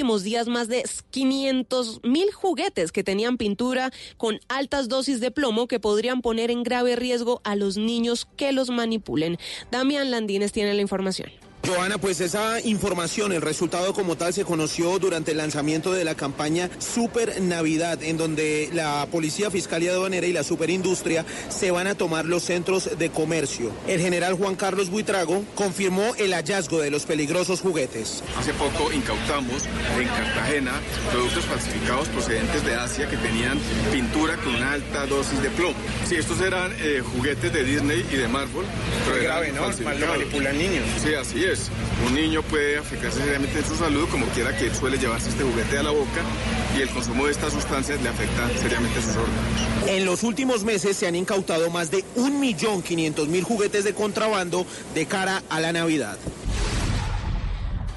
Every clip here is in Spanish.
últimos días más de 500 mil juguetes que tenían pintura con altas dosis de plomo que podrían poner en grave riesgo a los niños que los manipulen. Damián Landines tiene la información. Joana, pues esa información, el resultado como tal se conoció durante el lanzamiento de la campaña Super Navidad, en donde la Policía Fiscal y Aduanera y la Superindustria se van a tomar los centros de comercio. El general Juan Carlos Buitrago confirmó el hallazgo de los peligrosos juguetes. Hace poco incautamos en Cartagena productos falsificados procedentes de Asia que tenían pintura con una alta dosis de plomo. Sí, estos eran eh, juguetes de Disney y de Marvel. Pero grave, ¿no? Mal manipulan niños. Sí, así es. Un niño puede afectarse seriamente en su salud, como quiera que suele llevarse este juguete a la boca, y el consumo de estas sustancias le afecta seriamente sus órganos. En los últimos meses se han incautado más de 1.500.000 juguetes de contrabando de cara a la Navidad.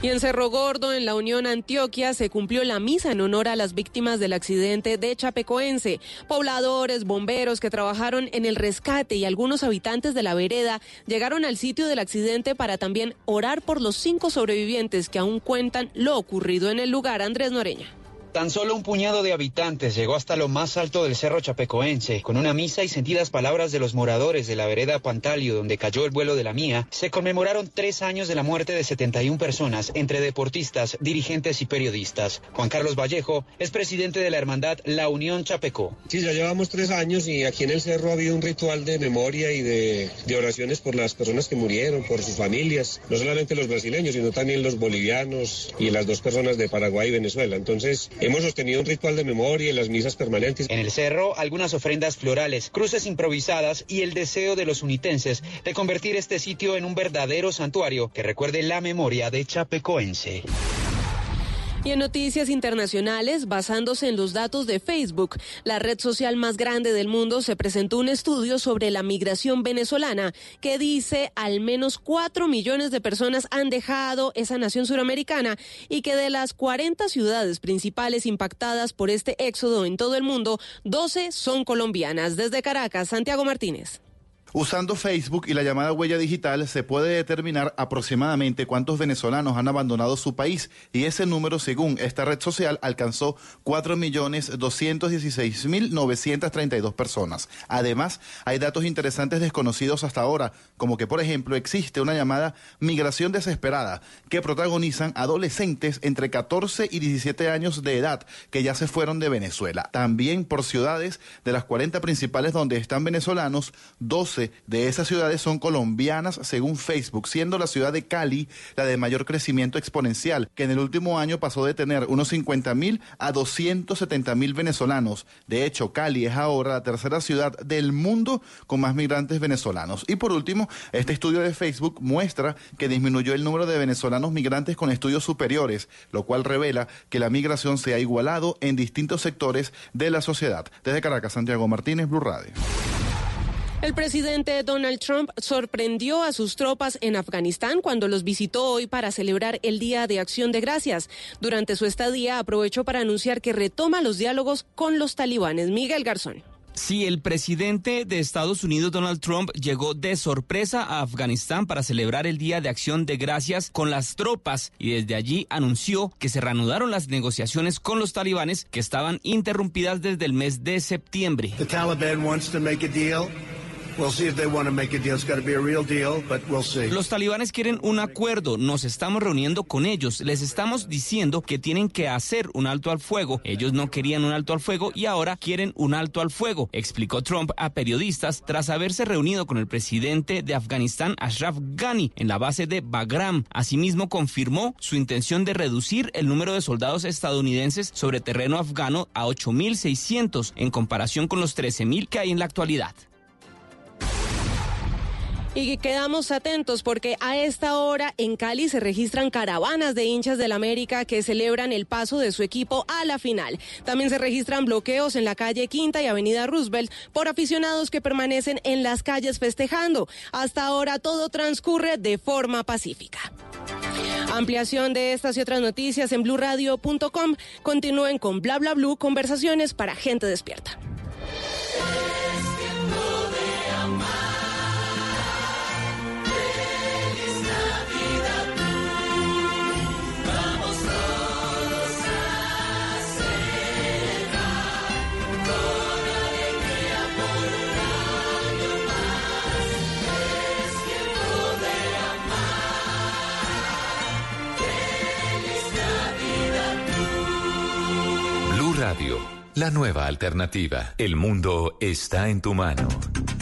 Y en Cerro Gordo, en la Unión Antioquia, se cumplió la misa en honor a las víctimas del accidente de Chapecoense. Pobladores, bomberos que trabajaron en el rescate y algunos habitantes de la vereda llegaron al sitio del accidente para también orar por los cinco sobrevivientes que aún cuentan lo ocurrido en el lugar. Andrés Noreña. Tan solo un puñado de habitantes llegó hasta lo más alto del cerro chapecoense. Con una misa y sentidas palabras de los moradores de la vereda Pantalio, donde cayó el vuelo de la mía, se conmemoraron tres años de la muerte de 71 personas, entre deportistas, dirigentes y periodistas. Juan Carlos Vallejo es presidente de la hermandad La Unión Chapecó. Sí, ya llevamos tres años y aquí en el cerro ha habido un ritual de memoria y de, de oraciones por las personas que murieron, por sus familias, no solamente los brasileños, sino también los bolivianos y las dos personas de Paraguay y Venezuela. Entonces, Hemos sostenido un ritual de memoria y las misas permanentes. En el cerro, algunas ofrendas florales, cruces improvisadas y el deseo de los unitenses de convertir este sitio en un verdadero santuario que recuerde la memoria de Chapecoense. Y en noticias internacionales, basándose en los datos de Facebook, la red social más grande del mundo, se presentó un estudio sobre la migración venezolana que dice al menos 4 millones de personas han dejado esa nación suramericana y que de las 40 ciudades principales impactadas por este éxodo en todo el mundo, 12 son colombianas. Desde Caracas, Santiago Martínez. Usando Facebook y la llamada huella digital se puede determinar aproximadamente cuántos venezolanos han abandonado su país y ese número, según esta red social, alcanzó 4.216.932 personas. Además, hay datos interesantes desconocidos hasta ahora, como que, por ejemplo, existe una llamada migración desesperada que protagonizan adolescentes entre 14 y 17 años de edad que ya se fueron de Venezuela. También por ciudades de las 40 principales donde están venezolanos, 12 de esas ciudades son colombianas según Facebook, siendo la ciudad de Cali la de mayor crecimiento exponencial, que en el último año pasó de tener unos 50 mil a 270 mil venezolanos. De hecho, Cali es ahora la tercera ciudad del mundo con más migrantes venezolanos. Y por último, este estudio de Facebook muestra que disminuyó el número de venezolanos migrantes con estudios superiores, lo cual revela que la migración se ha igualado en distintos sectores de la sociedad. Desde Caracas, Santiago Martínez, Blue Radio. El presidente Donald Trump sorprendió a sus tropas en Afganistán cuando los visitó hoy para celebrar el Día de Acción de Gracias. Durante su estadía aprovechó para anunciar que retoma los diálogos con los talibanes. Miguel Garzón. Sí, el presidente de Estados Unidos, Donald Trump, llegó de sorpresa a Afganistán para celebrar el Día de Acción de Gracias con las tropas y desde allí anunció que se reanudaron las negociaciones con los talibanes que estaban interrumpidas desde el mes de septiembre. Los talibanes quieren un acuerdo, nos estamos reuniendo con ellos, les estamos diciendo que tienen que hacer un alto al fuego. Ellos no querían un alto al fuego y ahora quieren un alto al fuego, explicó Trump a periodistas tras haberse reunido con el presidente de Afganistán, Ashraf Ghani, en la base de Bagram. Asimismo, confirmó su intención de reducir el número de soldados estadounidenses sobre terreno afgano a 8.600 en comparación con los 13.000 que hay en la actualidad. Y quedamos atentos porque a esta hora en Cali se registran caravanas de hinchas del América que celebran el paso de su equipo a la final. También se registran bloqueos en la calle Quinta y Avenida Roosevelt por aficionados que permanecen en las calles festejando. Hasta ahora todo transcurre de forma pacífica. Ampliación de estas y otras noticias en blurradio.com. Continúen con bla bla blue conversaciones para gente despierta. La nueva alternativa. El mundo está en tu mano.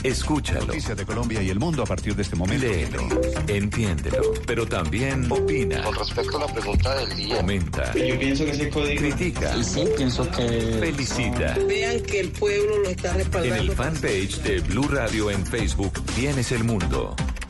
Escúchalo. Noticias de Colombia y el mundo a partir de este momento. Léelo, entiéndelo, pero también opina. Con respecto a la pregunta del día. Comenta. Yo pienso que ese código. Critica. Y sí, pienso que. Felicita. Vean que el pueblo lo está respaldando. En el fanpage de Blue Radio en Facebook tienes el mundo.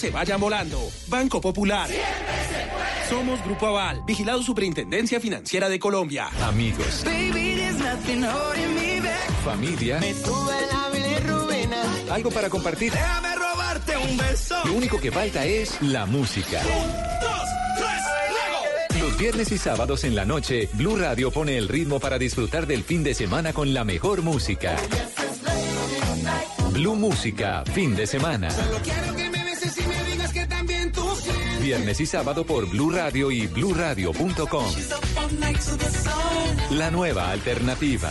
se vayan volando. Banco Popular. Somos Grupo Aval, vigilado Superintendencia Financiera de Colombia. Amigos. Familia. Algo para compartir. Déjame robarte un beso. Lo único que falta es la música. Los viernes y sábados en la noche, Blue Radio pone el ritmo para disfrutar del fin de semana con la mejor música. Blue Música, fin de semana. Solo quiero que me Viernes y sábado por Blue Radio y bluradio.com. La nueva alternativa.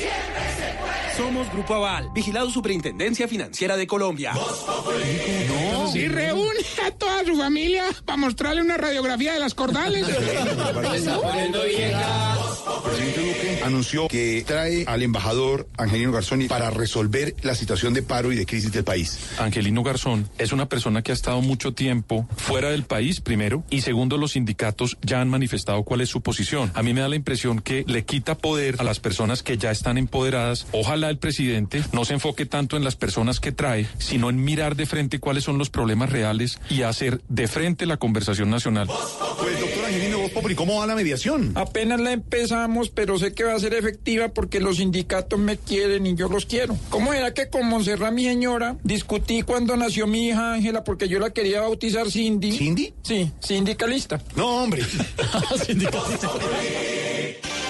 Somos Grupo Aval, vigilado Superintendencia Financiera de Colombia. No. Si reúne a toda su familia para mostrarle una radiografía de las cordales. Anunció que trae al embajador Angelino Garzón para resolver la situación de paro y de crisis del país. Angelino Garzón es una persona que ha estado mucho tiempo fuera del país, primero, y segundo, los sindicatos ya han manifestado cuál es su posición. A mí me da la impresión que le quita poder a las personas que ya están empoderadas. Ojalá el presidente no se enfoque tanto en las personas que trae, sino en mirar de frente cuáles son los problemas reales y hacer de frente la conversación nacional. Pues, doctor Angelino, vos, Populi, ¿cómo va la mediación? Apenas la empezamos, pero sé que va a ser efectiva porque los sindicatos me quieren y yo los quiero. ¿Cómo era que con Monserrat, mi señora, discutí cuando nació mi hija Ángela porque yo la quería bautizar Cindy? ¿Cindy? Sí, sindicalista. No, hombre. sindicalista.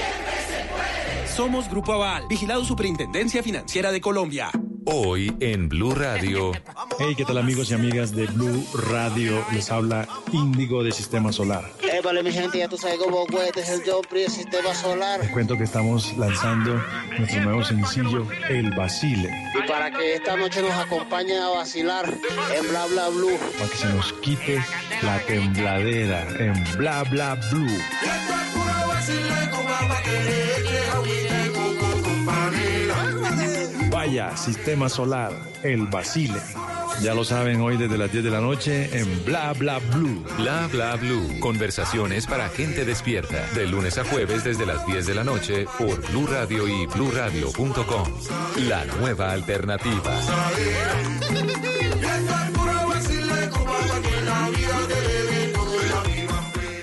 siempre se puede. Somos Grupo Aval, vigilado Superintendencia Financiera de Colombia. Hoy en Blue Radio. Hey, ¿qué tal amigos y amigas de Blue Radio? Les habla Índigo de Sistema Solar. Eh, vale, mi gente, ya tú sabes cómo este es el Joffrey de Sistema Solar. Les cuento que estamos lanzando nuestro nuevo sencillo, El Basile. Y para que esta noche nos acompañe a vacilar en Bla Bla Blue. Para que se nos quite la tembladera en Bla Bla Blue. Vaya, Sistema Solar, el Basile. Ya lo saben hoy desde las 10 de la noche en Bla Bla Blue. Bla Bla Blue. Conversaciones para gente despierta. De lunes a jueves desde las 10 de la noche por Blue Radio y bluradio.com. La nueva alternativa.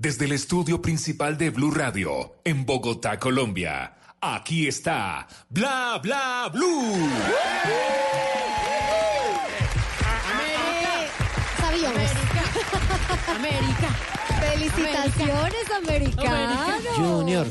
desde el estudio principal de Blue Radio, en Bogotá, Colombia. Aquí está Bla Bla Blue. Sabíamos. América. Felicitaciones, americanos. Junior.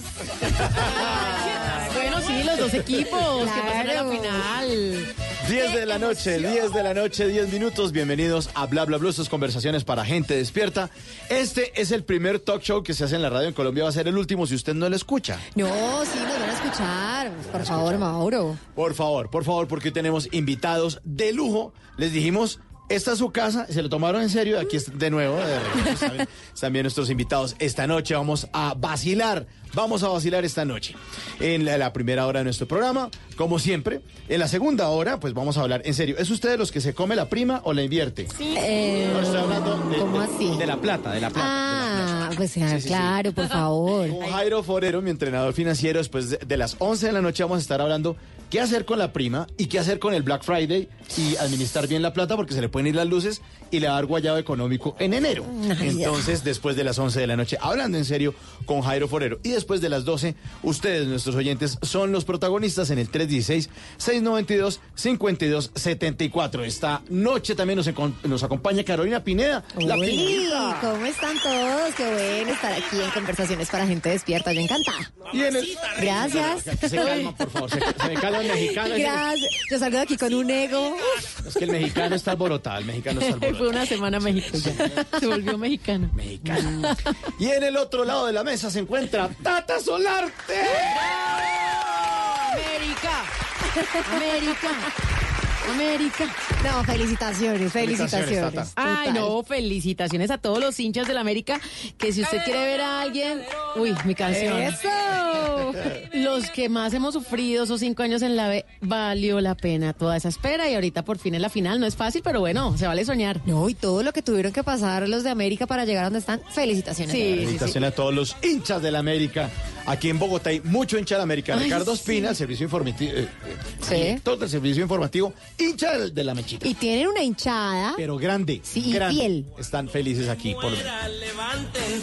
bueno, sí, los dos equipos que pasan a la Claro. final. 10 de la noche, 10 de la noche, 10 minutos. Bienvenidos a Bla Bla Blue, sus conversaciones para gente despierta. Este es el primer talk show que se hace en la radio en Colombia. Va a ser el último si usted no lo escucha. No, sí, nos van a escuchar. Por favor, Mauro. Por favor, por favor, porque tenemos invitados de lujo. Les dijimos, esta es su casa, se lo tomaron en serio. Aquí es de nuevo, de regreso, bien nuestros invitados. Esta noche vamos a vacilar, vamos a vacilar esta noche. En la, la primera hora de nuestro programa, como siempre. En la segunda hora, pues vamos a hablar en serio. ¿Es usted de los que se come la prima o la invierte? Eh, No, estoy hablando de, ¿Cómo de- así? de la plata, de la plata. Ah, pues ah, Sí, sí. claro, por favor. Con Jairo Forero, mi entrenador financiero, después de, de las 11 de la noche vamos a estar hablando qué hacer con la prima y qué hacer con el Black Friday y administrar bien la plata porque se le pueden ir las luces y le va a dar guayado económico en enero. Entonces, después de las 11 de la noche, hablando en serio con Jairo Forero. Y después de las 12, ustedes, nuestros oyentes, son los protagonistas en el 316-692-5274. Esta noche también nos, nos acompaña Carolina Pineda, la Uy, Pineda. ¿Cómo están todos? Qué bueno estar aquí en Conversaciones para Gente Despierta. Yo encantada. Y en el... Gracias. Se calma, por favor. Se, se me calma el mexicano. Gracias. Yo salgo de aquí con un ego. Es que el mexicano está alborotado, el mexicano está alborotado. Fue una semana a México ya. Se volvió mexicano. Mexicano. Y en el otro lado de la mesa se encuentra Tata Solarte. América. América. América. No, felicitaciones, felicitaciones. Ay, Total. no, felicitaciones a todos los hinchas del América. Que si usted quiere ver a alguien. Uy, mi canción. ¡Eso! Los que más hemos sufrido esos cinco años en la B, valió la pena toda esa espera y ahorita por fin en la final. No es fácil, pero bueno, se vale soñar. No, y todo lo que tuvieron que pasar los de América para llegar a donde están, felicitaciones. Sí. Felicitaciones a todos los hinchas de la América. Aquí en Bogotá hay mucho hincha de la América. Ay, Ricardo sí. Espina, el servicio informativo. eh, eh, Sí. Todo el servicio informativo, hincha del- de, la mechita. Y tienen una hinchada. Pero grande. Sí, y grande. fiel. Están felices aquí. Por...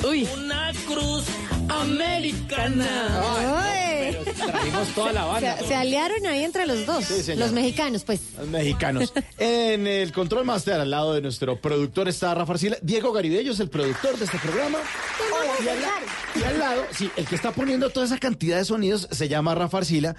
Uy. Una cruz americana. Ay. Trajimos toda la banda. Se, se aliaron ahí entre los dos. Sí, los mexicanos, pues. Los mexicanos. En el control master, al lado de nuestro productor, está Rafa Arcila. Diego Garibello es el productor de este programa. Y al, y al lado, sí, el que está poniendo toda esa cantidad de sonidos se llama Rafa Arcila.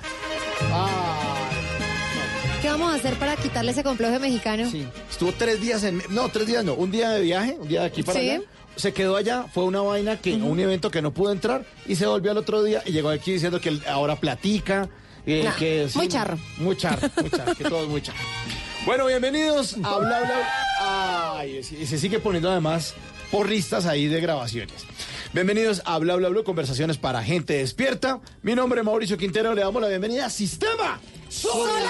¿Qué vamos a hacer para quitarle ese complejo de mexicano? Sí. Estuvo tres días en... No, tres días no. Un día de viaje, un día de aquí para Sí. allá. Se quedó allá, fue una vaina que, un evento que no pudo entrar y se volvió al otro día y llegó aquí diciendo que ahora platica. eh, Nah, que, muy charro. Muy charro, muy charro, que todo es muy charro. Bueno, bienvenidos a Bla Bla. Ay, y se sigue poniendo además porristas ahí de grabaciones. Bienvenidos a Bla Bla Bla, conversaciones para gente despierta. Mi nombre es Mauricio Quintero, le damos la bienvenida a Sistema Solar.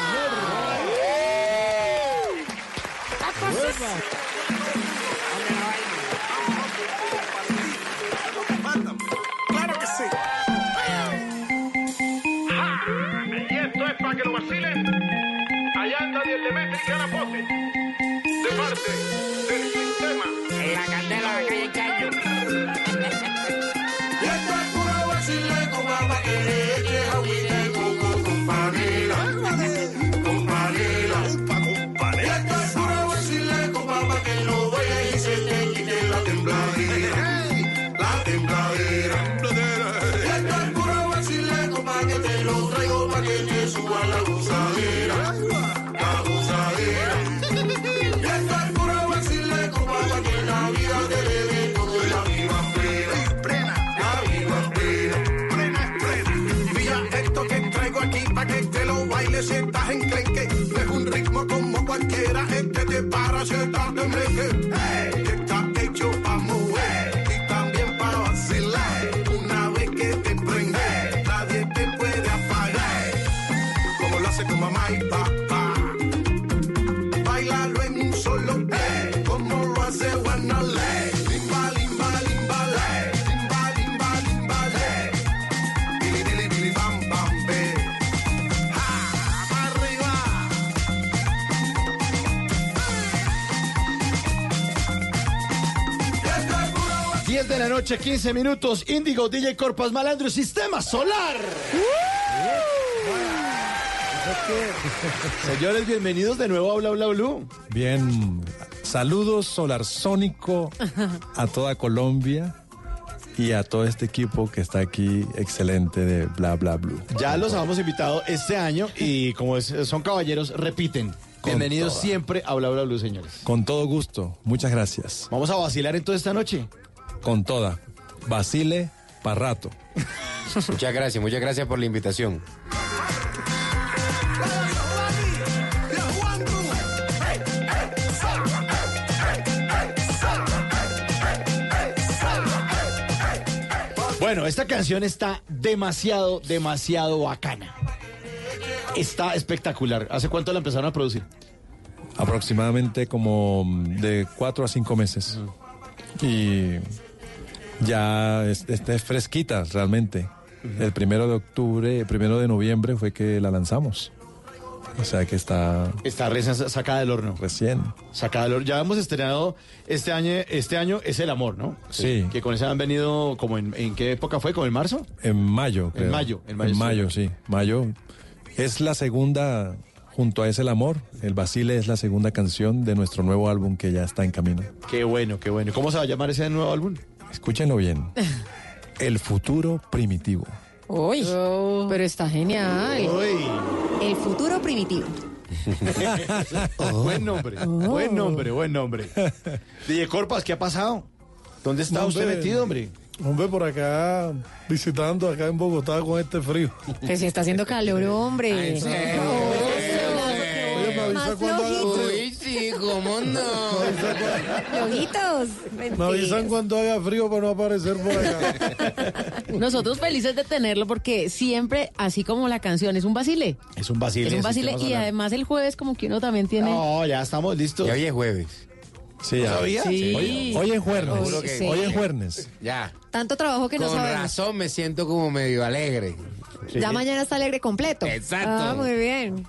bailalo en un solo pie, como lo hace Wanale. De la noche, 15 minutos. Índigo, DJ Corpas Malandro, Sistema Solar. ¡Uh! Señores, bienvenidos de nuevo a Bla Bla Blue. Bien, saludos solarsónico a toda Colombia y a todo este equipo que está aquí excelente de Bla Bla Blue. Ya los habíamos invitado este año y como es- son caballeros, repiten. Bienvenidos toda. siempre a Bla Bla Blue, señores. Con todo gusto, muchas gracias. Vamos a vacilar entonces esta noche. Con toda. Basile Parrato. Muchas gracias, muchas gracias por la invitación. Bueno, esta canción está demasiado, demasiado bacana. Está espectacular. ¿Hace cuánto la empezaron a producir? Aproximadamente como de cuatro a cinco meses. Y ya es- está es fresquita realmente. El primero de octubre, el primero de noviembre fue que la lanzamos. O sea que está Está recién sa- sacada del horno. recién. Sacada del horno. Ya hemos estrenado este año, este año es el amor, ¿no? Sí. Que con ese han venido como en, ¿en qué época fue? ¿Como en marzo? En mayo, creo. mayo, en En mayo, mayo, sí. Mayo. Es la segunda, junto a Es el Amor, El Basile es la segunda canción de nuestro nuevo álbum que ya está en camino. Qué bueno, qué bueno. ¿Cómo se va a llamar ese nuevo álbum? Escúchenlo bien. El futuro primitivo. Uy, pero está genial. El futuro primitivo. Buen nombre, buen nombre, buen nombre. DJ Corpas, ¿qué ha pasado? ¿Dónde está usted Hombre, metido, hombre? Hombre, por acá, visitando acá en Bogotá con este frío. Pues está haciendo calor, hombre. Oye, me avisa Más cuando cómo no. Flojitos. Me avisan cuando haga frío para no aparecer por acá. Nosotros felices de tenerlo porque siempre, así como la canción, es un basile. Es un vacile. Es un basile y además el jueves como que uno también tiene... No, ya estamos listos. Y hoy es jueves. Sí, ¿No ya. sabía? Sí. Hoy, hoy es jueves. Hoy es jueves. Ya. Tanto trabajo que no Con sabemos. razón me siento como medio alegre. Ya mañana está alegre completo. Exacto. Ah, muy bien.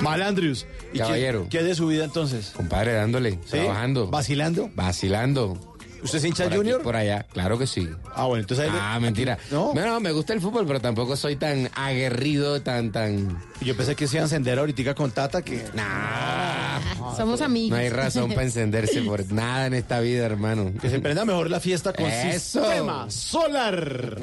Malandrius. ¿Y Caballero. ¿Qué, es de su vida entonces? Compadre, dándole, ¿Sí? trabajando, ¿Vacilando? vacilando. ¿Usted es hincha Por aquí, junior? por allá, claro que sí. Ah, bueno, entonces ahí le- Ah, mentira. No. No, no, me gusta el fútbol, pero tampoco soy tan aguerrido, tan, tan. Yo pensé que se iba a encender ahorita con Tata que... Nah. Somos amigos. No hay razón para encenderse por nada en esta vida, hermano. Que se prenda mejor la fiesta con Eso. Sistema Solar.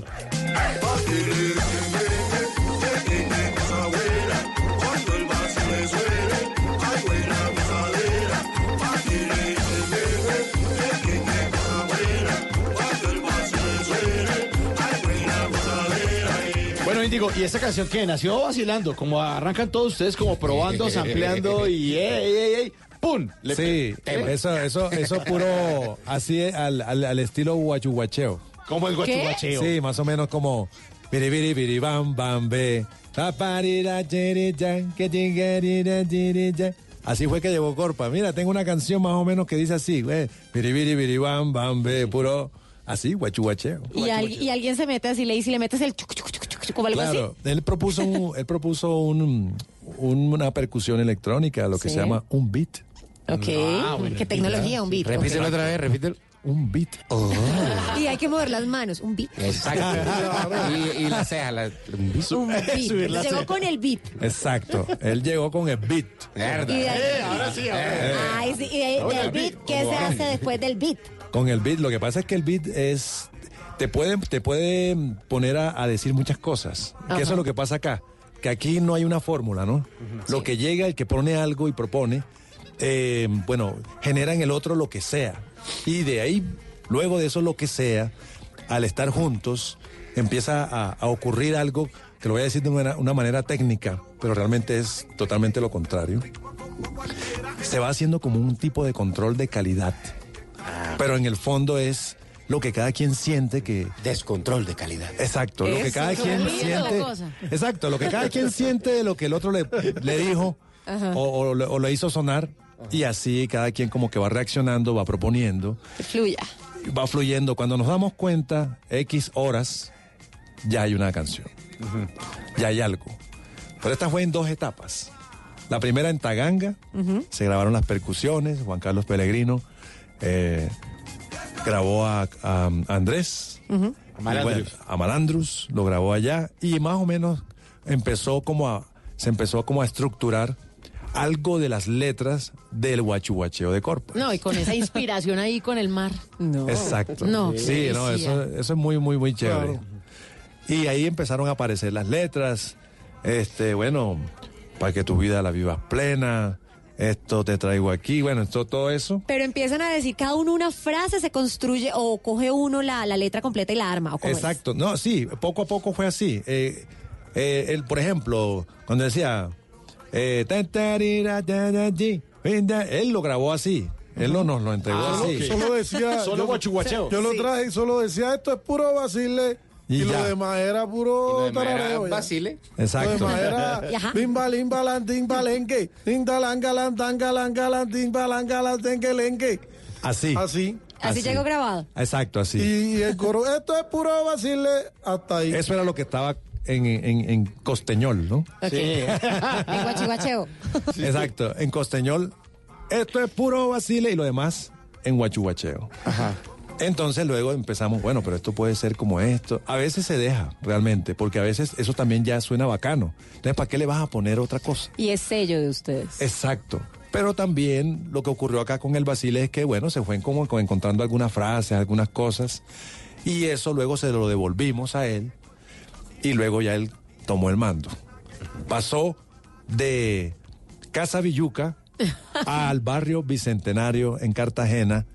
Bueno, Índigo, ¿y esta canción qué? Nació vacilando, como arrancan todos ustedes como probando, sampleando y ey, ey, ey, ¡pum! Le Sí, eso, eso, eso puro así al, al, al estilo guachuguacheo. Como el guachuguacheo. Sí, más o menos como biri biri biri bam bam be. Que. Así fue que llevó Corpa. Mira, tengo una canción más o menos que dice así, güey. Biri biri biri bam bam be, puro así guachuguacheo. Y, al- y alguien se mete así, le dice, le metes el chuc, chuc, chuc, chuc, como algo Claro, él propuso, un- él propuso un- un- una percusión electrónica, lo que Sí. se llama un beat. Ok. ¿Qué tecnología? Un beat. Repítelo otra vez, repítelo. Un beat. Y hay que mover las manos. Un beat. Exacto. y, y la ceja, la... Un beat. Subir la Llegó ceja. con el beat. Exacto. Él llegó con el beat. Y Mierda. de ahí- Eh, ahora sí, ahora. Ay, sí, y de- del beat, ¿qué se hace después del beat? Con el beat, lo que pasa es que el beat es. Te puede, te puede poner a, a decir muchas cosas. Que eso es lo que pasa acá. Que aquí no hay una fórmula, ¿no? Lo que llega, el que pone algo y propone, eh, bueno, genera en el otro lo que sea. Y de ahí, luego de eso, lo que sea, al estar juntos, empieza a, a ocurrir algo que lo voy a decir de una, una manera técnica, pero realmente es totalmente lo contrario. Se va haciendo como un tipo de control de calidad. Pero en el fondo es lo que cada quien siente que... Descontrol de calidad. Exacto, lo que cada quien siente... Exacto, lo que cada quien siente de lo que el otro le, le dijo o, o le- o le hizo sonar. Y así cada quien como que va reaccionando, va proponiendo, Que fluya. va fluyendo. Cuando nos damos cuenta, X horas, ya hay una canción. Ya hay algo. Pero esta fue en dos etapas. La primera en Taganga, se grabaron las percusiones, Juan Carlos Pellegrino eh, grabó a, a Andrés. Bueno, a Malandrus, lo grabó allá y más o menos empezó como a, se empezó como a estructurar algo de las letras del guachuguacheo de Corpa. No, y con esa inspiración ahí con el mar. No. Exacto. No. Sí, no, eso, eso es muy, muy, muy chévere. Claro. Y ahí empezaron a aparecer las letras. Este, bueno, para que tu vida la vivas plena. Esto te traigo aquí. Bueno, esto, todo eso. Pero empiezan a decir cada uno una frase, se construye o coge uno la, la letra completa y la arma. ¿o cómo es? Exacto. No, sí, poco a poco fue así. Eh, eh, él, por ejemplo, cuando decía. eh, él lo grabó así. Él no nos lo entregó Solo, así. solo decía. Solo yo- lo traje y solo decía esto es puro vacile. Y Y, lo demás era puro tarareo. Basile. Lo Exacto. demás era Y ajá. bim balim balan ting balenque. Tan galan tengelenque. Así. Así. Así llegó grabado. Exacto, así. Y el coro, esto es puro vacile hasta ahí. Eso era lo que estaba en, en, en costeñol, ¿no? Ok. En guachihuacheo. Exacto. En costeñol, esto es puro vacile y lo demás en guachuguacheo. Entonces luego empezamos, bueno, pero esto puede ser como esto. A veces se deja realmente, porque a veces eso también ya suena bacano. Entonces, ¿para qué le vas a poner otra cosa? Y es sello de ustedes. Exacto. Pero también lo que ocurrió acá con el Basile es que, bueno, se fue como encontrando algunas frases, algunas cosas, y eso luego se lo devolvimos a él, y luego ya él tomó el mando. Pasó de Casa Villuca al barrio Bicentenario en Cartagena,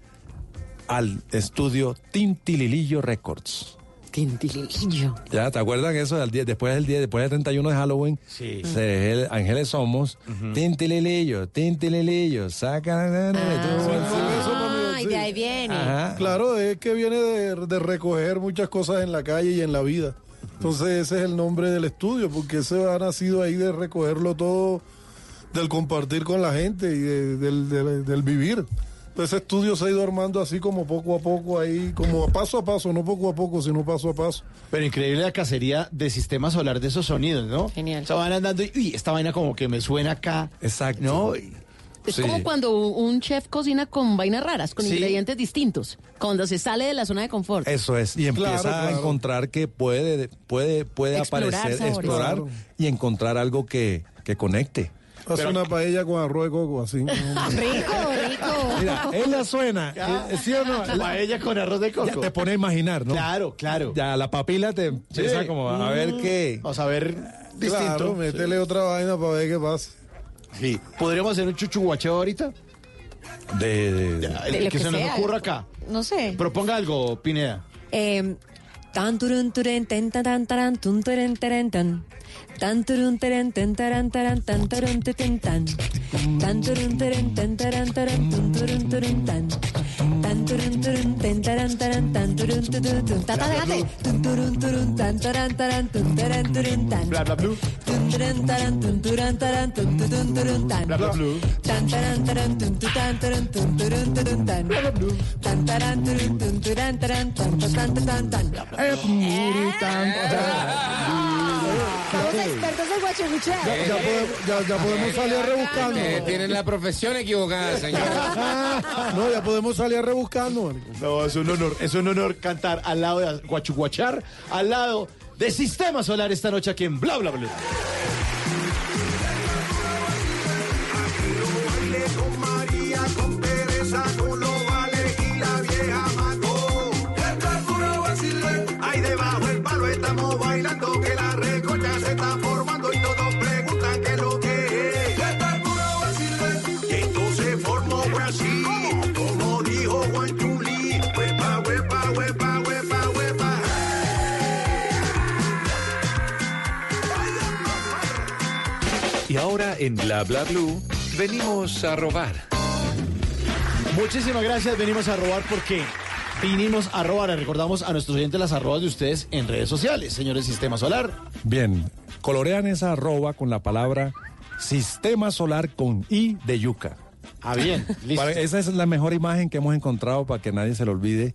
al estudio Tintililillo Records. Tintililillo. ¿Ya te acuerdan eso? Del día, después del día, después del 31 de Halloween, Sí. se- Ángeles Somos, Tintililillo, Tintililillo, saca. Ah, y de ahí viene. Ajá. Claro, es que viene de, de recoger muchas cosas en la calle y en la vida. Entonces ese es el nombre del estudio, porque ese ha nacido ahí de recogerlo todo, del compartir con la gente y de- del, del- del vivir. Entonces ese estudio se ha ido armando así como poco a poco ahí, como paso a paso, no poco a poco, sino paso a paso. Pero increíble la cacería de sistema solar de esos sonidos, ¿no? Genial. O sea, van andando y uy, esta vaina como que me suena acá. Exacto. ¿No? Es Sí. como cuando un chef cocina con vainas raras, con Sí. ingredientes distintos, cuando se sale de la zona de confort. Eso es, y empieza Claro, a claro. encontrar que puede, puede, puede Explorar aparecer, sabores. explorar Claro. y encontrar algo que, que conecte. Hace una paella con arroz de coco así. Rico, rico. Mira, él la suena, eh, ¿sí o no? La paella con arroz de coco. Ya te pone a imaginar, ¿no? Claro, claro. Ya la papila te empieza Sí. como a ver qué. Vamos a ver distinto. Claro, métele otra vaina para ver qué pasa. Sí. ¿Podríamos hacer un chuchuguacheo ahorita? De, de- Ya, De el lo que, que se nos ocurra acá. No sé. Proponga algo, Pineda. Eh, tan turun turen ten tan taran tun turen teren tan. Tan turun teren ten taran taran tan turun te ten tan. Tan turun teren ten taran taran tun turun turun tan. Tan turun turun ten taran taran tan turun tu tu tu. Tata, déjate. Tun turun turun tan taran taran tun taran turun tan. Bla, bla, blue. Tun taran tun turan taran tun tu tun turun tan. Bla, bla, blue. Tan taran taran tun tu tan taran tun turun turun tan. Tan taran turun tun turan taran tan tan tan tan tan. Somos expertos en guachibucheo. Ya, ya podemos, ya, ya podemos salir rebuscando. Eh, tienen la profesión equivocada, señora. No, ya podemos salir rebuscando. No, es un honor, es un honor cantar al lado de Guachuguachar, al lado de Sistema Solar esta noche aquí en Bla Bla Bla. con María, ahora en Bla Bla Blue venimos a robar. Muchísimas gracias, venimos a robar porque vinimos a robar. Recordamos a nuestros oyentes las arrobas de ustedes en redes sociales, señores Sistema Solar. Bien, colorean esa arroba con la palabra sistema solar con I de yuca. Ah, bien, listo. Para- esa es la mejor imagen que hemos encontrado para que nadie se le olvide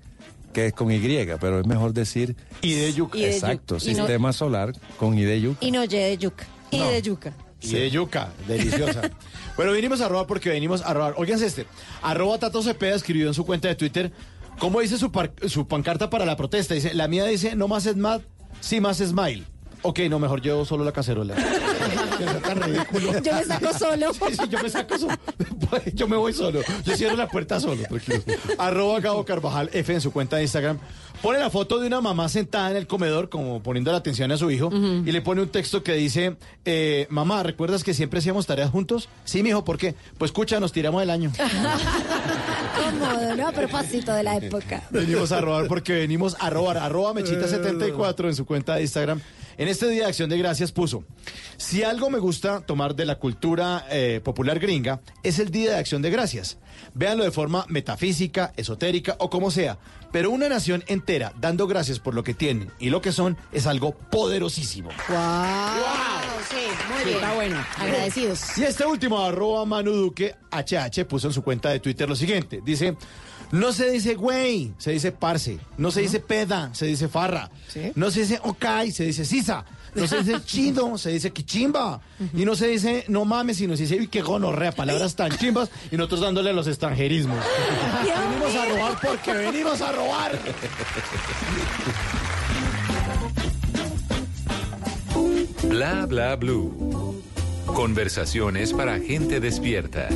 que es con Y, pero es mejor decir Y de yuca. Y de Exacto, y no- sistema solar con I de yuca. Y no Y de yuca. Y de yuca. Y de yuca, deliciosa. bueno, vinimos a robar porque venimos a robar. Oigan este, arroba Tato Cepeda escribió en su cuenta de Twitter, ¿Cómo dice su, par- su pancarta para la protesta? Dice, la mía dice, no más SMAD, sí más Smile. Ok, no, mejor llevo solo la cacerola. Es tan ridículo. Yo me saco solo. Sí, sí, yo me saco solo. Yo me voy solo. Yo cierro la puerta solo. Arroba Gabo Carvajal F en su cuenta de Instagram. Pone la foto de una mamá sentada en el comedor, como poniendo la atención a su hijo, y le pone un texto que dice, eh, mamá, ¿recuerdas que siempre hacíamos tareas juntos? Sí, mijo, ¿por qué? Pues escucha, nos tiramos del año. Cómodo, ¿no? A propósito de la época. Venimos a robar porque venimos a robar. Arroba Mechita74 en su cuenta de Instagram. En este Día de Acción de Gracias puso, si algo me gusta tomar de la cultura eh, popular gringa, es el Día de Acción de Gracias. Véanlo de forma metafísica, esotérica o como sea. Pero una nación entera dando gracias por lo que tienen y lo que son es algo poderosísimo. ¡Wow! Sí, muy bien. Está bueno. Agradecidos. Y este último, arroba Manu Duque, HH, puso en su cuenta de Twitter lo siguiente. Dice, no se dice güey, se dice parce. No se dice peda, se dice farra. No se dice ok, se dice sisa. No se dice chido, se dice quichimba. Y no se dice no mames, sino se dice uy, qué gonorrea, palabras tan chimbas. Y nosotros dándole a los extranjerismos. venimos a robar porque venimos a robar. Bla bla blue. Conversaciones para gente despierta.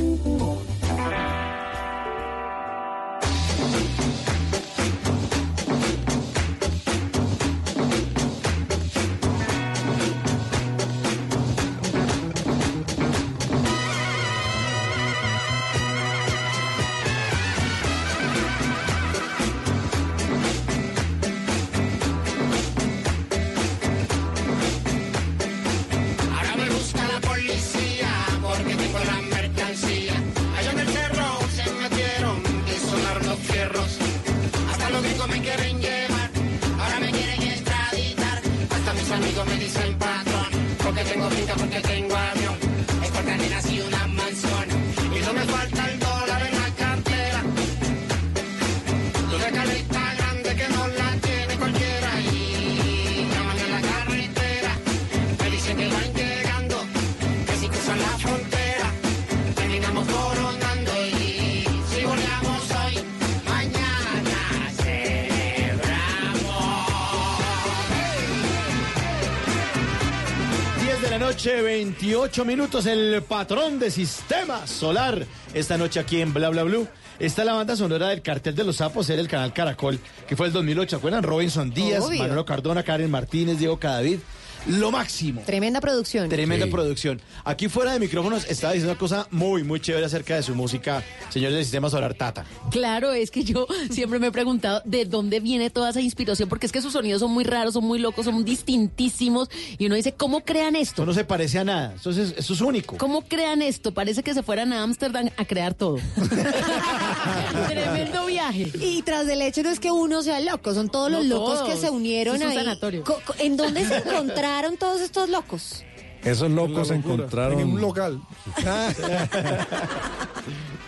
28 minutos, el patrón de Sistema Solar. Esta noche aquí en Bla Bla Blue. Está la banda sonora del Cartel de los Sapos, era el canal Caracol, que fue el 2008. ¿Se acuerdan? Robinson Díaz, Obvio. Manolo Cardona, Karen Martínez, Diego Cadavid. Lo máximo. Tremenda producción. Tremenda Sí. producción. Aquí fuera de micrófonos estaba diciendo una cosa muy, muy chévere acerca de su música, señores del Sistema Solar Tata. Claro, es que yo siempre me he preguntado de dónde viene toda esa inspiración, porque es que sus sonidos son muy raros, son muy locos, son distintísimos, y uno dice, ¿cómo crean esto? Esto no se parece a nada. Esto es, esto es único. ¿Cómo crean esto? Parece que se fueran a Ámsterdam a crear todo. Tremendo viaje. Y tras del hecho no es que uno sea loco, son todos los locos todos. que se unieron Eso es un ahí. sanatorio. ¿En dónde se encontraron todos estos locos? Esos locos encontraron. En un local.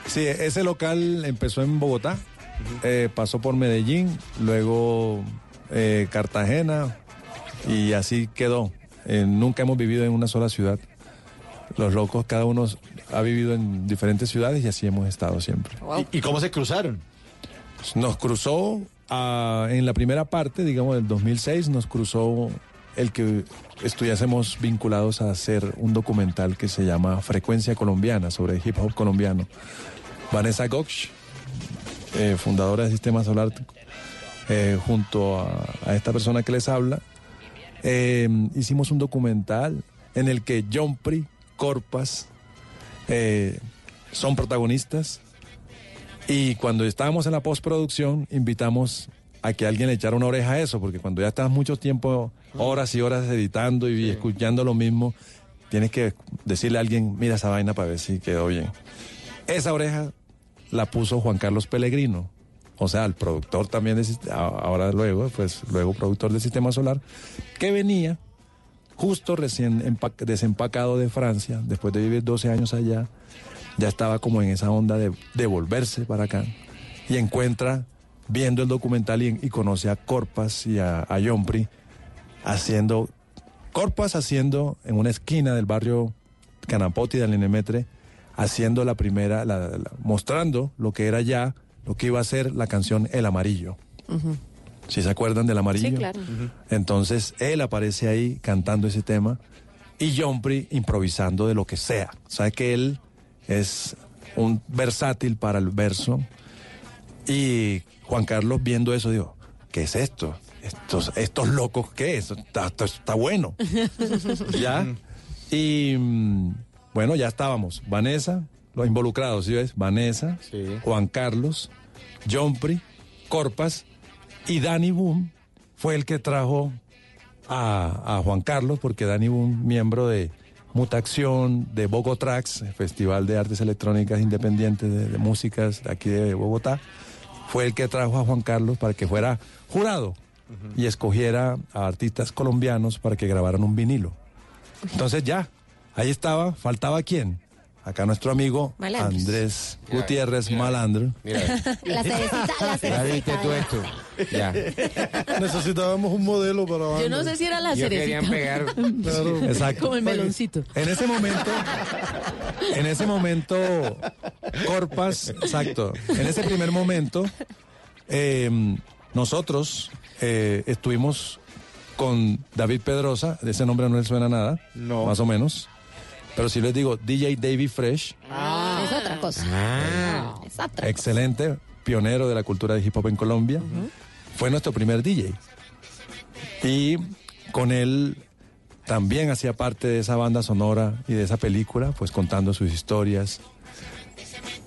Sí, ese local empezó en Bogotá, eh, pasó por Medellín, luego eh, Cartagena y así quedó. Eh, nunca hemos vivido en una sola ciudad. Los locos, cada uno ha vivido en diferentes ciudades y así hemos estado siempre. ¿Y, y cómo se cruzaron? Pues Nos cruzó ah, en la primera parte, digamos, del 2006, nos cruzó el que estuviésemos vinculados a hacer un documental que se llama Frecuencia Colombiana, sobre hip hop colombiano. Vanessa Gox, eh, fundadora de Sistema Solar, eh, junto a, a esta persona que les habla, eh, hicimos un documental en el que John Pri, Corpas, eh, son protagonistas. Y cuando estábamos en la postproducción, invitamos a que alguien le echara una oreja a eso, porque cuando ya estás mucho tiempo, horas y horas editando y escuchando lo mismo, tienes que decirle a alguien, mira esa vaina para ver si quedó bien. Esa oreja la puso Juan Carlos Pellegrino, o sea, el productor también, de, ahora luego, pues luego productor del Sistema Solar, que venía justo recién empac- desempacado de Francia, después de vivir 12 años allá, ya estaba como en esa onda de, de volverse para acá y encuentra, viendo el documental y, y conoce a Corpas y a, a Yompri haciendo, Corpas haciendo en una esquina del barrio Canapoti del Linemetre, haciendo la primera, la- la- mostrando lo que era ya lo que iba a ser la canción El Amarillo. ¿Si se acuerdan del Amarillo? Sí, claro. Entonces él aparece ahí cantando ese tema y Jompri improvisando de lo que sea. Sabe que él es un versátil para el verso y Juan Carlos viendo eso dijo, ¿qué es esto? Estos, estos locos, ¿qué es? Está, esto está bueno. ¿Ya? Y mm, bueno, ya estábamos. Vanessa, los involucrados, ¿sí ves? Vanessa, Juan Carlos, Jompri, Corpas y Danny Boom fue el que trajo a, a Juan Carlos, porque Danny Boom, miembro de Mutación, de Bogotrax, Festival de Artes Electrónicas Independientes de, de Músicas de aquí de Bogotá, fue el que trajo a Juan Carlos para que fuera jurado y escogiera a artistas colombianos para que grabaran un vinilo. Entonces ya, ahí estaba, faltaba quién. Acá nuestro amigo Malandros. Andrés Gutiérrez Malandro. La cerecita, la Ya viste cerecita. tú esto. Ya. Necesitábamos un modelo para Yo no sé si era la Yo cerecita. querían pegar. Claro. Exacto. Como el meloncito. En ese momento, en ese momento, Corpas, exacto, en ese primer momento, eh, nosotros eh, estuvimos con David Pedrosa, de ese nombre no le suena nada, No. más o menos, pero si les digo DJ David Fresh, Es otra cosa. Ah. Es otra excelente, pionero de la cultura de hip hop en Colombia, fue nuestro primer DJ. Y con él también hacía parte de esa banda sonora y de esa película, pues contando sus historias.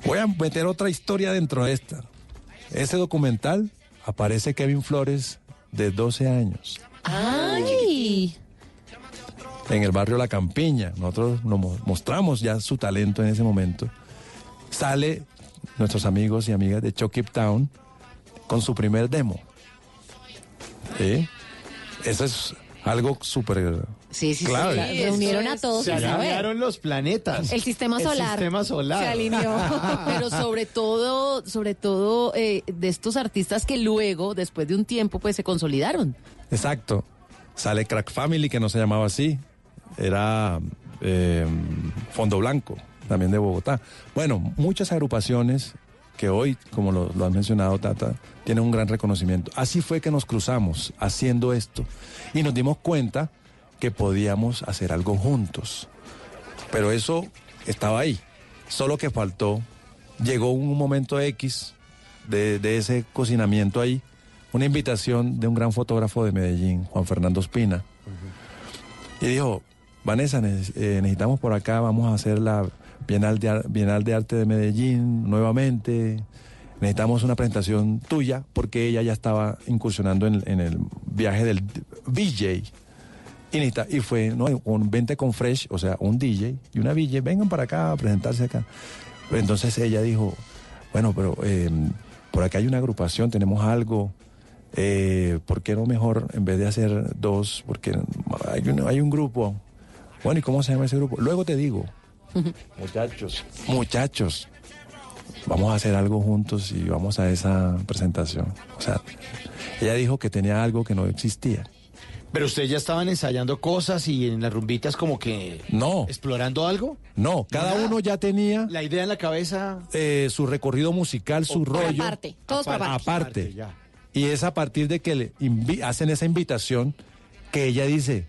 Voy a meter otra historia dentro de esta. Ese documental aparece Kevin Flores de 12 años Ay. En el barrio La Campiña. Nosotros nos mo- mostramos ya su talento en ese momento. Sale nuestros amigos y amigas de Chuck It Town con su primer demo. ¿Sí? Eso es algo súper Sí, sí, sí, claro. Reunieron a todos Se alinearon los planetas. El sistema solar. El sistema solar. Se alineó. Pero sobre todo, sobre todo eh, de estos artistas que luego, después de un tiempo, pues se consolidaron. Exacto. Sale Crack Family, que no se llamaba así. Era eh, Fondo Blanco, también de Bogotá. Bueno, muchas agrupaciones que hoy, como lo, lo mencionado, Tata, tienen un gran reconocimiento. Así fue que nos cruzamos haciendo esto y nos dimos cuenta que podíamos hacer algo juntos. Pero eso estaba ahí. Solo que faltó, llegó un momento X de ese cocinamiento ahí, una invitación de un gran fotógrafo de Medellín, Juan Fernando Espina. Y dijo, Vanessa, eh, necesitamos por acá, vamos a hacer la Bienal de, Bienal de Arte de Medellín nuevamente. Necesitamos una presentación tuya porque ella ya estaba incursionando en, el viaje del VJ. Y, y fue, ¿no? Un vente con Fresh, o sea, un DJ y una VJ, vengan para acá a presentarse acá. Entonces ella dijo, bueno, pero eh, por acá hay una agrupación, tenemos algo. Eh, ¿Por qué no mejor, en vez de hacer dos, porque hay un, hay un grupo? Bueno, ¿y cómo se llama ese grupo? Luego te digo. Muchachos. Muchachos. Vamos a hacer algo juntos y vamos a esa presentación. O sea, ella dijo que tenía algo que no existía. Pero ustedes ya estaban ensayando cosas y en las rumbitas como que... No. ¿Explorando algo? No, cada uno ya tenía La idea en la cabeza... eh, su recorrido musical, su rollo. Aparte, todos por aparte. Aparte. ya. Y es a partir de que le hacen esa invitación que ella dice,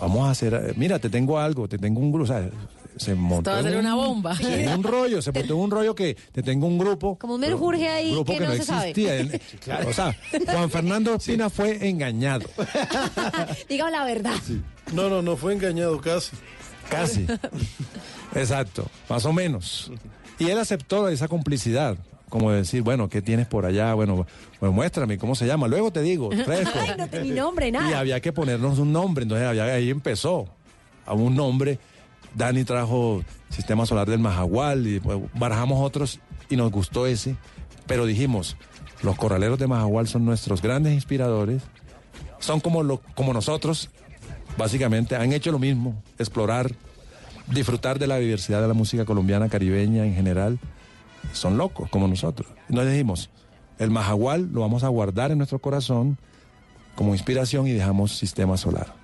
vamos a hacer, eh, mira, te tengo algo, te tengo un grupo, o sea, se montó va a en ser un- una bomba. en un rollo, se montó en un rollo que te tengo un grupo. Como un menjurje ahí grupo que no se sabe. existía. O sea, Juan Fernando Espina fue engañado, Dígame la verdad. No, no, no fue engañado casi. casi. Exacto, más o menos. Y él aceptó esa complicidad, como decir, bueno, ¿qué tienes por allá? Bueno, pues muéstrame, ¿cómo se llama? Luego te digo, fresco. Ay, no te mi nombre, Y nada. había que ponernos un nombre, entonces había, ahí empezó. A un nombre. Dani trajo Sistema Solar del Majagual y pues, barajamos otros y nos gustó ese. Pero dijimos, los corraleros de Majagual son nuestros grandes inspiradores. Son como, lo, como nosotros, básicamente, han hecho lo mismo, explorar, disfrutar de la diversidad de la música colombiana, caribeña en general. Son locos como nosotros. Y nos dijimos, el Majagual lo vamos a guardar en nuestro corazón como inspiración y dejamos Sistema Solar.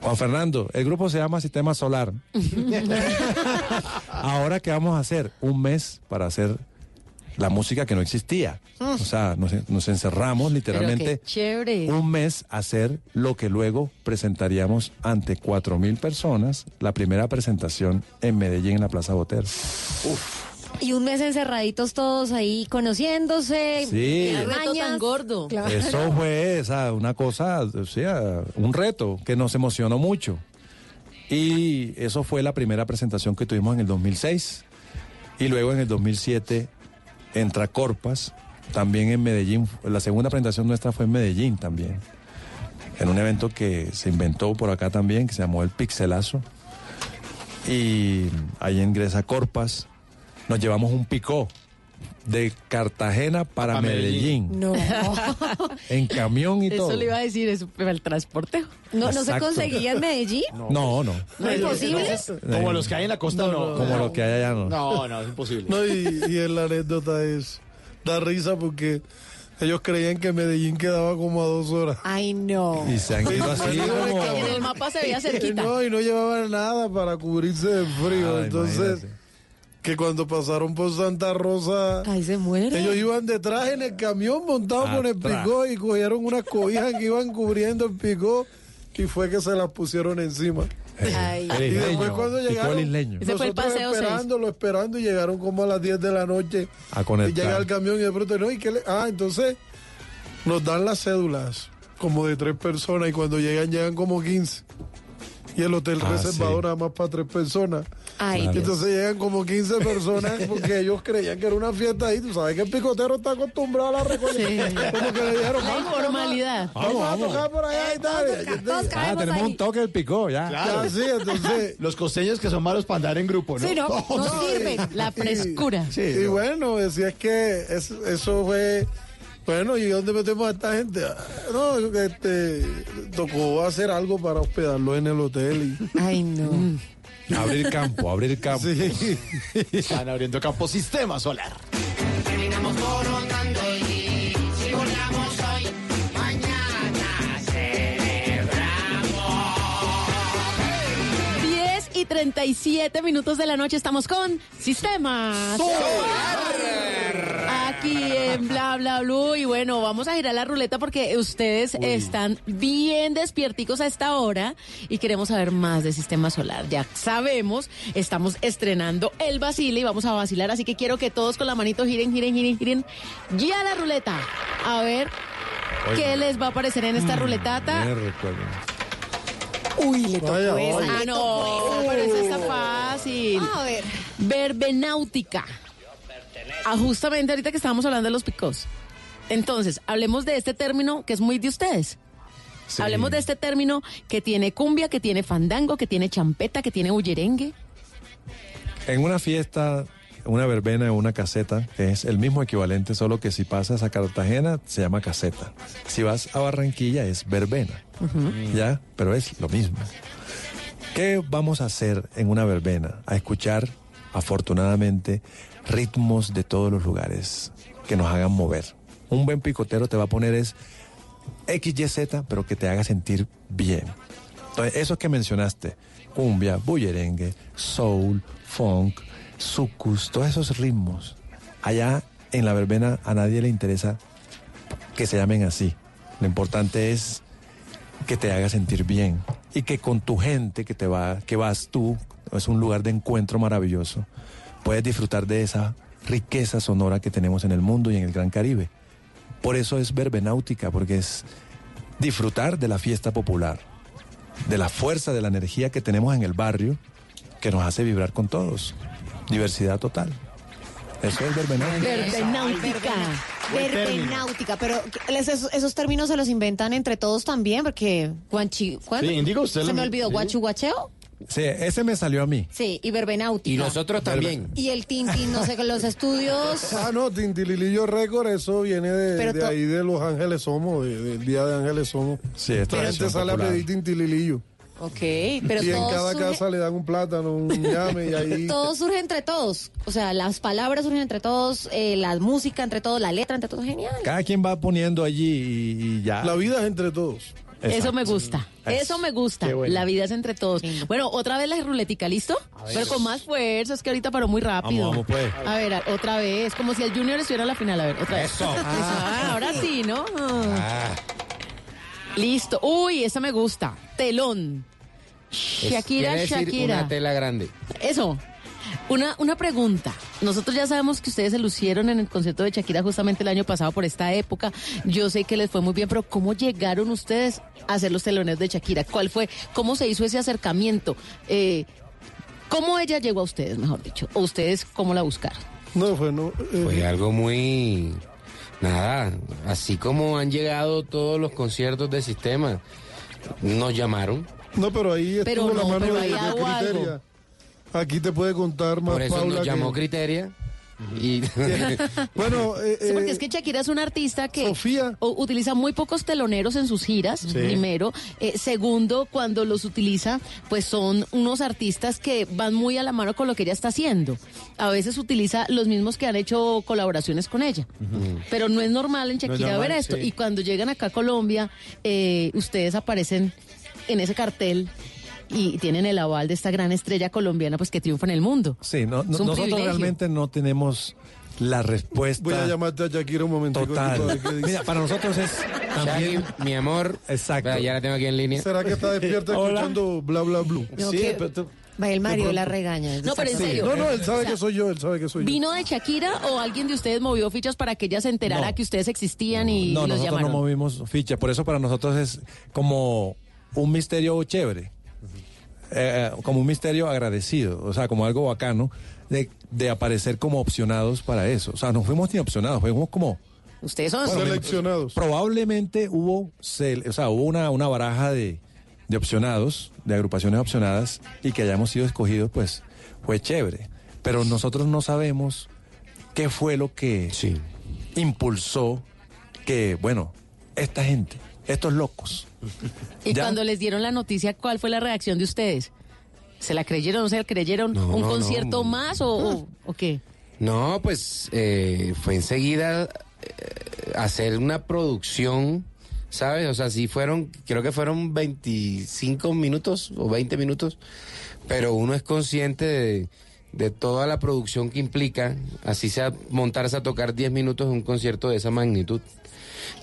Juan Fernando, el grupo se llama Sistema Solar. Ahora, ¿qué vamos a hacer? Un mes para hacer la música que no existía. O sea, nos, nos encerramos literalmente un mes a hacer lo que luego presentaríamos ante cuatro mil personas, la primera presentación en Medellín en la Plaza Botero. Y un mes encerraditos todos ahí conociéndose. Sí. Qué reto tan gordo. Eso fue o sea, una cosa, o sea, un reto que nos emocionó mucho. Y eso fue la primera presentación que tuvimos en el 2006. Y luego en el 2007 entra Corpas, también en Medellín. La segunda presentación nuestra fue en Medellín también. En un evento que se inventó por acá también, que se llamó el Pixelazo. Y ahí ingresa Corpas. Nos llevamos un picó de Cartagena para Pa' Medellín. Medellín. No. En camión y todo. Eso le iba a decir, es el transporte. No, no se Exacto. conseguía en Medellín. No, no. ¿No es posible? Como los que hay en la costa, no. Como lo que hay allá, no. No, no, es imposible. No, y, y la anécdota es, da risa porque ellos creían que Medellín quedaba como a dos horas. Ay, no. Y se han ido así como... En el mapa se veía cerquita. No, y no llevaban nada para cubrirse del frío. Ah, Entonces, imagínate. Que cuando pasaron por Santa Rosa, Ay, se muere. ellos iban detrás en el camión montado con el picó y cogieron unas cobijas que iban cubriendo el picó y fue que se las pusieron encima. Ay. El Y después cuando llegaron. Ese fue el nosotros paseo esperándolo, esperando y llegaron como a las 10 de la noche. A Y conectar. llega el camión y de pronto, no, ¿y qué le? Ah, entonces nos dan las cédulas como de tres personas y cuando llegan, llegan como 15. Y el hotel Ah, reservado sí. nada más para tres personas. Ay, Claro. Y Dios. entonces llegan como 15 personas porque ellos creían que era una fiesta ahí. Tú sabes que el picotero está acostumbrado a la recolección. Sí. Como que le dijeron, La vamos, informalidad. Vamos, a tocar por allá y tal. Y Todos Ah, tenemos ahí. un toque del picó, ya. Ya, sí, entonces... Los costeños que son malos para andar en grupo, ¿no? Sí, no, no sirve. La frescura. Sí, y no. bueno, decía es que es- eso fue. Bueno, ¿y dónde metemos a esta gente? Ah, No, este, tocó hacer algo para hospedarlo en el hotel. Ay, no. Abrir campo, abrir campo. Y, sí. Están abriendo campo sistema solar. Terminamos coronando y si volamos hoy, mañana celebramos. 10 y 37 minutos de la noche estamos con Sistema Solar. Aquí en Bla Bla Blue. Y bueno, vamos a girar la ruleta porque ustedes están bien despierticos a esta hora y queremos saber más de Sistema Solar. Ya sabemos, estamos estrenando el Basile y vamos a vacilar. Así que quiero que todos con la manito giren, giren, giren, giren. Ya la ruleta. A ver. ¿Qué les va a aparecer en esta ruletata? Me recuerdo. Uy, le tocó esa. Ah, no, esa. pero eso está fácil. A ver. Verbenáutica. Ah, justamente ahorita que estábamos hablando de los picos. Entonces, hablemos de este término que es muy de ustedes. Sí. Hablemos de este término que tiene cumbia, que tiene fandango, que tiene champeta, que tiene bullerengue. En una fiesta, una verbena o una caseta, es el mismo equivalente, solo que si pasas a Cartagena se llama caseta. Si vas a Barranquilla es verbena. ¿Ya? Pero es lo mismo. ¿Qué vamos a hacer en una verbena? A escuchar, afortunadamente, ritmos de todos los lugares que nos hagan mover. Un buen picotero te va a poner es XYZ, pero que te haga sentir bien. Entonces, eso que mencionaste, cumbia, bullerengue, soul, funk, sucus, todos esos ritmos, allá en la verbena a nadie le interesa que se llamen así. Lo importante es que te haga sentir bien y que con tu gente que te va, que vas tú, es un lugar de encuentro maravilloso, puedes disfrutar de esa riqueza sonora que tenemos en el mundo y en el Gran Caribe. Por eso es verbenáutica, porque es disfrutar de la fiesta popular, de la fuerza, de la energía que tenemos en el barrio, que nos hace vibrar con todos. Diversidad total. Eso es verbenáutica. Verbenáutica. Verbenáutica, pero esos, esos términos se los inventan entre todos también, porque guanchi, ¿cuándo? Sí, Índigo, usted Se lo- me olvidó, sí. guachuguacheo. Sí, ese me salió a mí. Sí, y verbenáutica. Y nosotros también. Y el tintín, no sé, los estudios. Ah, no, Tintililillo Record, eso viene de, Pero de to- ahí de Los Ángeles Somos, de- del Día de Ángeles Somos. Sí, es La gente sale a pedir Tintililillo. Ok, pero y en cada surge, casa le dan un plátano, un llame y ahí... todo surge entre todos. O sea, las palabras surgen entre todos, eh, la música entre todos, la letra entre todos. Genial. Cada quien va poniendo allí y, y ya. La vida es entre todos. Eso me gusta. Eso me gusta. Bueno. La vida es entre todos. Bueno, otra vez la ruletica, ¿listo? Pero con más fuerza, es que ahorita paró muy rápido. Vamos, vamos, pues. A ver, otra vez, como si el Junior estuviera en la final. A ver, otra vez. Eso. Ah, ahora sí, ¿no? Ah, Listo. Uy, esa me gusta. Telón. es- Shakira, decir Shakira. Una tela grande. Eso. Una, una pregunta. Nosotros ya sabemos que ustedes se lucieron en el concierto de Shakira justamente el año pasado por esta época. Yo sé que les fue muy bien, pero ¿cómo llegaron ustedes a ser los teloneros de Shakira? ¿Cuál fue? ¿Cómo se hizo ese acercamiento? Eh, ¿Cómo ella llegó a ustedes, mejor dicho? ¿O ustedes cómo la buscaron? No, fue, no, eh, Fue algo muy... Nada, así como han llegado todos los conciertos de sistema, nos llamaron. no, pero ahí estuvo Pero la no, mano pero de, de. Criteria. Aquí te puede contar más Por eso Paula nos que- llamó Criteria. Y Bueno, eh, Sí, porque eh, es que Shakira es una artista que Sofía. utiliza muy pocos teloneros en sus giras, primero. Eh, segundo, cuando los utiliza, pues son unos artistas que van muy a la mano con lo que ella está haciendo. A veces utiliza los mismos que han hecho colaboraciones con ella. Pero no es normal en No es Shakira normal, ver esto. sí. Y cuando llegan acá a Colombia, eh, ustedes aparecen en ese cartel y tienen el aval de esta gran estrella colombiana pues que triunfa en el mundo. Sí, no, no- nosotros privilegio. realmente no tenemos la respuesta voy a llamarte a Shakira un momento. total. Mira, para nosotros es también... Shaggy, mi amor. Exacto. Ya la tengo aquí en línea. ¿Será que está despierta escuchando bla bla blue? Sí, que- pero tú- Va, el Mario la regaña. No, pero en Sí. serio. No, no, él sabe O sea, que soy yo, él sabe que soy yo. ¿Vino de Shakira o alguien de ustedes movió fichas para que ella se enterara No. que ustedes existían y No, los nosotros llamaron? no movimos ficha, por eso para nosotros es como un misterio chévere, Eh, como un misterio agradecido, o sea, como algo bacano de, de aparecer como opcionados para eso. O sea, no fuimos ni opcionados, fuimos como... Ustedes son... Seleccionados. Probablemente hubo, o sea, hubo una, una baraja de, de opcionados, de agrupaciones opcionadas, y que hayamos sido escogidos, pues fue chévere. Pero nosotros no sabemos qué fue lo que Sí. impulsó que, bueno, esta gente, estos locos. Y ya- cuando les dieron la noticia, ¿cuál fue la reacción de ustedes? ¿Se la creyeron o se la creyeron? No, ¿Un no, concierto no. más o qué? No, pues eh, fue enseguida eh, hacer una producción, ¿sabes? O sea, sí fueron, creo que fueron 25 minutos o 20 minutos, pero uno es consciente de, de toda la producción que implica, así sea montarse a tocar 10 minutos en un concierto de esa magnitud.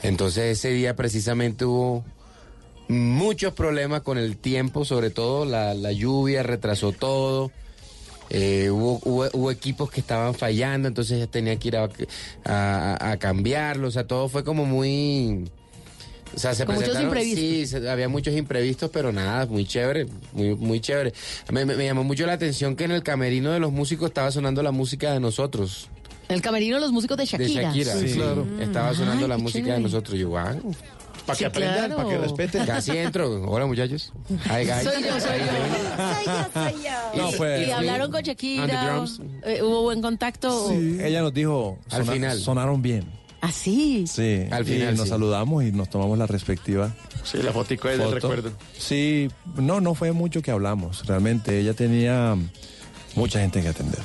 Entonces ese día precisamente hubo muchos problemas con el tiempo, sobre todo la, la lluvia retrasó todo. Eh, hubo, hubo, hubo equipos que estaban fallando, entonces ya tenía que ir a, a, a cambiarlo. O sea, todo fue como muy. O sea, se Con muchos presentaron- imprevistos. Sí, se- había muchos imprevistos, pero nada, muy chévere, muy, muy chévere. Me, me- me llamó mucho la atención que en el camerino de los músicos estaba sonando la música de nosotros, En el camerino de los músicos de de Shakira. Shakira. Sí, claro. Estaba sonando Ay, la música chévere. de nosotros. Yo, wow. Para Sí, que aprendan, claro. para que respeten. Casi entro. Hola, muchachos. Hi, guys. Soy yo, soy yo. No, y, fue- y hablaron con Shakira. eh, ¿Hubo buen contacto? Sí. Ella nos dijo, Al sona- final. sonaron bien. ¿Ah, sí? Sí, Al y final, nos sí. saludamos y nos tomamos la respectiva Sí, la fotico es del recuerdo. Sí, no, no fue mucho que hablamos. Realmente ella tenía mucha gente que atender.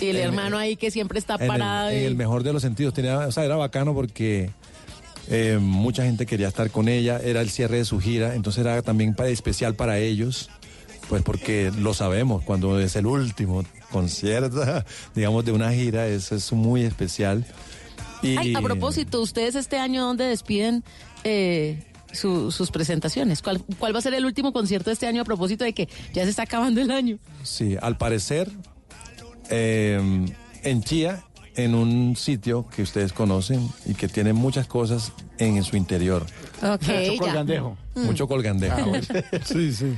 Y el En- hermano ahí que siempre está En el, parado. en y- el mejor de los sentidos. Tenía, o sea, era bacano porque eh, mucha gente quería estar con ella. Era el cierre de su gira, entonces era también especial para ellos. Pues porque lo sabemos, cuando es el último concierto, digamos, de una gira, es, es muy especial. Y, Ay, a propósito, ustedes este año, ¿dónde despiden eh, su- sus presentaciones? ¿Cuál, ¿Cuál va a ser el último concierto de este año a propósito de que ya se está acabando el año? Sí, al parecer, eh, en Chía, en un sitio que ustedes conocen y que tiene muchas cosas en, su interior. Ok, Mucho ya. colgandejo. Mucho colgandejo. Sí, sí.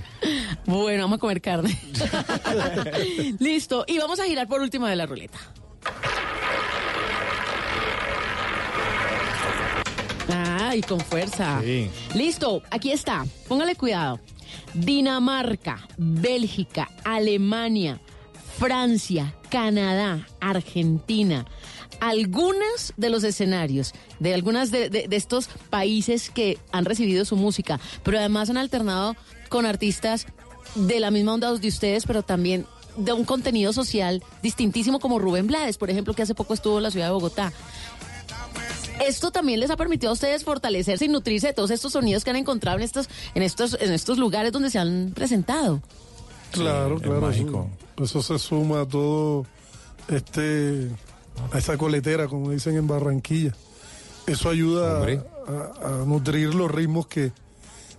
Bueno, vamos a comer carne. Listo, y vamos a girar por última de la ruleta. Ah, y con fuerza. Sí. Listo, aquí está. Póngale cuidado. Dinamarca, Bélgica, Alemania, Francia, Canadá, Argentina. Algunos de los escenarios de algunas de, de- de estos países que han recibido su música, pero además han alternado con artistas de la misma onda de ustedes, pero también de un contenido social distintísimo como Rubén Blades, por ejemplo, que hace poco estuvo en la ciudad de Bogotá. Esto también les ha permitido a ustedes fortalecerse y nutrirse de todos estos sonidos que han encontrado en estos, en estos, en estos lugares donde se han presentado. Claro, claro. mágico. Eso, eso se suma a todo este a esa coletera, como dicen en Barranquilla. Eso ayuda a, a nutrir los ritmos que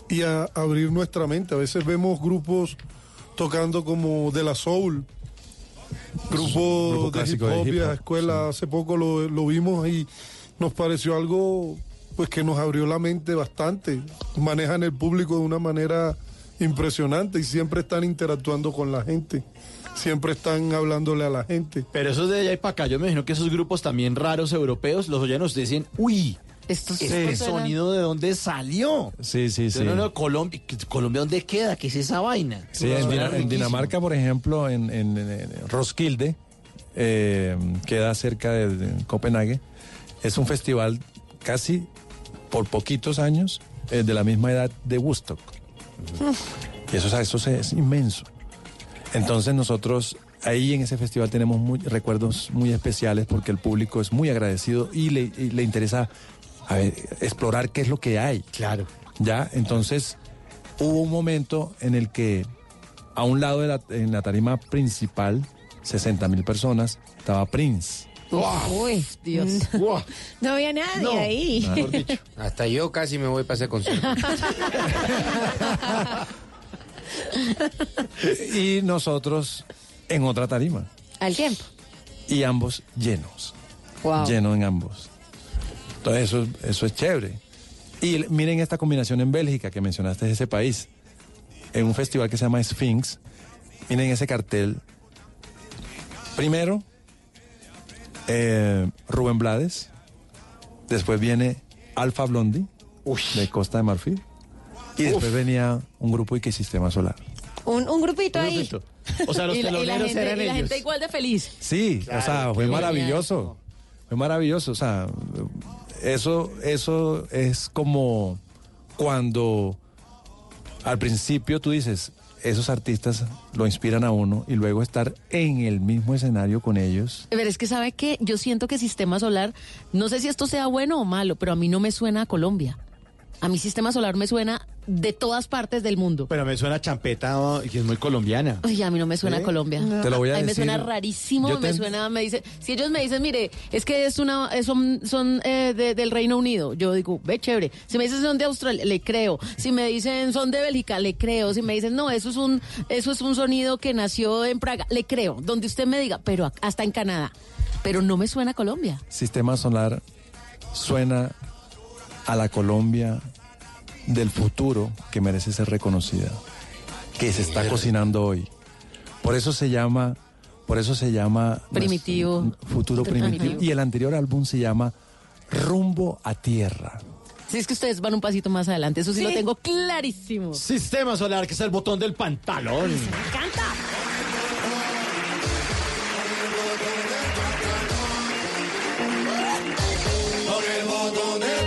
y a abrir nuestra mente. A veces vemos grupos tocando como de la soul, grupos Grupo de hip de hop, escuela. Hace poco lo, lo vimos y nos pareció algo pues que nos abrió la mente bastante. Manejan el público de una manera impresionante y siempre están interactuando con la gente. Siempre están hablándole a la gente. Pero eso es de allá y para acá. Yo me imagino que esos grupos también raros europeos los oyen ustedes dicen, uy, este sonido de dónde salió. Sí, sí, sí. No, no, Colombia, Colombia, ¿dónde queda? ¿Qué es esa vaina? Sí, en, en. Dinamarca, por ejemplo, en, en- en Roskilde, eh, queda cerca de, de Copenhague, es un festival casi por poquitos años eh, de la misma edad de Woodstock. Y eso, o sea, eso es inmenso. Entonces nosotros ahí en ese festival tenemos muy- recuerdos muy especiales porque el público es muy agradecido y le, y le interesa a ver, explorar qué es lo que hay. Claro. Ya, entonces hubo un momento en el que a un lado de la, en la tarima principal, 60 mil personas, estaba Prince. Uy, Dios. No había nadie No. ahí. Mejor dicho. Hasta yo casi me voy para ese concierto. y nosotros en otra tarima. Al tiempo. Y ambos llenos. Wow. Lleno en ambos. Entonces eso, eso es chévere. Y miren esta combinación en Bélgica que mencionaste ese país. En un festival que se llama Sphinx. Miren ese cartel. Primero, eh, Rubén Blades. Después viene Alfa Blondie de Costa de Marfil. Y después venía un grupo y que Sistema Solar. Un, un grupito Un ahí. grupito. O sea, los y y la teloneros gente, eran y la ellos. gente igual de feliz. Sí, o sea, fue maravilloso. Fue maravilloso. O sea, eso, eso es como cuando al principio tú dices, esos artistas lo inspiran a uno y luego estar en el mismo escenario con ellos. Pero es que sabe que yo siento que Sistema Solar, no sé si esto sea bueno o malo, pero a mí no me suena a Colombia. A mi Sistema Solar me suena de todas partes del mundo. Pero me suena champeta oh, y que es muy colombiana. Ay, a mí no me suena a Colombia. Te lo voy a mí me decir. suena rarísimo, Yo me te- suena, me dice, si ellos me dicen, mire, es que es una, eh, son, son eh, de- del Reino Unido, yo digo, ve chévere. Si me dicen son de Australia, le creo. Si me dicen son de Bélgica, le creo. Si me dicen, no, eso es un, eso es un sonido que nació en Praga, le creo. Donde usted me diga, pero hasta en Canadá. Pero no me suena a Colombia. Sistema Solar suena a la Colombia del futuro que merece ser reconocida, que se está cocinando hoy. Por eso se llama, por eso se llama Primitivo. nuestro Futuro Primitivo. primitivo. Y el anterior álbum se llama Rumbo a Tierra. Si es que ustedes van un pasito más adelante, eso sí, lo tengo clarísimo. Sistema solar, que es el botón del pantalón. Con el botón del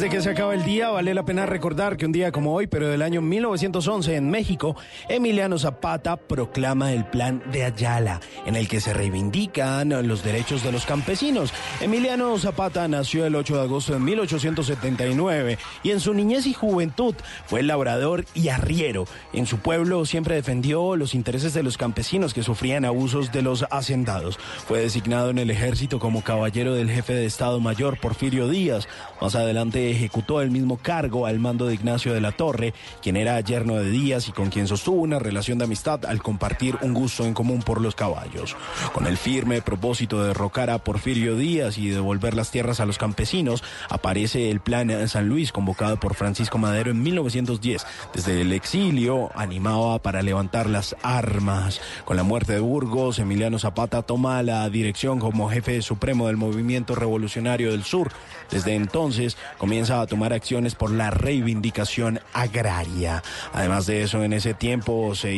De que se acabe el día, vale la pena recordar que un día como hoy, pero del año 1911 en México, Emiliano Zapata proclama el Plan de Ayala, en el que se reivindican los derechos de los campesinos. Emiliano Zapata nació el 8 de agosto de 1879 y en su niñez y juventud fue labrador y arriero. En su pueblo siempre defendió los intereses de los campesinos que sufrían abusos de los hacendados. Fue designado en el ejército como caballero del jefe de Estado Mayor Porfirio Díaz. Más adelante ejecutó el mismo cargo al mando de Ignacio de la Torre, quien era yerno de Díaz y con quien sostuvo una relación de amistad al compartir un gusto en común por los caballos. Con el firme propósito de derrocar a Porfirio Díaz y devolver las tierras a los campesinos, aparece el Plan San Luis convocado por Francisco Madero en 1910. Desde el exilio animaba para levantar las armas. Con la muerte de Burgos, Emiliano Zapata toma la dirección como jefe supremo del movimiento revolucionario del sur. Desde entonces comienza a tomar acciones por la reivindicación agraria. Además de eso, en ese tiempo se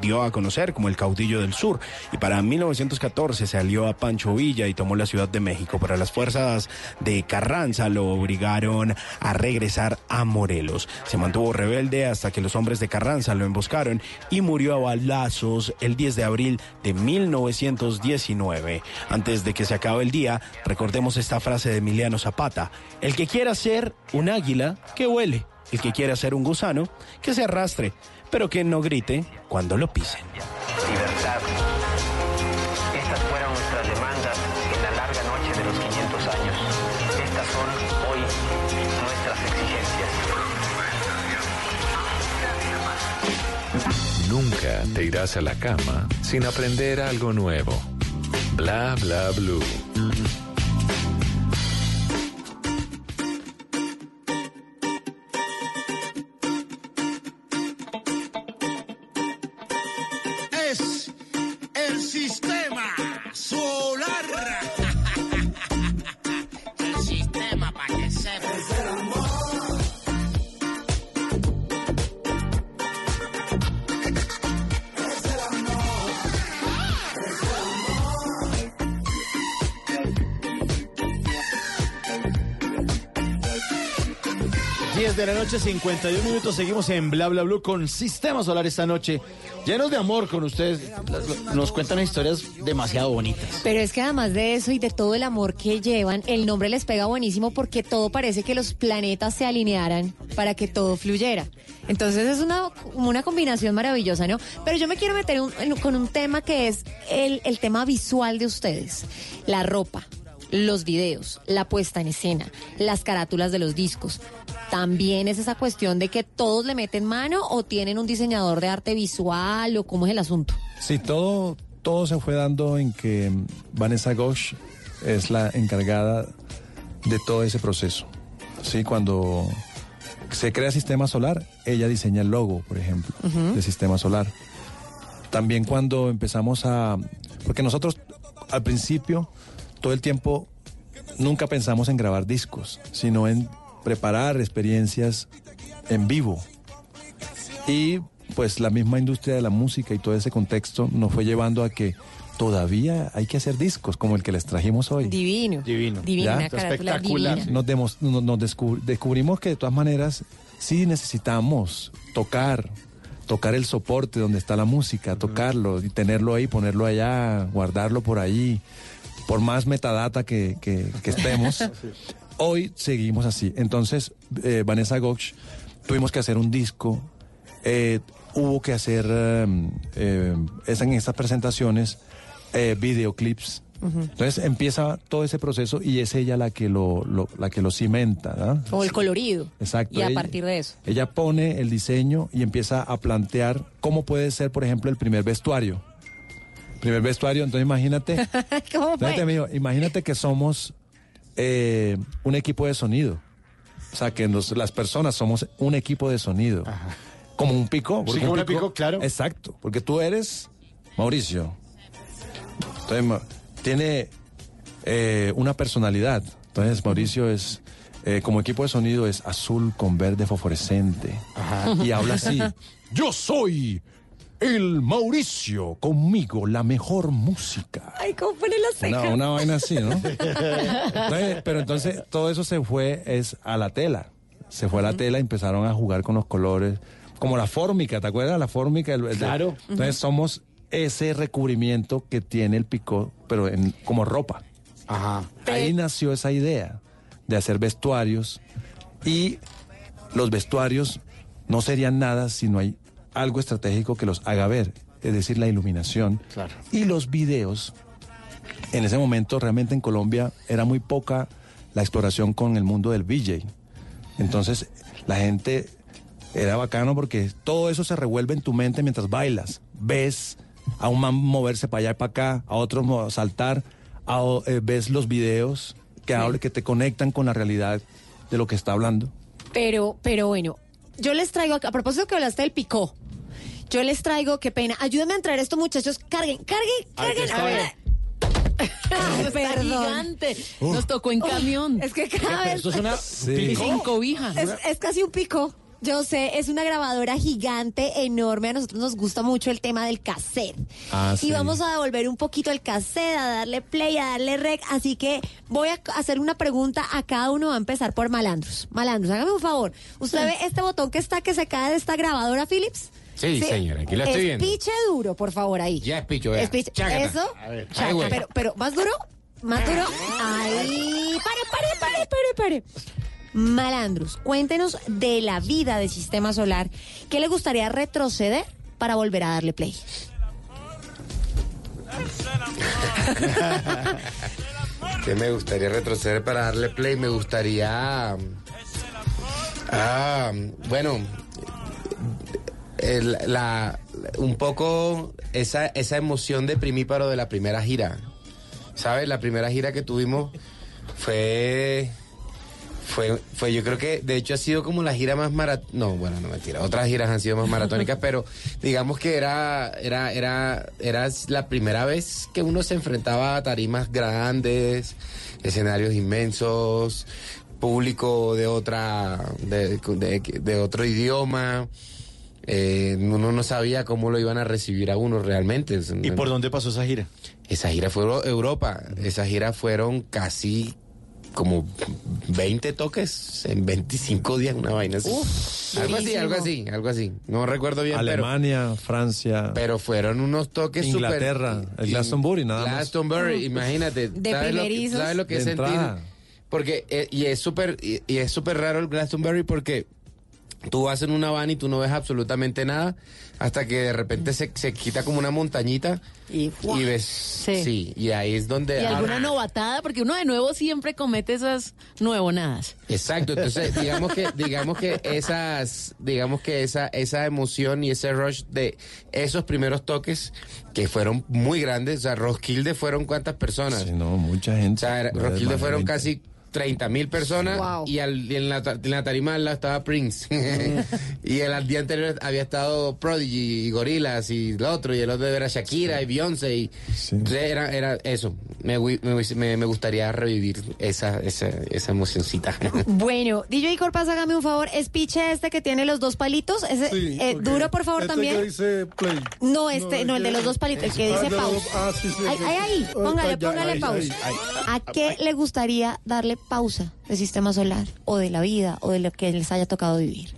dio a conocer como el caudillo del sur y para 1914 se alió a Pancho Villa y tomó la Ciudad de México. Pero las fuerzas de Carranza lo obligaron a regresar a Morelos. Se mantuvo rebelde hasta que los hombres de Carranza lo emboscaron y murió a balazos el 10 de abril de 1919. Antes de que se acabe el día, recordemos esta frase de Emiliano Zapata. El que quiera ser un águila, que huele. El que quiera ser un gusano, que se arrastre, pero que no grite cuando lo pisen. Libertad. Estas fueron nuestras demandas en la larga noche de los 500 años. Estas son hoy nuestras exigencias. Nunca te irás a la cama sin aprender algo nuevo. Bla bla blue. Noche, 51 minutos. Seguimos en Bla Bla Blue con Sistema Solar esta noche. Llenos de amor con ustedes. Nos cuentan historias demasiado bonitas. Pero es que además de eso y de todo el amor que llevan, el nombre les pega buenísimo porque todo parece que los planetas se alinearan para que todo fluyera. Entonces es una, una combinación maravillosa, ¿no? Pero yo me quiero meter con un tema que es el, el tema visual de ustedes. La ropa, los videos, la puesta en escena, las carátulas de los discos. También es esa cuestión de que todos le meten mano o tienen un diseñador de arte visual o cómo es el asunto. Sí, todo, todo se fue dando en que Vanessa Gosch es la encargada de todo ese proceso. Sí, cuando se crea Sistema Solar, ella diseña el logo, por ejemplo, Ujú. de Sistema Solar. También cuando empezamos a... Porque nosotros al principio, todo el tiempo, nunca pensamos en grabar discos, sino en preparar experiencias en vivo. Y pues la misma industria de la música y todo ese contexto nos fue llevando a que todavía hay que hacer discos como el que les trajimos hoy. Divino. Divino. Divina, carátula divina. Nos, demos- nos- nos descub- descubrimos que de todas maneras sí necesitamos tocar, tocar el soporte donde está la música, tocarlo y tenerlo ahí, ponerlo allá, guardarlo por ahí, por más metadata que, que- que estemos. Hoy seguimos así. Entonces, eh, Vanessa Goch, tuvimos que hacer un disco, eh, hubo que hacer eh, eh, en estas presentaciones eh, videoclips. Entonces empieza todo ese proceso y es ella la que lo, lo- la que lo cimenta, ¿no? Como el colorido. Exacto. Y a Ella- partir de eso. Ella pone el diseño y empieza a plantear cómo puede ser, por ejemplo, el primer vestuario. Primer vestuario, entonces imagínate, ¿Cómo fue? Imagínate que somos eh, un equipo de sonido. O sea, que nos- las personas somos un equipo de sonido. Como un pico. Sí, como un pico, claro. Exacto, porque tú eres Mauricio. Entonces, ma- tiene eh, una personalidad. Entonces, Mauricio es, eh, como equipo de sonido, es azul con verde fosforescente. Y habla así. Yo soy el Mauricio, conmigo la mejor música. Ay, ¿cómo pone la ceja? No, una vaina así, ¿no? Entonces, pero entonces todo eso se fue es a la tela. Se fue a la tela y empezaron a jugar con los colores. Como la fórmica, ¿te acuerdas? La fórmica. el- el- Claro. Entonces somos ese recubrimiento que tiene el picot, pero en, como ropa. Ajá. Ahí nació esa idea de hacer vestuarios y los vestuarios no serían nada si no hay algo estratégico que los haga ver, es decir, la iluminación. Claro. Y los videos, en ese momento realmente en Colombia era muy poca la exploración con el mundo del VJ. Entonces, la gente era bacano porque todo eso se revuelve en tu mente mientras bailas. Ves a un man moverse para allá y para acá, a otros mo- saltar, a eh, ves los videos que, hablan- que te conectan con la realidad de lo que está hablando. Pero, pero bueno, yo les traigo, a propósito que hablaste del picó, yo les traigo, qué pena, ayúdenme a entrar esto, muchachos, carguen, carguen, carguen. A ver. Ay, Está perdón. gigante. Nos tocó en camión. Es que cada vez... Esto es una Sí. sin cobija. Es, es casi un pico. Yo sé, es una grabadora gigante, enorme. A nosotros nos gusta mucho el tema del cassette. Ah, y sí. vamos a devolver un poquito el cassette, a darle play, a darle rec. Así que voy a hacer una pregunta a cada uno. Va a empezar por Malandros. Malandros, hágame un favor. ¿Usted ve este botón que está, que se cae de esta grabadora, Philips? Sí, señora, aquí la estoy Es viendo. piche duro, por favor, ahí. Ya es picho. Es piche. Eso. A ver, pero, pero, ¿más duro? ¿Más duro? Ahí. Pare, pare, pare, pare, pare. Malandros, cuéntenos de la vida del sistema solar. ¿Qué le gustaría retroceder para volver a darle play? ¿Qué me gustaría retroceder para darle play? Me gustaría. Ah, bueno. un poco esa, esa emoción de primíparo de la primera gira. ¿Sabes? La primera gira que tuvimos fue. Fue, fue, yo creo que de hecho ha sido como la gira más maratónica. No, bueno, no mentira. Otras giras han sido más maratónicas, pero digamos que era, era, era, era la primera vez que uno se enfrentaba a tarimas grandes, escenarios inmensos, público de otra, de, de- de otro idioma. Eh, uno no sabía cómo lo iban a recibir a uno realmente. ¿Y por dónde pasó esa gira? Esa gira fue Euro- Europa. Esa gira fueron casi como 20 toques en 25 días, una vaina así. algo así, algo así, algo así. No recuerdo bien, pero, Alemania, Francia. pero fueron unos toques súper- Inglaterra, el Glastonbury, nada más. Glastonbury, imagínate. De ¿sabes lo. ¿Sabes lo que De es sentir? entrada. Porque, eh, y es súper, y, y es súper raro el Glastonbury porque tú vas en una van y tú no ves absolutamente nada hasta que de repente se, se quita como una montañita Y, y ves, sí. y ahí es donde... Y ah, alguna novatada, porque uno de nuevo siempre comete esas nuevonadas. Exacto, entonces digamos que digamos que esas digamos que esa esa emoción y ese rush de esos primeros toques que fueron muy grandes, o sea, Roskilde fueron cuántas personas? Sí, no, mucha gente. O sea, era- Pues, Roskilde más de fueron 20. casi 30 mil personas Wow. y, al- y en, la, en la tarima al lado estaba Prince y el al día anterior había estado Prodigy y Gorillaz y lo otro y el otro era Shakira y Beyoncé y entonces era, era eso me, me, me- gustaría revivir esa, esa, esa emocioncita Bueno, DJ Corpaz, hágame un favor. ¿Es piche este que tiene los dos palitos? Ese, Sí, eh, ok. Duro, por favor, Este también. que dice play. No, este, no, el de que- los dos palitos, el que dice pausa. ah, sí, sí, Ay, sí. ay, ay, Ah, póngale, póngale ahí, pausa. ahí, ¿A qué le gustaría darle pausa del sistema solar o de la vida o de lo que les haya tocado vivir?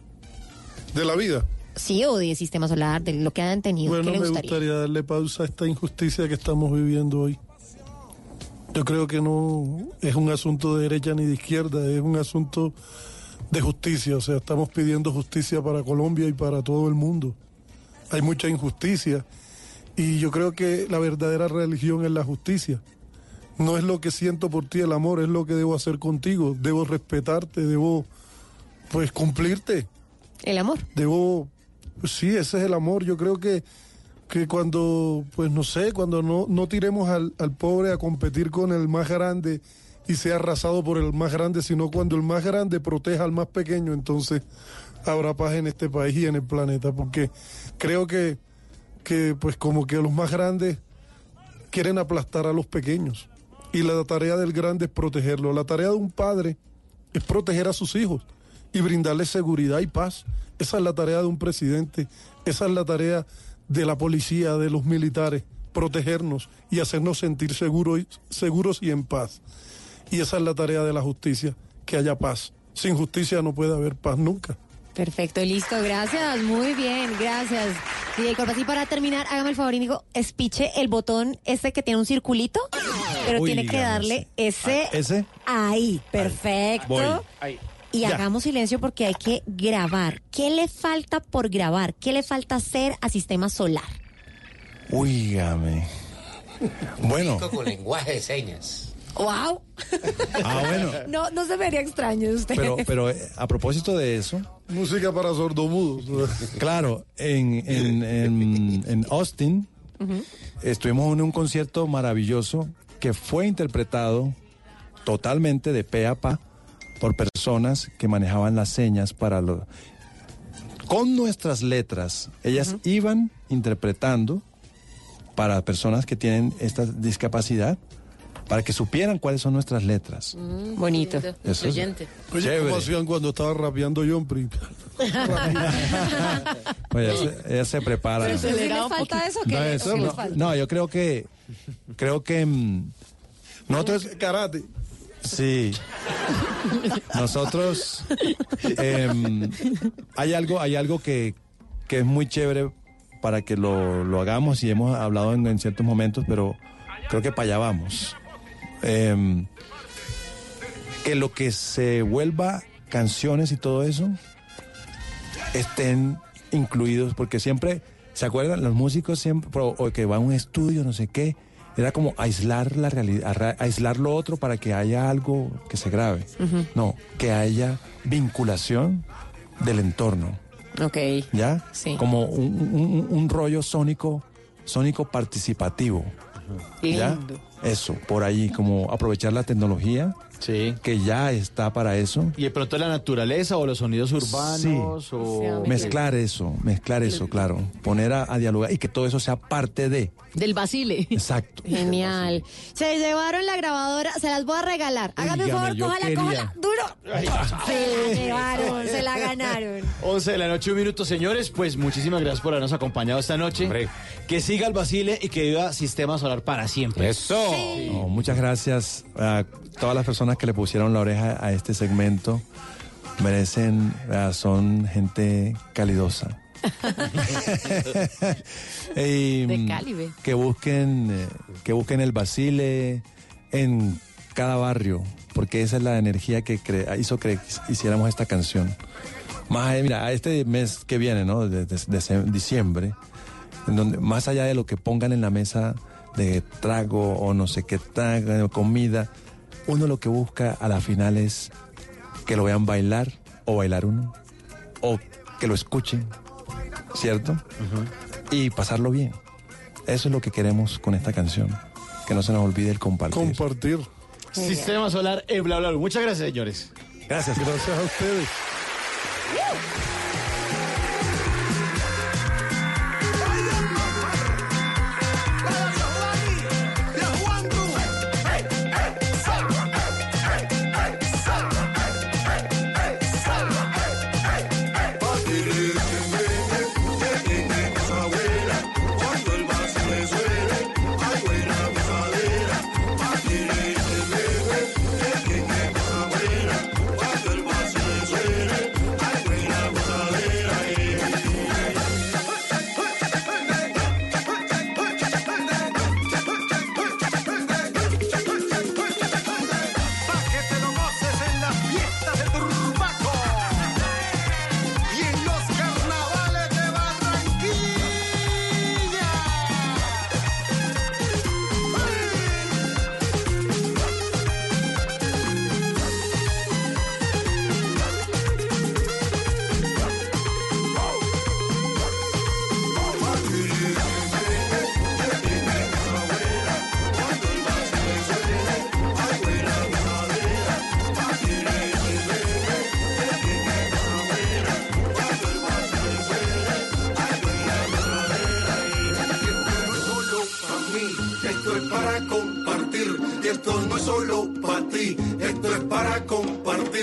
De la vida. Sí, o de sistema solar, de lo que hayan tenido. Bueno, ¿Qué le me gustaría? gustaría darle pausa a esta injusticia que estamos viviendo hoy. Yo creo que no es un asunto de derecha ni de izquierda, es un asunto de justicia. O sea, estamos pidiendo justicia para Colombia y para todo el mundo. Hay mucha injusticia y yo creo que la verdadera religión es la justicia. No es lo que siento por ti el amor, es lo que debo hacer contigo. Debo respetarte, debo pues cumplirte. El amor. Debo, sí, ese es el amor. Yo creo que, que cuando, pues no sé, cuando no, no tiremos al, al pobre a competir con el más grande y sea arrasado por el más grande, sino cuando el más grande proteja al más pequeño, entonces habrá paz en este país y en el planeta. Porque creo que, que pues como que los más grandes quieren aplastar a los pequeños. Y la tarea del grande es protegerlo. La tarea de un padre es proteger a sus hijos y brindarles seguridad y paz. Esa es la tarea de un presidente, esa es la tarea de la policía, de los militares, protegernos y hacernos sentir seguros, seguros y en paz. Y esa es la tarea de la justicia, que haya paz. Sin justicia no puede haber paz nunca. Perfecto, listo, gracias, muy bien, gracias. DJ Corpaz, y para terminar, hágame el favor, Inigo, espiche el botón ese que tiene un circulito, pero Uy, tiene que darle ese ¿Ese? ahí, perfecto. Voy. Y Ya. hagamos silencio porque hay que grabar. ¿Qué le falta por grabar? ¿Qué le falta hacer a Sistema Solar? Uígame. Bueno, con lenguaje de señas ¡Wow! Ah, bueno. No, no se vería extraño de usted. Pero, pero eh, a propósito de eso. Música para sordomudos. Claro, en, en, en, en Austin estuvimos en un concierto maravilloso que fue interpretado totalmente de pe a pa por personas que manejaban las señas para los... Con nuestras letras, ellas iban interpretando para personas que tienen esta discapacidad, para que supieran cuáles son nuestras letras. Bonito. Eso es- Oye, Chévere. ¿cómo hacían cuando estaba rapeando John Pri? Oye, ella se, ella se prepara. Pero les falta eso, ¿qué, No, ¿o eso les no, falta? no, yo creo que creo que mm, nosotros karate. Sí. Nosotros em, hay algo hay algo que, que es muy chévere para que lo, lo hagamos y hemos hablado en, en ciertos momentos, pero creo que para allá vamos. Em, que lo que se vuelva canciones y todo eso estén incluidos, porque siempre, ¿se acuerdan? Los músicos siempre, o, o que va a un estudio, no sé qué, era como aislar la realidad, aislar lo otro para que haya algo que se grabe. Ujú. No, que haya vinculación del entorno, Ok. ¿ya? Sí. Como un, un- un rollo sónico, sónico participativo. ¿ya? Lindo. Eso, por ahí, como aprovechar la tecnología que ya está para eso. Y de pronto la naturaleza o los sonidos urbanos o... Mezclar eso, mezclar eso, claro. Poner a, a dialogar y que todo eso sea parte de. Del Basile. Exacto. Genial. Se llevaron la grabadora, se las voy a regalar. Hágame un favor, cójala, quería. cójala, duro. Se la llevaron, se la ganaron. 11 de la noche, un minuto, señores. Pues muchísimas gracias por habernos acompañado esta noche. Que siga el Basile y que viva Sistema Solar para siempre. Eso. No, muchas gracias a todas las personas que le pusieron la oreja a este segmento. Merecen, ah, son gente calidosa. Y, De mm, Calibe. Que busquen, eh, que busquen el Basile en cada barrio, porque esa es la energía que cre- hizo que hiciéramos esta canción. Más, allá- mira, a este mes que viene, ¿no? De, de- de diciembre, en donde más allá de lo que pongan en la mesa de trago o no sé qué trago, comida, uno lo que busca a la final es que lo vean bailar o bailar uno, o que lo escuchen, ¿cierto? Y pasarlo bien. Eso es lo que queremos con esta canción. Que no se nos olvide el compartir. Compartir. Sistema Solar en Bla Bla Bla. Muchas gracias, señores. Gracias. Gracias a ustedes.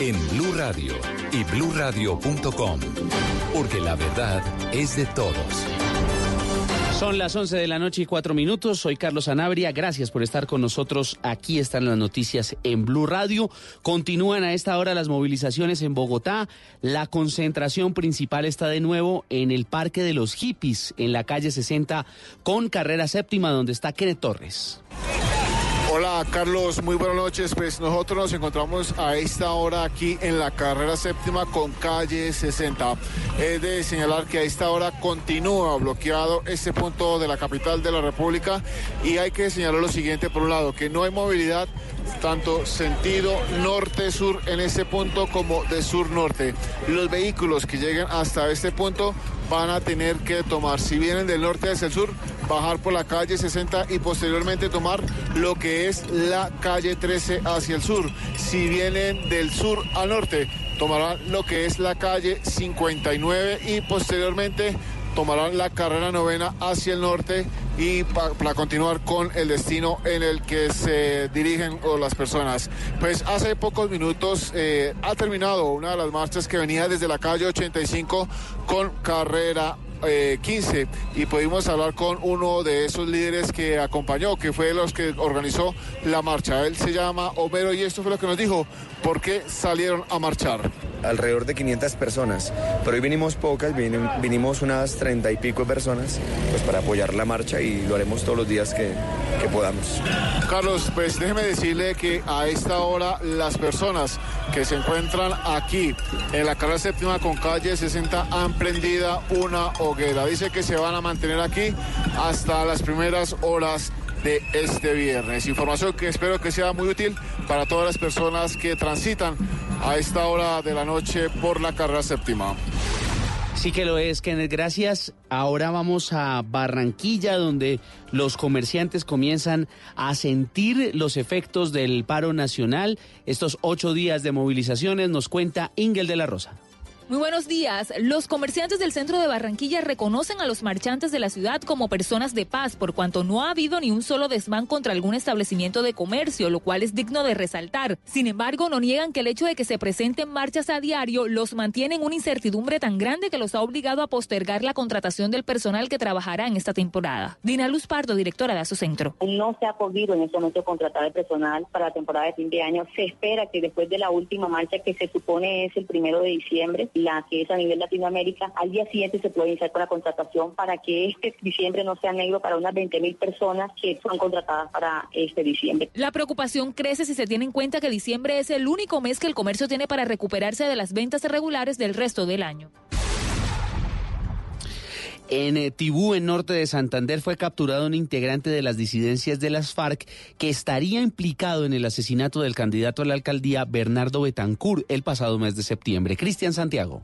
en Blue Radio y bluradio.com, porque la verdad es de todos. Son las 11 de la noche y cuatro minutos. Soy Carlos Anabria. Gracias por estar con nosotros. Aquí están las noticias en Blue Radio. Continúan a esta hora las movilizaciones en Bogotá. La concentración principal está de nuevo en el Parque de los Hippies, en la calle 60, con carrera séptima, donde está Kenneth Torres. Hola Carlos, muy buenas noches. Pues nosotros nos encontramos a esta hora aquí en la carrera séptima con calle 60. Es de señalar que a esta hora continúa bloqueado este punto de la capital de la República y hay que señalar lo siguiente, por un lado, que no hay movilidad tanto sentido norte-sur en este punto como de sur-norte. Los vehículos que lleguen hasta este punto van a tener que tomar, si vienen del norte hacia el sur, bajar por la calle 60 y posteriormente tomar lo que es la calle 13 hacia el sur. Si vienen del sur al norte, tomarán lo que es la calle 59 y posteriormente tomarán la carrera novena hacia el norte y pa- para continuar con el destino en el que se dirigen las personas. Pues hace pocos minutos eh, ha terminado una de las marchas que venía desde la calle 85 con carrera eh, 15 y pudimos hablar con uno de esos líderes que acompañó, que fue los que organizó la marcha. Él se llama Homero y esto fue lo que nos dijo, por qué salieron a marchar. Alrededor de 500 personas, pero hoy vinimos pocas, vin- vinimos unas 30 y pico de personas pues para apoyar la marcha y lo haremos todos los días que, que podamos. Carlos, pues déjeme decirle que a esta hora las personas que se encuentran aquí en la carrera séptima con calle 60 han prendido una hoguera. Dice que se van a mantener aquí hasta las primeras horas de este viernes. Información que espero que sea muy útil para todas las personas que transitan a esta hora de la noche por la carrera séptima. Sí que lo es, Kenneth. Gracias. Ahora vamos a Barranquilla, donde los comerciantes comienzan a sentir los efectos del paro nacional. Estos ocho días de movilizaciones nos cuenta Ingel de la Rosa. Muy buenos días. Los comerciantes del centro de Barranquilla reconocen a los marchantes de la ciudad como personas de paz, por cuanto no ha habido ni un solo desmán contra algún establecimiento de comercio, lo cual es digno de resaltar. Sin embargo, no niegan que el hecho de que se presenten marchas a diario los mantiene en una incertidumbre tan grande que los ha obligado a postergar la contratación del personal que trabajará en esta temporada. Dina Luz Pardo, directora de Asocentro. No se ha podido en este momento contratar el personal para la temporada de fin de año. Se espera que después de la última marcha, que se supone es el primero de diciembre, la que es a nivel Latinoamérica, al día siguiente se puede iniciar con la contratación para que este diciembre no sea negro para unas 20 mil personas que son contratadas para este diciembre. La preocupación crece si se tiene en cuenta que diciembre es el único mes que el comercio tiene para recuperarse de las ventas irregulares del resto del año. En eh, Tibú, en norte de Santander, fue capturado un integrante de las disidencias de las FARC que estaría implicado en el asesinato del candidato a la alcaldía Bernardo Betancur el pasado mes de septiembre. Cristian Santiago.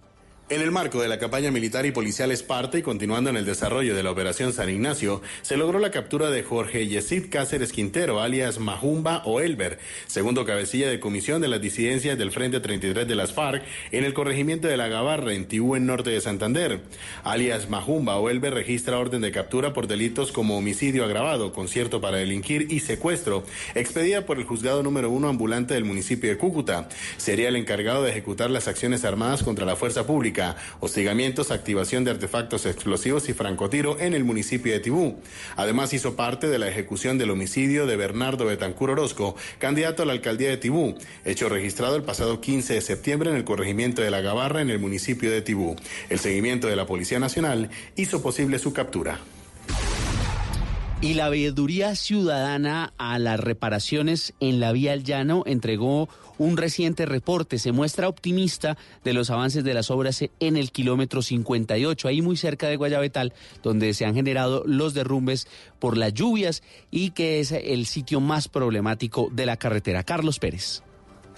En el marco de la campaña militar y policial Esparta y continuando en el desarrollo de la operación San Ignacio, se logró la captura de Jorge Yesid Cáceres Quintero, alias Majumba o Elber, segundo cabecilla de comisión de las disidencias del Frente 33 de las FARC en el corregimiento de la Gavarra, en Tibú, en norte de Santander. Alias Majumba o Elber registra orden de captura por delitos como homicidio agravado, concierto para delinquir y secuestro, expedida por el juzgado número uno ambulante del municipio de Cúcuta. Sería el encargado de ejecutar las acciones armadas contra la fuerza pública hostigamientos, activación de artefactos explosivos y francotiro en el municipio de Tibú. Además hizo parte de la ejecución del homicidio de Bernardo Betancur Orozco, candidato a la alcaldía de Tibú, hecho registrado el pasado 15 de septiembre en el corregimiento de La Gavarra en el municipio de Tibú. El seguimiento de la Policía Nacional hizo posible su captura. Y la veeduría ciudadana a las reparaciones en la vía al llano entregó un reciente reporte. Se muestra optimista de los avances de las obras en el kilómetro 58, ahí muy cerca de Guayabetal, donde se han generado los derrumbes por las lluvias y que es el sitio más problemático de la carretera. Carlos Pérez.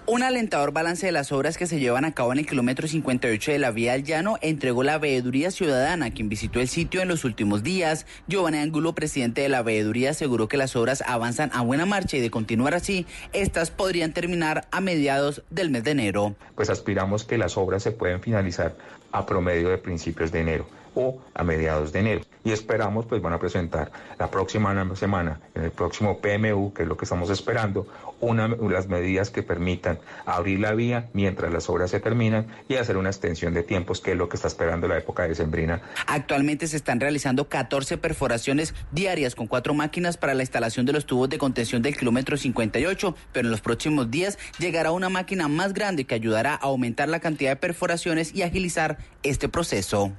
Un alentador balance de las obras que se llevan a cabo en el kilómetro 58 de la vía al llano entregó la Veeduría Ciudadana, quien visitó el sitio en los últimos días. Giovanni Angulo, presidente de la Veeduría, aseguró que las obras avanzan a buena marcha y de continuar así, estas podrían terminar a mediados del mes de enero. Pues aspiramos que las obras se pueden finalizar a promedio de principios de enero. O a mediados de enero. Y esperamos, pues van a presentar la próxima semana, en el próximo PMU, que es lo que estamos esperando, una, las medidas que permitan abrir la vía mientras las obras se terminan y hacer una extensión de tiempos, que es lo que está esperando la época de Sembrina. Actualmente se están realizando 14 perforaciones diarias con cuatro máquinas para la instalación de los tubos de contención del kilómetro 58, pero en los próximos días llegará una máquina más grande que ayudará a aumentar la cantidad de perforaciones y agilizar este proceso.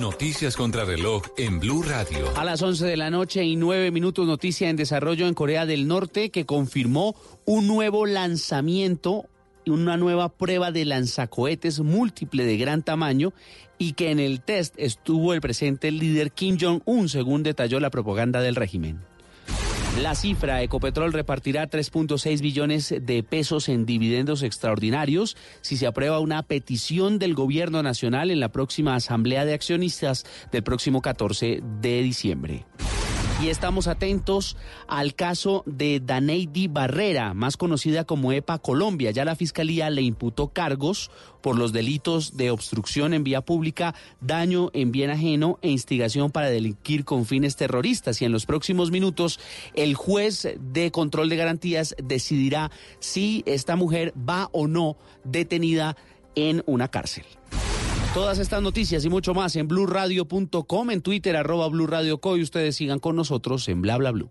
Noticias contra reloj en Blue Radio. A las 11 de la noche y 9 minutos, noticia en desarrollo en Corea del Norte que confirmó un nuevo lanzamiento, una nueva prueba de lanzacohetes múltiple de gran tamaño y que en el test estuvo el presente líder Kim Jong-un, según detalló la propaganda del régimen. La cifra, Ecopetrol repartirá 3.6 billones de pesos en dividendos extraordinarios si se aprueba una petición del gobierno nacional en la próxima asamblea de accionistas del próximo 14 de diciembre. Y estamos atentos al caso de Daneidi Barrera, más conocida como EPA Colombia. Ya la fiscalía le imputó cargos por los delitos de obstrucción en vía pública, daño en bien ajeno e instigación para delinquir con fines terroristas. Y en los próximos minutos, el juez de control de garantías decidirá si esta mujer va o no detenida en una cárcel. Todas estas noticias y mucho más en blurradio.com, en Twitter, arroba blurradioco y ustedes sigan con nosotros en bla bla blue.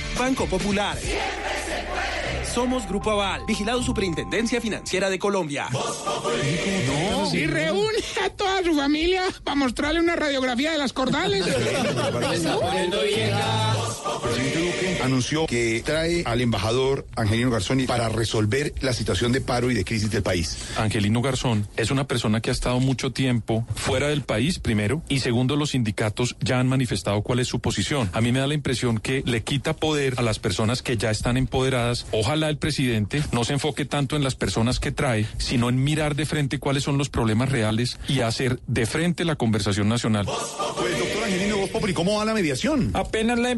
Banco Popular. Somos Grupo Aval, vigilado Superintendencia Financiera de Colombia. Y reúne a toda su familia para mostrarle una radiografía de las cordales. presidente Duque anunció que trae al embajador Angelino Garzón para resolver la situación de paro y de crisis del país. Angelino Garzón es una persona que ha estado mucho tiempo fuera del país, primero, y segundo, los sindicatos ya han manifestado cuál es su posición. A mí me da la impresión que le quita poder a las personas que ya están empoderadas. Ojalá el presidente no se enfoque tanto en las personas que trae, sino en mirar de frente cuáles son los problemas reales y hacer de frente la conversación nacional. Pues doctor Angelino Voz Populi, ¿cómo va la mediación? Apenas la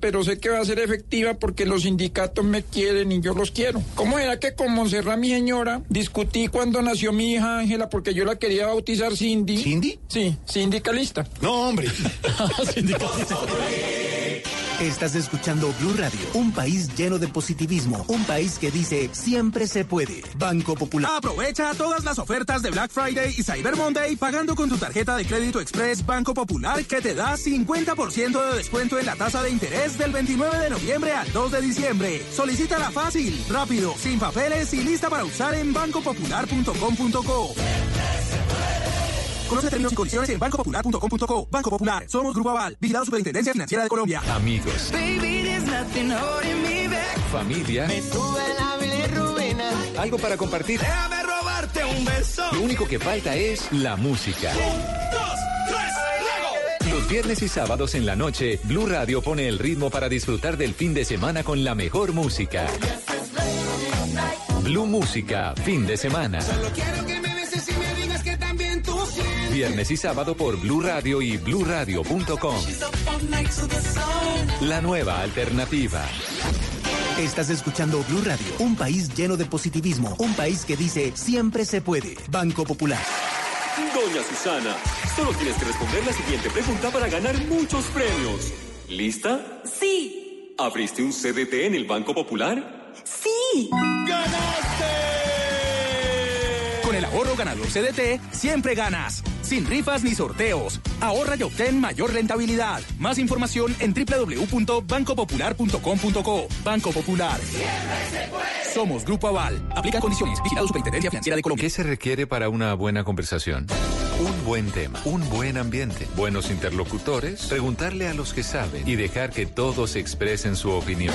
pero sé que va a ser efectiva porque los sindicatos me quieren y yo los quiero. ¿Cómo era que con Monserrat, mi señora, discutí cuando nació mi hija Ángela porque yo la quería bautizar Cindy? ¿Cindy? Sí, sindicalista. No, hombre. Estás escuchando Blue Radio, un país lleno de positivismo, un país que dice siempre se puede. Banco Popular. Aprovecha todas las ofertas de Black Friday y Cyber Monday pagando con tu tarjeta de crédito Express Banco Popular que te da 50% de descuento en la tasa de interés del 29 de noviembre al 2 de diciembre. Solicítala fácil, rápido, sin papeles y lista para usar en bancopopular.com.co. Conoce términos y condiciones en bancopopular.com.co. Banco Popular, somos Grupo Aval, vigilado Superintendencia Financiera de Colombia. Amigos, familia, algo para compartir. Déjame robarte un beso. Lo único que falta es la música. Los viernes y sábados en la noche, Blue Radio pone el ritmo para disfrutar del fin de semana con la mejor música. Blue Música, fin de semana. Solo quiero que Viernes y sábado por Blue Radio y bluradio.com. La nueva alternativa. Estás escuchando Blue Radio, un país lleno de positivismo, un país que dice siempre se puede. Banco Popular. Doña Susana, solo tienes que responder la siguiente pregunta para ganar muchos premios. ¿Lista? Sí. ¿Abriste un CDT en el Banco Popular? Sí. Con el ahorro ganador CDT, siempre ganas. Sin rifas ni sorteos. Ahorra y obtén mayor rentabilidad. Más información en www.bancopopular.com.co. Banco Popular. Somos Grupo Aval. Aplica condiciones. Vigilado Superintendencia Financiera de Colombia. ¿Qué se requiere para una buena conversación? Un buen tema, un buen ambiente, buenos interlocutores, preguntarle a los que saben y dejar que todos expresen su opinión.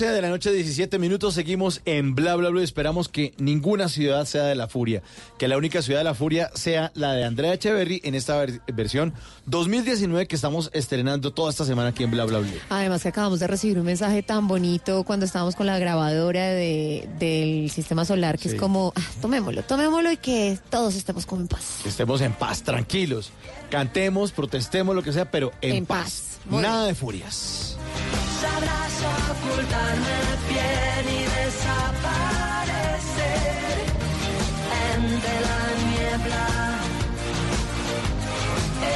11 de la noche, 17 minutos. Seguimos en Bla Bla Bla. Esperamos que ninguna ciudad sea de la furia. Que la única ciudad de la furia sea la de Andrea Echeverry en esta ver- versión 2019 que estamos estrenando toda esta semana aquí en Bla Bla Bla. Además que acabamos de recibir un mensaje tan bonito cuando estábamos con la grabadora de, del sistema solar, que Sí. es como, ah, tomémoslo, tomémoslo y que todos estemos como en paz. Que estemos en paz, tranquilos. Cantemos, protestemos, lo que sea, pero en, En paz. Nada de furias. Sabrás ocultarme bien y desaparecer entre la niebla,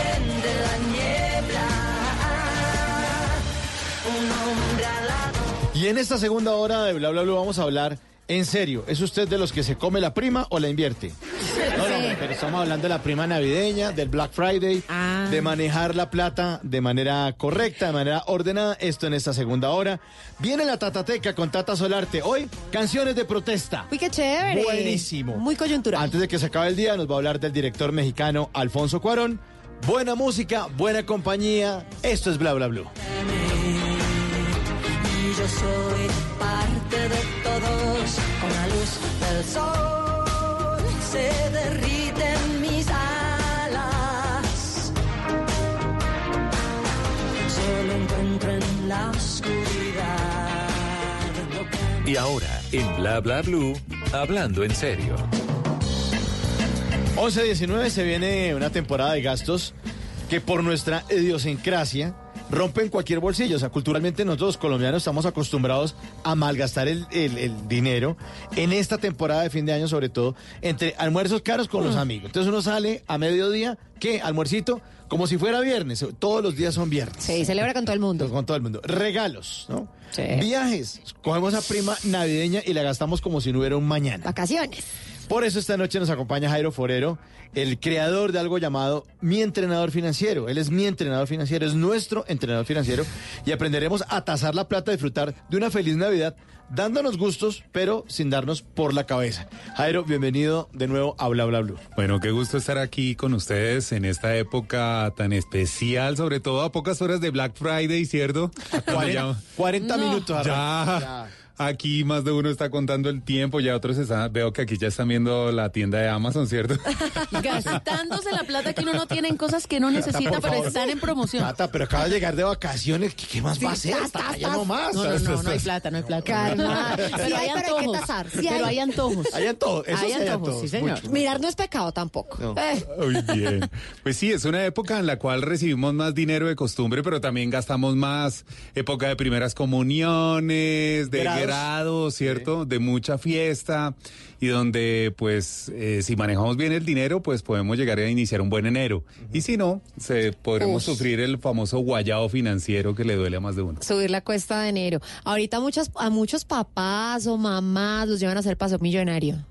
entre la niebla. Un hombre alado. Y en esta segunda hora de Bla Bla Bla vamos a hablar en serio. ¿Es usted de los que se come la prima o la invierte? No, no, pero estamos hablando de la prima navideña, del Black Friday, de manejar la plata de manera correcta, de manera ordenada. Esto en esta segunda hora. Viene la Tatateca con Tata Solarte. Hoy, canciones de protesta. Uy, qué chévere. Buenísimo. Muy coyuntural. Antes de que se acabe el día, nos va a hablar del director mexicano Alfonso Cuarón. Buena música, buena compañía. Esto es Bla Bla Blue. Y yo soy parte de. Con la luz del sol se derriten mis alas. Solo encuentro en la oscuridad que Y ahora, en Bla Bla Blue, hablando en serio. 11-19 se viene una temporada de gastos que por nuestra idiosincrasia rompen cualquier bolsillo. O sea, culturalmente nosotros los colombianos estamos acostumbrados a malgastar el, el- el dinero en esta temporada de fin de año, sobre todo, entre almuerzos caros con los amigos. Entonces uno sale a mediodía, ¿qué? Almuercito, como si fuera viernes. Todos los días son viernes. Sí, celebra con todo el mundo. Con todo el mundo. Regalos, ¿no? Sí. Viajes. Cogemos a prima navideña y la gastamos como si no hubiera un mañana. Vacaciones. Por eso esta noche nos acompaña Jairo Forero, el creador de algo llamado Mi Entrenador Financiero. Él es mi entrenador financiero, es nuestro entrenador financiero y aprenderemos a tasar la plata, a disfrutar de una feliz Navidad, dándonos gustos, pero sin darnos por la cabeza. Jairo, bienvenido de nuevo a Bla Bla Blue. Bueno, qué gusto estar aquí con ustedes en esta época tan especial, sobre todo a pocas horas de Black Friday, ¿cierto? Cuando 40, ya- 40 No. minutos. Ya. Aquí más de uno está contando el tiempo, ya otros están, veo que aquí ya están viendo la tienda de Amazon, ¿cierto? Gastándose la plata que uno no tiene en cosas que no necesita, por pero están en promoción. Tata, pero acaba de llegar de vacaciones. ¿Qué, qué más va a hacer? Tata, ya no más. No, no, no, no hay plata, no hay plata. Calma. Pero Sí hay hay, pero hay que antojos. tasar. Sí Pero hay. antojos. Hay antojos, eso Hay sí hay antojos, antojos, sí, señor. mucho. Mirar no es pecado tampoco. No. Eh, Muy bien. Pues sí, es una época en la cual recibimos más dinero de costumbre, pero también gastamos más. Época de primeras comuniones, de ¿cierto? De mucha fiesta y donde, pues, eh, si manejamos bien el dinero, pues podemos llegar a iniciar un buen enero. Y si no, se, podremos Uf. sufrir el famoso guayao financiero que le duele a más de uno. subir la cuesta de enero. Ahorita muchas, a muchos papás o mamás los llevan a hacer paso millonario.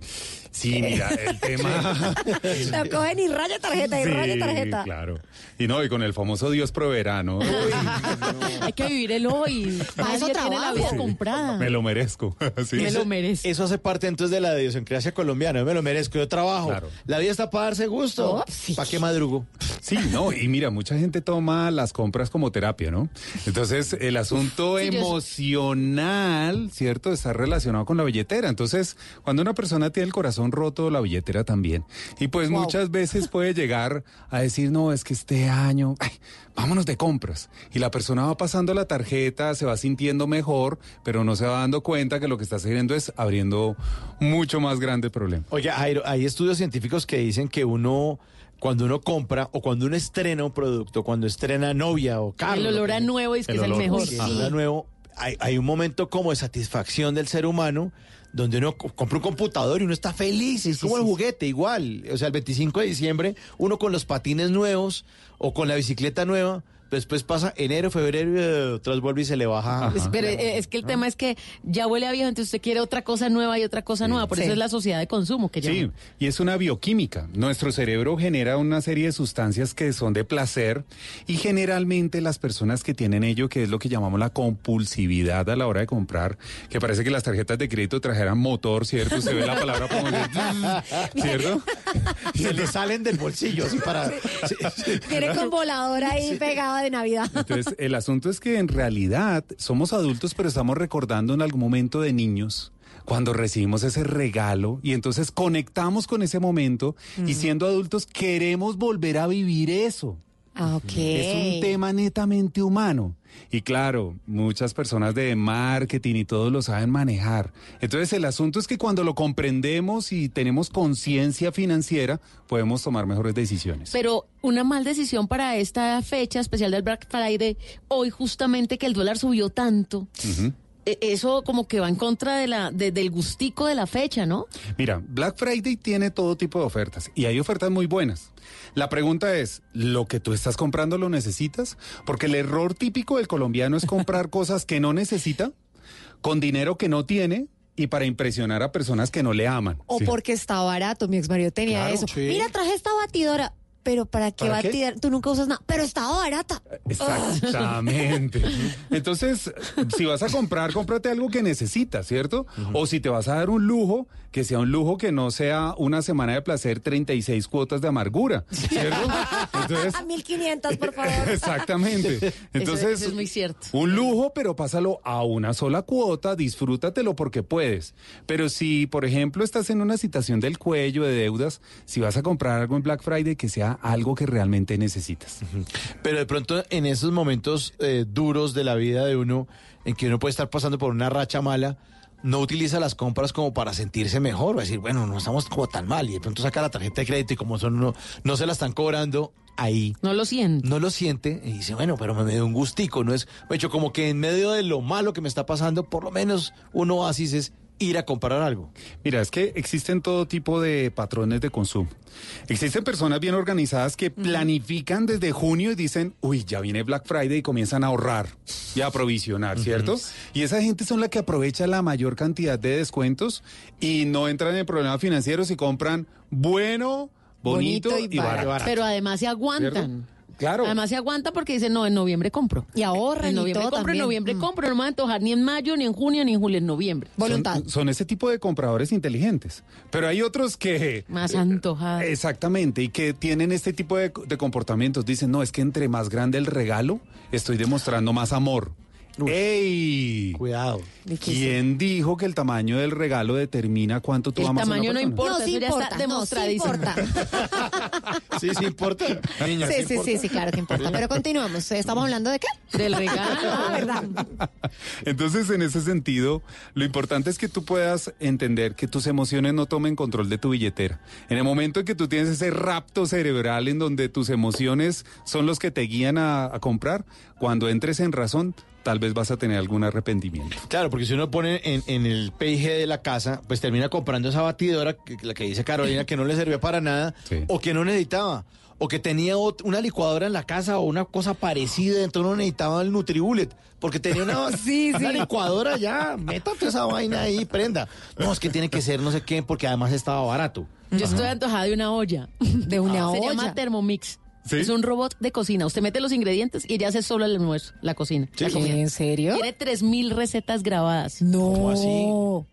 Sí, mira, el tema... Lo cogen y raya tarjeta y Sí, raya tarjeta. claro. Y no, y con el famoso Dios proveerá, ¿no? Hay que vivir el hoy. Para eso Nadie tiene la vida trabajo. comprada. Me lo merezco. Sí. Me Eso- lo merezco. Eso hace parte entonces de la idiosincrasia colombiana. Yo me lo merezco, yo trabajo. Claro. La vida está para darse gusto. Oh, sí. ¿Para qué madrugo? Sí, no, y mira, mucha gente toma las compras como terapia, ¿no? Entonces, el asunto Sí, yo- emocional, ¿cierto? Está relacionado con la billetera. Entonces, cuando una persona tiene el corazón roto, la billetera también. Y pues Wow. muchas veces puede llegar a decir, no, es que este año, ay, vámonos de compras. Y la persona va pasando la tarjeta, se va sintiendo mejor, pero no se va dando cuenta que lo que está haciendo es abriendo mucho más grande el problema. Oye, Jairo, hay estudios científicos que dicen que uno, cuando uno compra o cuando uno estrena un producto, cuando estrena novia o carro. El olor a nuevo es que El es el olor. mejor. que es de nuevo, hay, hay un momento como de satisfacción del ser humano donde uno co- compra un computador y uno está feliz, es como el juguete, igual. O sea, el 25 de diciembre, uno con los patines nuevos o con la bicicleta nueva, después pasa enero, febrero y eh, vez vuelve y se le baja. Es- Pero eh, es que el tema es que ya huele a viejo, entonces usted quiere otra cosa nueva y otra cosa nueva. Por Sí. eso es la sociedad de consumo que Sí, llama. y es una bioquímica. Nuestro cerebro genera una serie de sustancias que son de placer y generalmente las personas que tienen ello, que es lo que llamamos la compulsividad a la hora de comprar, que parece que las tarjetas de crédito trajeran motor, ¿cierto? Se ve la palabra como de, ¿cierto? se le salen del bolsillo así para... sí, sí. Tiene con voladora ahí pegada de Navidad. Entonces, el asunto es que en realidad somos adultos, pero estamos recordando en algún momento de niños cuando recibimos ese regalo y entonces conectamos con ese momento y siendo adultos queremos volver a vivir eso. Ah, ok. Es un tema netamente humano. Y claro, muchas personas de marketing y todos lo saben manejar. Entonces el asunto es que cuando lo comprendemos y tenemos conciencia financiera, podemos tomar mejores decisiones. Pero una mal decisión para esta fecha especial del Black Friday, hoy justamente que el dólar subió tanto, eso como que va en contra de la, de- del gustico de la fecha, ¿no? Mira, Black Friday tiene todo tipo de ofertas y hay ofertas muy buenas. La pregunta es, ¿lo que tú estás comprando lo necesitas? Porque el error típico del colombiano es comprar cosas que no necesita, con dinero que no tiene y para impresionar a personas que no le aman. O Sí. porque está barato. Mi ex marido tenía Claro, eso. sí. Mira, traje esta batidora. Pero ¿para qué ¿Para qué? batidora? Tú nunca usas nada. Pero estaba barata. Exactamente. Entonces, si vas a comprar, cómprate algo que necesitas, ¿cierto? O si te vas a dar un lujo, que sea un lujo que no sea una semana de placer, 36 cuotas de amargura, ¿cierto? Entonces, A 1500, por favor. exactamente. Entonces, eso es muy cierto. un lujo, pero pásalo a una sola cuota, disfrútatelo porque puedes. Pero si, por ejemplo, estás en una situación del cuello, de deudas, si vas a comprar algo en Black Friday, que sea algo que realmente necesitas. Pero de pronto en esos momentos eh, duros de la vida de uno, en que uno puede estar pasando por una racha mala, no utiliza las compras como para sentirse mejor, o decir, bueno, no estamos como tan mal, y de pronto saca la tarjeta de crédito y como son no, no se la están cobrando, ahí. No lo siente. No lo siente y dice, bueno, pero me dio un gustico, ¿no es? De hecho, como que en medio de lo malo que me está pasando, por lo menos un oasis es ir a comprar algo. Mira, es que existen todo tipo de patrones de consumo. Existen personas bien organizadas que planifican desde junio y dicen, uy, ya viene Black Friday y comienzan a ahorrar y a aprovisionar, ¿cierto? Y esa gente son la que aprovecha la mayor cantidad de descuentos y no entran en problemas financieros y compran bueno, bonito, y, barato. Pero además se aguantan. ¿Cierto? Claro. Además se aguanta porque dicen, no, en noviembre compro. Y ahorran En y noviembre todo compro, en noviembre Mm. compro. No me va a antojar ni en mayo, ni en junio, ni en julio, en noviembre. Son, son ese tipo de compradores inteligentes. Pero hay otros que... Más antojados. Exactamente, y que tienen este tipo de, de comportamientos. Dicen, no, es que entre más grande el regalo, estoy demostrando más amor. ¡Ey! Cuidado. ¿Quién dijo que el tamaño del regalo determina cuánto tú El amas a una tamaño no importa, No, sí eso ya importa, está no, sí importa. Sí, sí importa. Niña, Sí, sí, importa. sí, sí, claro que importa. Pero continuamos. ¿Estamos hablando de qué? Del regalo. Ah, ¿verdad? Entonces, en ese sentido, lo importante es que tú puedas entender que tus emociones no tomen control de tu billetera. En el momento en que tú tienes ese rapto cerebral en donde tus emociones son los que te guían a, a comprar, cuando entres en razón, tal vez vas a tener algún arrepentimiento. Claro, porque si uno pone en, en el PIG de la casa, pues termina comprando esa batidora, que, la que dice Carolina, que no le servía para nada, o que no necesitaba, o que tenía una licuadora en la casa o una cosa parecida, entonces no necesitaba el Nutribullet, porque tenía una, una licuadora ya, métate esa vaina ahí, prenda. No, es que tiene que ser no sé qué, porque además estaba barato. Yo estoy antojada de una olla. De una Se olla. llama Thermomix. ¿Sí? Es un robot de cocina. Usted mete los ingredientes y ella hace solo el almuerzo, la cocina. Sí, La ¿cómo? cocina. ¿En serio? Tiene 3.000 recetas grabadas. No. así?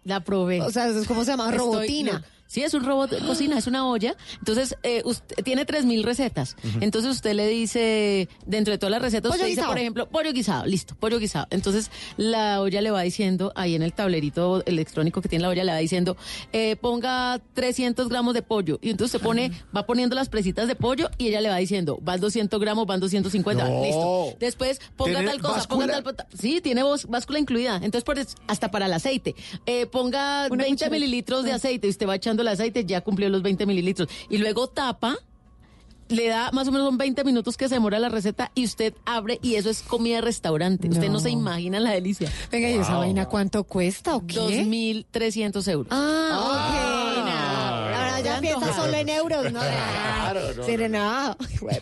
La probé. O sea, como se llama Estoy robotina. Sí, es un robot de cocina, es una olla. Entonces, eh, usted tiene 3.000 recetas. Entonces, usted le dice, dentro de todas las recetas, Pollo usted dice, por ejemplo, pollo guisado, listo, pollo guisado. Entonces, la olla le va diciendo, ahí en el tablerito electrónico que tiene la olla, le va diciendo, eh, ponga 300 gramos de pollo. Y entonces, se pone, va poniendo las presitas de pollo y ella le va diciendo, van 200 gramos, van 250, No. listo. Después, ponga ¿Tiene tal cosa, báscula? ponga tal... Sí, tiene báscula incluida. Entonces, por hasta para el aceite. Eh, ponga Una 20 cuchara. mililitros de aceite y usted va echando el aceite, ya cumplió los 20 mililitros. Y luego tapa, le da más o menos son 20 minutos que se demora la receta y usted abre y eso es comida de restaurante. Usted no se imagina la delicia. Venga, ¿y esa vaina cuánto cuesta o qué? 2.300 euros. Ah, ok. no. Piensa solo en euros, ¿no? no. Sí, no.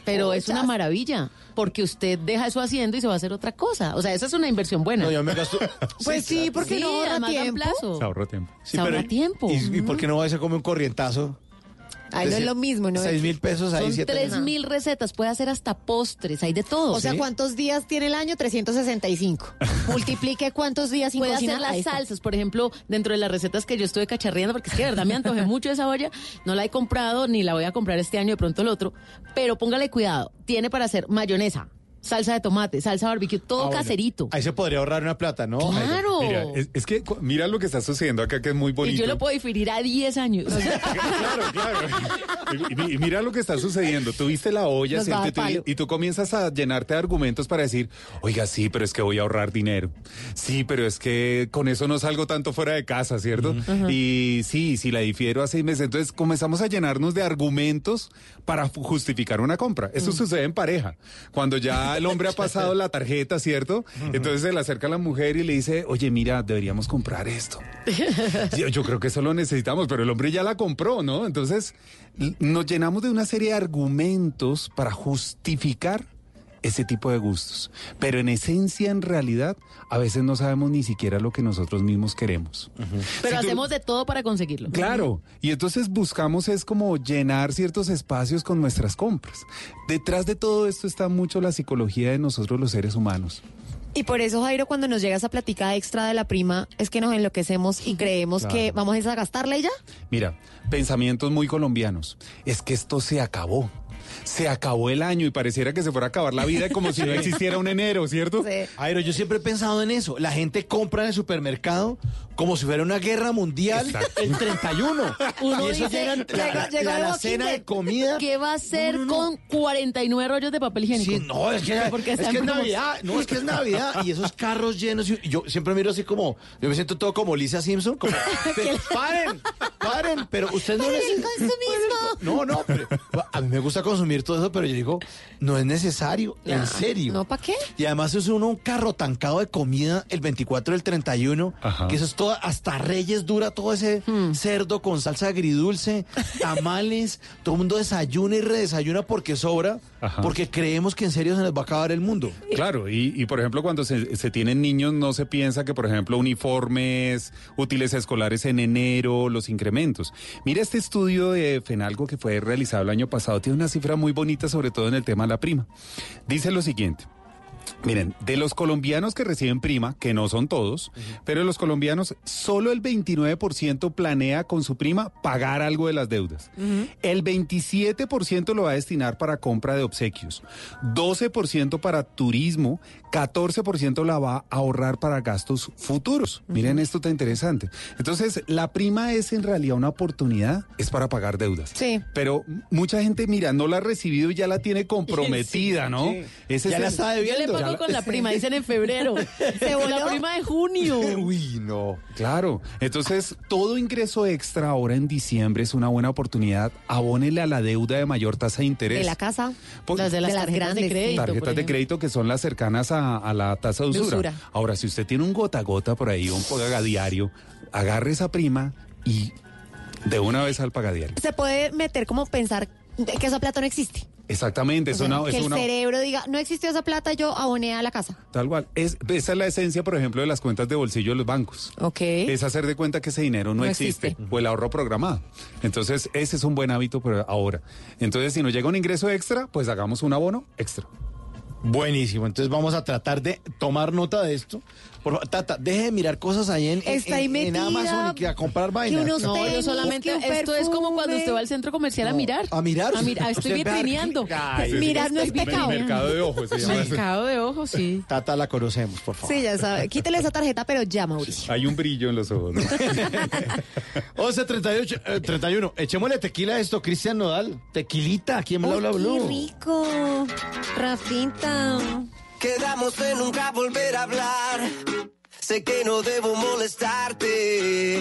Pero es una maravilla, porque usted deja eso haciendo y se va a hacer otra cosa. O sea, esa es una inversión buena. No, yo me gasto. Pues sí, porque Sí, no ahorra tiempo. plazo. Se ahorra tiempo. Se ahorra tiempo. ¿Y, y por qué no va a ser como un corrientazo? Ahí no es lo mismo, ¿no? Seis mil pesos ahí, Son siete tres mil recetas, puede hacer hasta postres, hay de todo. O sea, ¿sí? ¿cuántos días tiene el año? 365. Multiplique cuántos días sin Puede cocinar. hacer las Ahí está. salsas, por ejemplo, dentro de las recetas que yo estuve cacharreando, porque es que de verdad me antojé mucho esa olla, no la he comprado ni la voy a comprar este año, de pronto el otro, pero póngale cuidado, tiene para hacer mayonesa, salsa de tomate, salsa barbecue, todo Ah, bueno. caserito. Ahí se podría ahorrar una plata, ¿no? Claro. Mira, es, es que mira lo que está sucediendo acá que es muy y bonito. yo lo puedo diferir a 10 años. Claro, claro. Y, y mira lo que está sucediendo. Tuviste la olla, Y tú- y comienzas a llenarte de argumentos para decir, oiga, sí, pero es que voy a ahorrar dinero. Sí, pero es que con eso no salgo tanto fuera de casa, ¿cierto? Y sí, si la difiero a seis meses. Entonces comenzamos a llenarnos de argumentos para justificar una compra. Eso sucede en pareja. Cuando ya el hombre ha pasado la tarjeta, ¿cierto? Entonces se le acerca a la mujer y le dice, oye, mira, deberíamos comprar esto. Yo creo que eso lo necesitamos, pero el hombre ya la compró, ¿no? Entonces nos llenamos de una serie de argumentos para justificar ese tipo de gustos. Pero en esencia, en realidad, a veces no sabemos ni siquiera lo que nosotros mismos queremos. Pero Si tú- hacemos de todo para conseguirlo. Claro, y entonces buscamos es como llenar ciertos espacios con nuestras compras. Detrás de todo esto está mucho la psicología de nosotros los seres humanos. Y por eso, Jairo, cuando nos llega esa platica extra de la prima, es que nos enloquecemos y creemos Claro. que vamos a gastarla ya. Mira, pensamientos muy colombianos. Es que esto se acabó. Se acabó el año y pareciera que se fuera a acabar la vida como si no existiera un enero, ¿cierto? Jairo, yo siempre he pensado en eso. La gente compra en el supermercado como si fuera una guerra mundial Exacto. el 31. Uno y eso dice, llegan la, la- Walking de comida. ¿Qué va a hacer No, no, no. con 49 rollos de papel higiénico? Sí, no, es que, Porque es, que es. Navidad, no, es que es Navidad y esos carros llenos, y yo siempre miro así como, yo me siento todo como Lisa Simpson, como, "Pe- paren, paren, pero ustedes no consumismo. No, no, pero a mí me gusta consumir. Consumir todo eso, pero yo digo, no es necesario, en serio. ¿No para qué? Y además es uno un carro tancado de comida el 24 del 31, Ajá. que eso es todo, hasta Reyes dura todo ese Hmm. cerdo con salsa agridulce, tamales, todo el mundo desayuna y redesayuna porque sobra, Ajá. porque creemos que en serio se nos va a acabar el mundo. Claro, y, y, por ejemplo, cuando se, se tienen niños, no se piensa que, por ejemplo, uniformes, útiles escolares en enero, los incrementos. Mira este estudio de FENALGO que fue realizado el año pasado, tiene una cifra muy bonita, sobre todo en el tema de la prima. Dice lo siguiente. Miren, de los colombianos que reciben prima, que no son todos, pero de los colombianos, solo el 29% planea con su prima pagar algo de las deudas. El 27% lo va a destinar para compra de obsequios, 12% para turismo, 14% la va a ahorrar para gastos futuros. Miren, esto está interesante. Entonces, la prima es en realidad una oportunidad, es para pagar deudas. Sí. Pero mucha gente, mira, no la ha recibido y ya la tiene comprometida, ¿no? sí. Ese Ya es la el- está Yo le debiendo. Con la prima, dicen en febrero. ¿Se voló? La prima de junio. Uy, no. Claro, entonces todo ingreso extra ahora en diciembre es una buena oportunidad. Abónele a la deuda de mayor tasa de interés. De la casa. Pues- Las de las De las tarjetas de grandes, sí. crédito. tarjetas de crédito que son las cercanas a, a la tasa de De usura. Ahora, si usted tiene un gota a gota por ahí, un pagadiario, agarre esa prima y de una vez al pagadiario. Se puede meter como pensar que esa plata no existe. Exactamente, O es sea, una, que es el una cerebro diga, no existió esa plata, yo aboné a la casa. tal cual. Es, esa es la esencia, por ejemplo, de las cuentas de bolsillo de los bancos. Ok. Es hacer de cuenta que ese dinero no, No existe, existe. o el ahorro programado. Entonces, ese es un buen hábito por ahora. Entonces, si nos llega un ingreso extra, pues hagamos un abono extra. Buenísimo, entonces vamos a tratar de tomar nota de esto. Por favor, Tata, deje de mirar cosas ahí en, en- Está ahí en- en metida, Amazon y que a comprar vainas. unos No, yo solamente, que esto es como cuando usted va al centro comercial a No, mirar. ¿a mirar? A mirar, estoy vitrineando. Mirar no es pecado. Mercado de ojos se llama. Mercado de ojos, sí. Tata la conocemos, por favor. Sí, ya sabe. Quítele esa tarjeta, pero ya, Mauricio. Hay un brillo en los ojos. ¿no? 11 38, eh, 31. Echémosle tequila a esto, Cristian Nodal. Tequilita, aquí en Bla Bla Blue. qué rico. Rafita. Quedamos en nunca volver a hablar. Sé que no debo molestarte.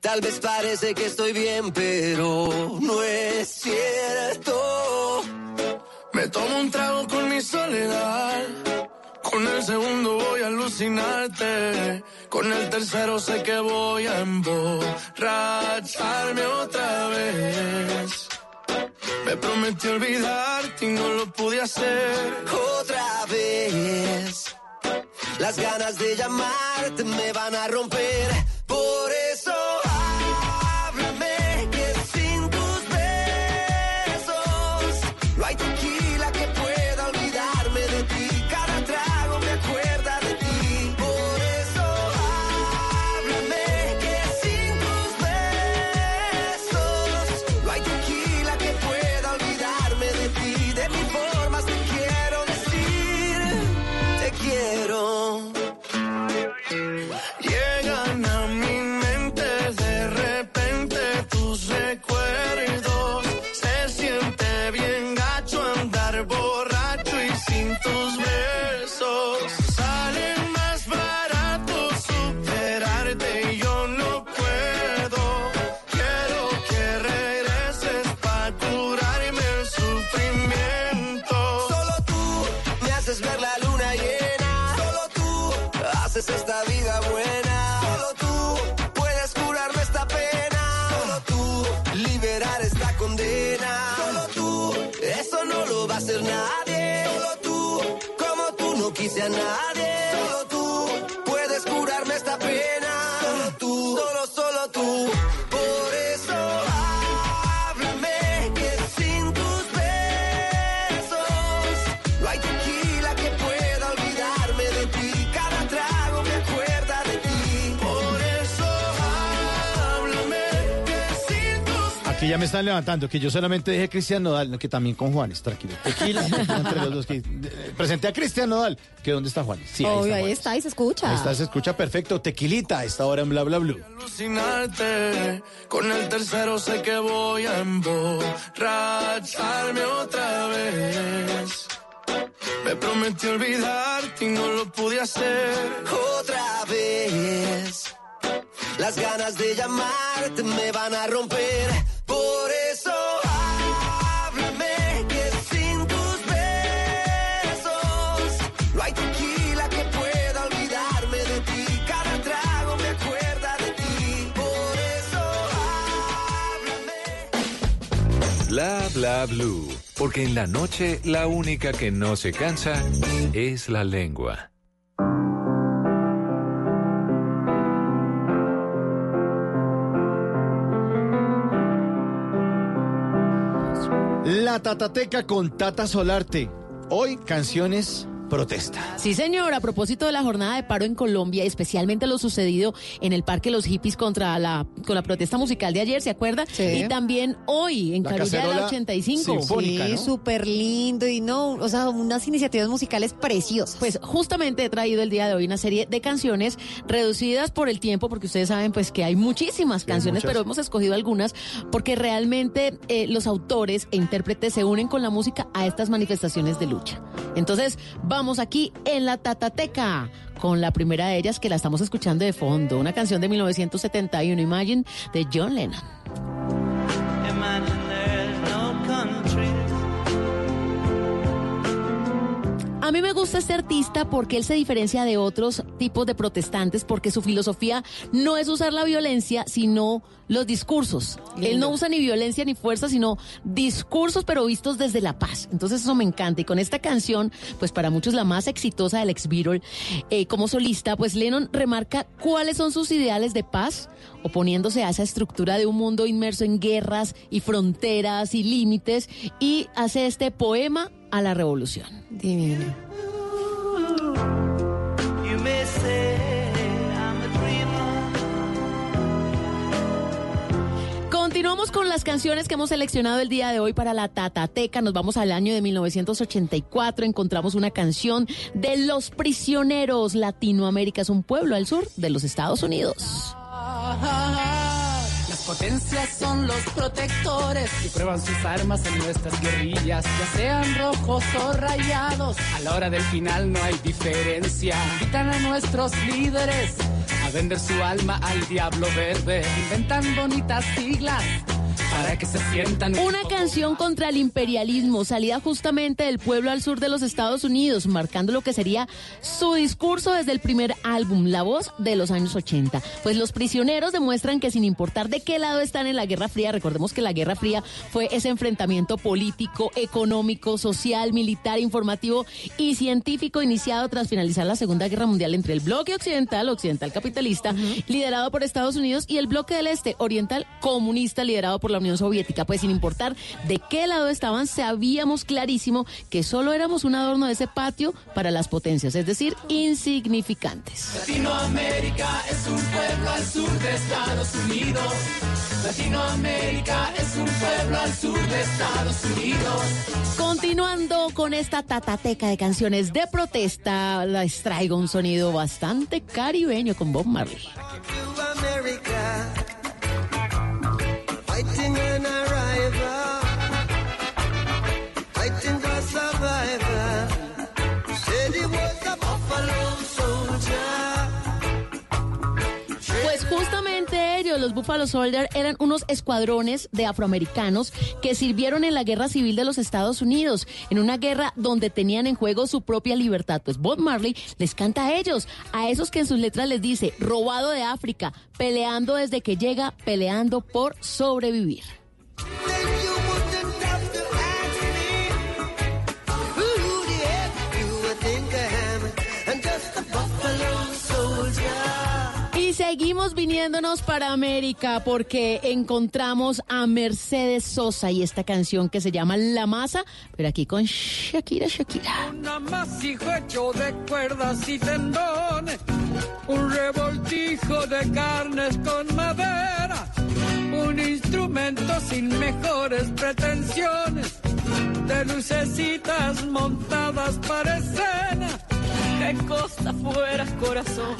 Tal vez parece que estoy bien, pero no es cierto. Me tomo un trago con mi soledad. Con el segundo voy a alucinarte. Con el tercero sé que voy a emborracharme otra vez. Me prometí olvidarte y no lo pude hacer. Otra vez. Las ganas de llamarte me van a romper. Tú no Aquí ya me están levantando, que yo solamente dije Cristian Nodal, no, que también con Juanes, tranquilo. Tequila, entre los dos. Que, eh, presenté a Cristian Nodal, que ¿dónde está Juanes? Sí, Obvio, ahí Juanes. está y se escucha. Ahí está, se escucha perfecto. Tequilita, a esta hora en Bla Bla Blue. alucinarte. Con el tercero sé que voy a emborracharme otra vez. Me prometí olvidarte y no lo pude hacer. otra vez. Las ganas de llamarte me van a romper. Bla bla blue. Porque en la noche la única que no se cansa es la lengua. La Tatateca con Tata Solarte. Hoy canciones protesta. Sí, señor, a propósito de la jornada de paro en Colombia, especialmente lo sucedido en el Parque Los Hippies contra la, con la protesta musical de ayer, ¿se acuerda? Sí. Y también hoy, en La Carilla de la cacerola 85. sí, súper lindo y no, o sea, unas iniciativas musicales preciosas. Pues justamente he traído el día de hoy una serie de canciones reducidas por el tiempo, porque ustedes saben pues que hay muchísimas canciones, muchas. pero hemos escogido algunas porque realmente eh, los autores e intérpretes se unen con la música a estas manifestaciones de lucha. Entonces, vamos aquí en la Tatateca con la primera de ellas que la estamos escuchando de fondo, una canción de 1971, Imagine, de John Lennon. A mí me gusta este artista porque él se diferencia de otros tipos de protestantes porque su filosofía no es usar la violencia, sino los discursos. Él no usa ni violencia ni fuerza, sino discursos pero vistos desde la paz. Entonces eso me encanta. Y con esta canción, pues para muchos la más exitosa del ex Beatle, eh, como solista, pues Lennon remarca cuáles son sus ideales de paz, oponiéndose a esa estructura de un mundo inmerso en guerras y fronteras y límites, y hace este poema a la revolución. Divino. Continuamos con las canciones que hemos seleccionado el día de hoy para la Tatateca. Nos vamos al año de 1984. Encontramos una canción de Los Prisioneros. Latinoamérica es un pueblo al sur de los Estados Unidos. Potencias son los protectores y prueban sus armas en nuestras guerrillas, ya sean rojos o rayados. A la hora del final no hay diferencia. Invitan a nuestros líderes a vender su alma al diablo verde. Inventan bonitas siglas para que se sientan un Una canción contra el imperialismo, salida justamente del pueblo al sur de los Estados Unidos, marcando lo que sería su discurso desde el primer álbum, La Voz de los años 80. Pues los prisioneros demuestran que sin importar de qué lado están en la Guerra Fría, recordemos que la Guerra Fría fue ese enfrentamiento político, económico, social, militar, informativo y científico iniciado tras finalizar la Segunda Guerra Mundial entre el bloque occidental, occidental capitalista, liderado por Estados Unidos, y el bloque del este, oriental comunista, liderado por la Unión Soviética. Pues sin importar de qué lado estaban, sabíamos clarísimo que solo éramos un adorno de ese patio para las potencias, es decir, insignificantes. Latinoamérica es un pueblo al sur de Estados Unidos. Latinoamérica es un pueblo al sur de Estados Unidos. Continuando con esta tatateca de canciones de protesta, les traigo un sonido bastante caribeño con Bob Marley. Los Buffalo Soldier, eran unos escuadrones de afroamericanos que sirvieron en la guerra civil de los Estados Unidos, en una guerra donde tenían en juego su propia libertad. Pues Bob Marley les canta a ellos, a esos que en sus letras les dice, robado de África, peleando desde que llega, peleando por sobrevivir. Seguimos viniéndonos para América porque encontramos a Mercedes Sosa y esta canción que se llama La Masa, pero aquí con Shakira, Shakira. Un amasijo hecho de cuerdas y tendones, un revoltijo de carnes con madera, un instrumento sin mejores pretensiones, de lucecitas montadas para escena.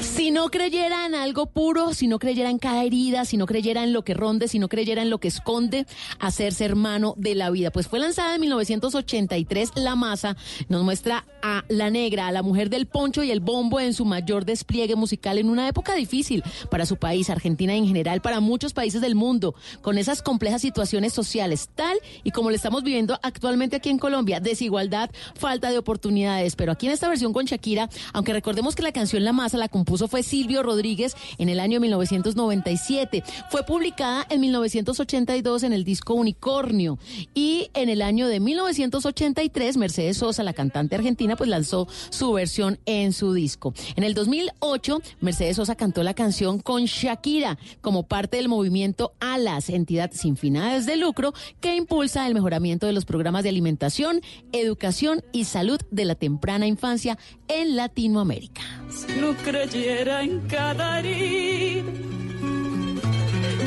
Si no creyera en algo puro, si no creyera en cada herida, si no creyera en lo que ronde, si no creyera en lo que esconde, hacerse hermano de la vida. Pues fue lanzada en 1983 La Masa, nos muestra a la negra, a la mujer del poncho y el bombo en su mayor despliegue musical en una época difícil para su país, Argentina en general, para muchos países del mundo, con esas complejas situaciones sociales, tal y como lo estamos viviendo actualmente aquí en Colombia, desigualdad, falta de oportunidades. Pero aquí en esta versión con Shakira Aunque recordemos que la canción La Masa la compuso fue Silvio Rodríguez en el año 1997. Fue publicada en 1982 en el disco Unicornio y en el año de 1983 Mercedes Sosa, la cantante argentina, pues lanzó su versión en su disco. En el 2008 Mercedes Sosa cantó la canción con Shakira como parte del movimiento ALAS, entidad sin fines de lucro que impulsa el mejoramiento de los programas de alimentación, educación y salud de la temprana infancia en Latinoamérica. Si no creyera en cada herida,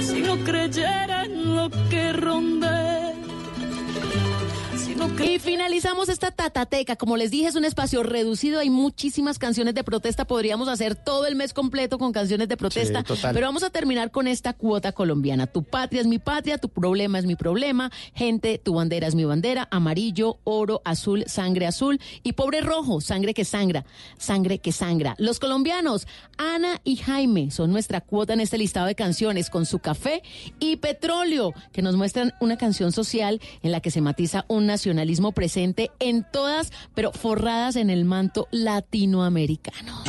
si no creyera en lo que cre- Y finalizamos esta tatateca. Como les dije, es un espacio reducido. Hay muchísimas canciones de protesta. Podríamos hacer todo el mes completo con canciones de protesta. Sí. Pero vamos a terminar con esta cuota colombiana. Tu patria es mi patria, tu problema es mi problema. Gente, tu bandera es mi bandera. Amarillo, oro, azul, sangre azul. Y pobre rojo, sangre que sangra. Sangre que sangra. Los colombianos, Ana y Jaime, son nuestra cuota en este listado de canciones con su café y petróleo, que nos muestran una canción social en la que se matiza un nacionalismo presente en todas, pero forradas en el manto latinoamericano.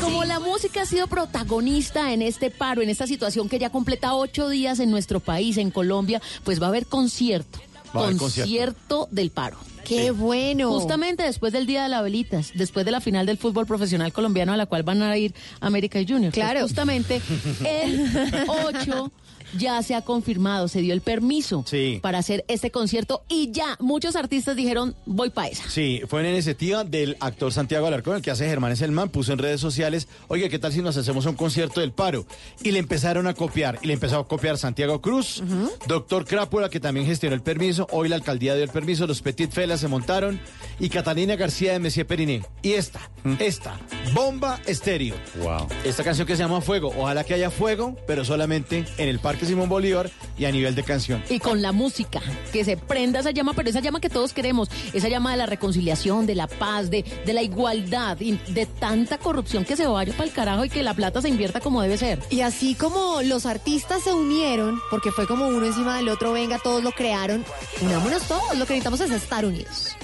Como la música ha sido protagonista en este paro, en esta situación que ya completa ocho días en nuestro país, en Colombia, pues va a haber concierto. Concierto del paro. ¡Qué bueno! Justamente después del Día de la Velitas, después de la final del fútbol profesional colombiano a la cual van a ir América y Junior. Claro. justamente el 8 ya se ha confirmado, se dio el permiso Sí. para hacer este concierto y ya muchos artistas dijeron, voy para esa. Sí, fue una iniciativa del actor Santiago Alarcón, el que hace Germán Selman, puso en redes sociales, oye, ¿qué tal si nos hacemos un concierto del paro? Y le empezaron a copiar, y le empezó a copiar Santiago Cruz, doctor Crápula, que también gestionó el permiso, hoy la alcaldía dio el permiso, los Petit Felas se montaron, y Catalina García de Messier Periné. Y esta, esta, Bomba Estéreo. Wow. Esta canción que se llama Fuego, ojalá que haya fuego, pero solamente en el Parque Simón Bolívar y a nivel de canción. Y con la música, que se prenda esa llama, pero esa llama que todos queremos, esa llama de la reconciliación, de la paz, de, de la igualdad y de tanta corrupción que se vaya para el carajo y que la plata se invierta como debe ser. Y así como los artistas se unieron, porque fue como uno encima del otro, venga, todos lo crearon, unámonos todos, lo que necesitamos es estar unidos.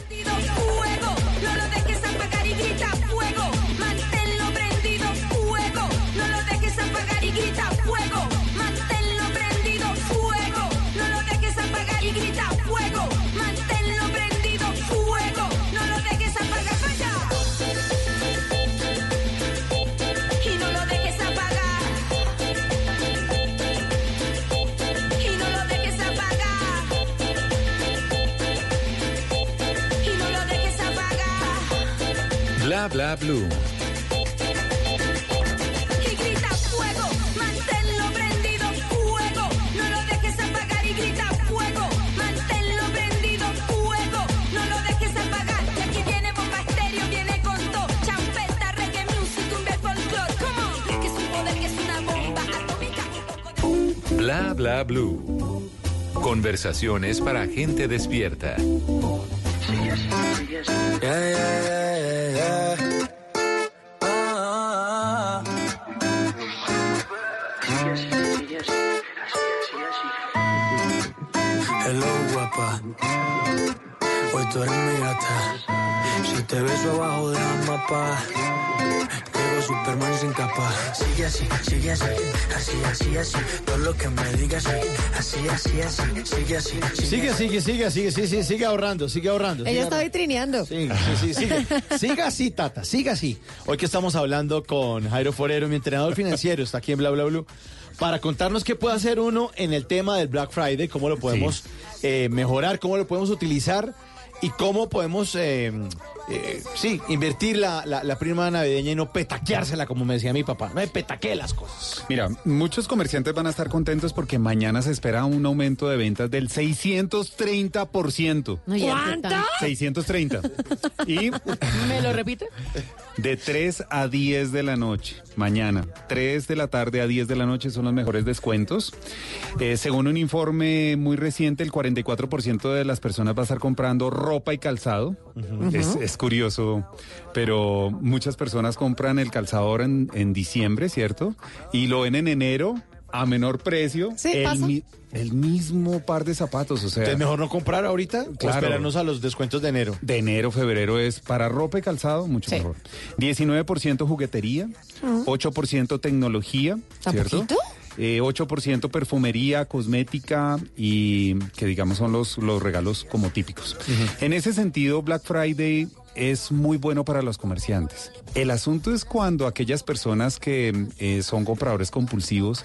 Bla bla blue. Y grita fuego, manténlo prendido, fuego. No lo dejes apagar y grita fuego, manténlo prendido, fuego. No lo dejes apagar. Y aquí viene bomba estéreo, viene con todo. Champeta, reggae music, cumbia, folklore. Come on, que es un poder, que es una bomba atómica. Bla bla blue. Conversaciones para gente despierta. Yeah, yeah, yeah, yeah, yeah. Ah, ah, ah. Hello, guapa. Hoy tú eres mi gata. Si te beso abajo de la mapa. Superman sin capa. Sigue así, sigue así. Así, así, así. Todo lo que me digas. Así, así, así. Sigue así. Sigue, sigue, sigue, sigue, sí, sí, sigue ahorrando, sigue ahorrando. sigue Ella está ahorrando. vitrineando. Sí, sí, sí, sigue. Siga así, Tata, siga así. Hoy que estamos hablando con Jairo Forero, mi entrenador financiero, está aquí en Bla Bla Blue, para contarnos qué puede hacer uno en el tema del Black Friday, cómo lo podemos eh, mejorar, cómo lo podemos utilizar y cómo podemos, eh, eh, sí, invertir la, la, la prima navideña y no petaqueársela, como me decía mi papá. No me petaquee las cosas. Mira, muchos comerciantes van a estar contentos porque mañana se espera un aumento de ventas del 630%. No, ya, ¿Cuánto? 630. Y ¿Me lo repite? De 3 a 10 de la noche, mañana. 3 de la tarde a 10 de la noche son los mejores descuentos. Eh, según un informe muy reciente, el 44% de las personas va a estar comprando ropa y calzado. es, es curioso, pero muchas personas compran el calzado ahora en, en diciembre, ¿cierto? Y lo ven en enero a menor precio. Sí, el, pasa. mi- el mismo par de zapatos, o sea. Entonces mejor no comprar ahorita o Claro. esperarnos a los descuentos de enero. De enero, febrero es para ropa y calzado, mucho Sí. mejor. 19% juguetería, 8% tecnología, ¿Tan ¿cierto? poquito? Eh, 8% perfumería, cosmética y que digamos son los, los regalos como típicos. En ese sentido, Black Friday es muy bueno para los comerciantes. El asunto es cuando aquellas personas que eh, son compradores compulsivos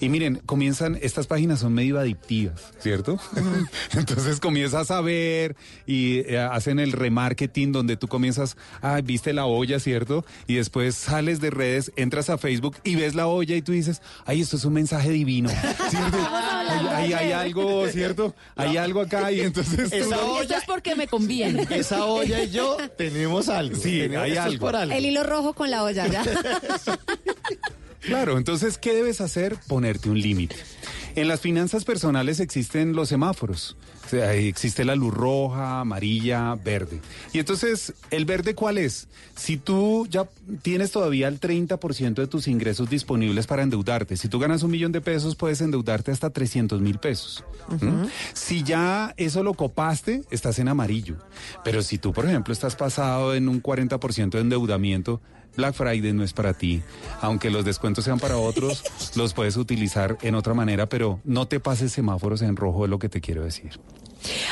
y miren, comienzan, estas páginas son medio adictivas, ¿cierto? Entonces comienzas a ver y eh, hacen el remarketing donde tú comienzas, ah, viste la olla, ¿cierto? Y después sales de redes, entras a Facebook y ves la olla y tú dices, ay, esto es un mensaje divino, ¿cierto? Hay, hay- hay algo, ¿cierto? Hay algo acá y entonces... tú- Esa Esto olla, es porque me conviene. esa olla y yo tenemos algo. Sí, Tenemos- hay algo. por algo. El hilo rojo con la olla, ¿ya? Claro, entonces, ¿qué debes hacer? Ponerte un límite. En las finanzas personales existen los semáforos. O sea, ahí existe la luz roja, amarilla, verde. Y entonces, ¿el verde cuál es? Si tú ya tienes todavía el 30% de tus ingresos disponibles para endeudarte, si tú ganas un millón de pesos, puedes endeudarte hasta 300 mil pesos. ¿Mm? Si ya eso lo copaste, estás en amarillo. Pero si tú, por ejemplo, estás pasado en un 40% de endeudamiento, Black Friday no es para ti. Aunque los descuentos sean para otros, los puedes utilizar en otra manera, pero no te pases semáforos en rojo, es lo que te quiero decir.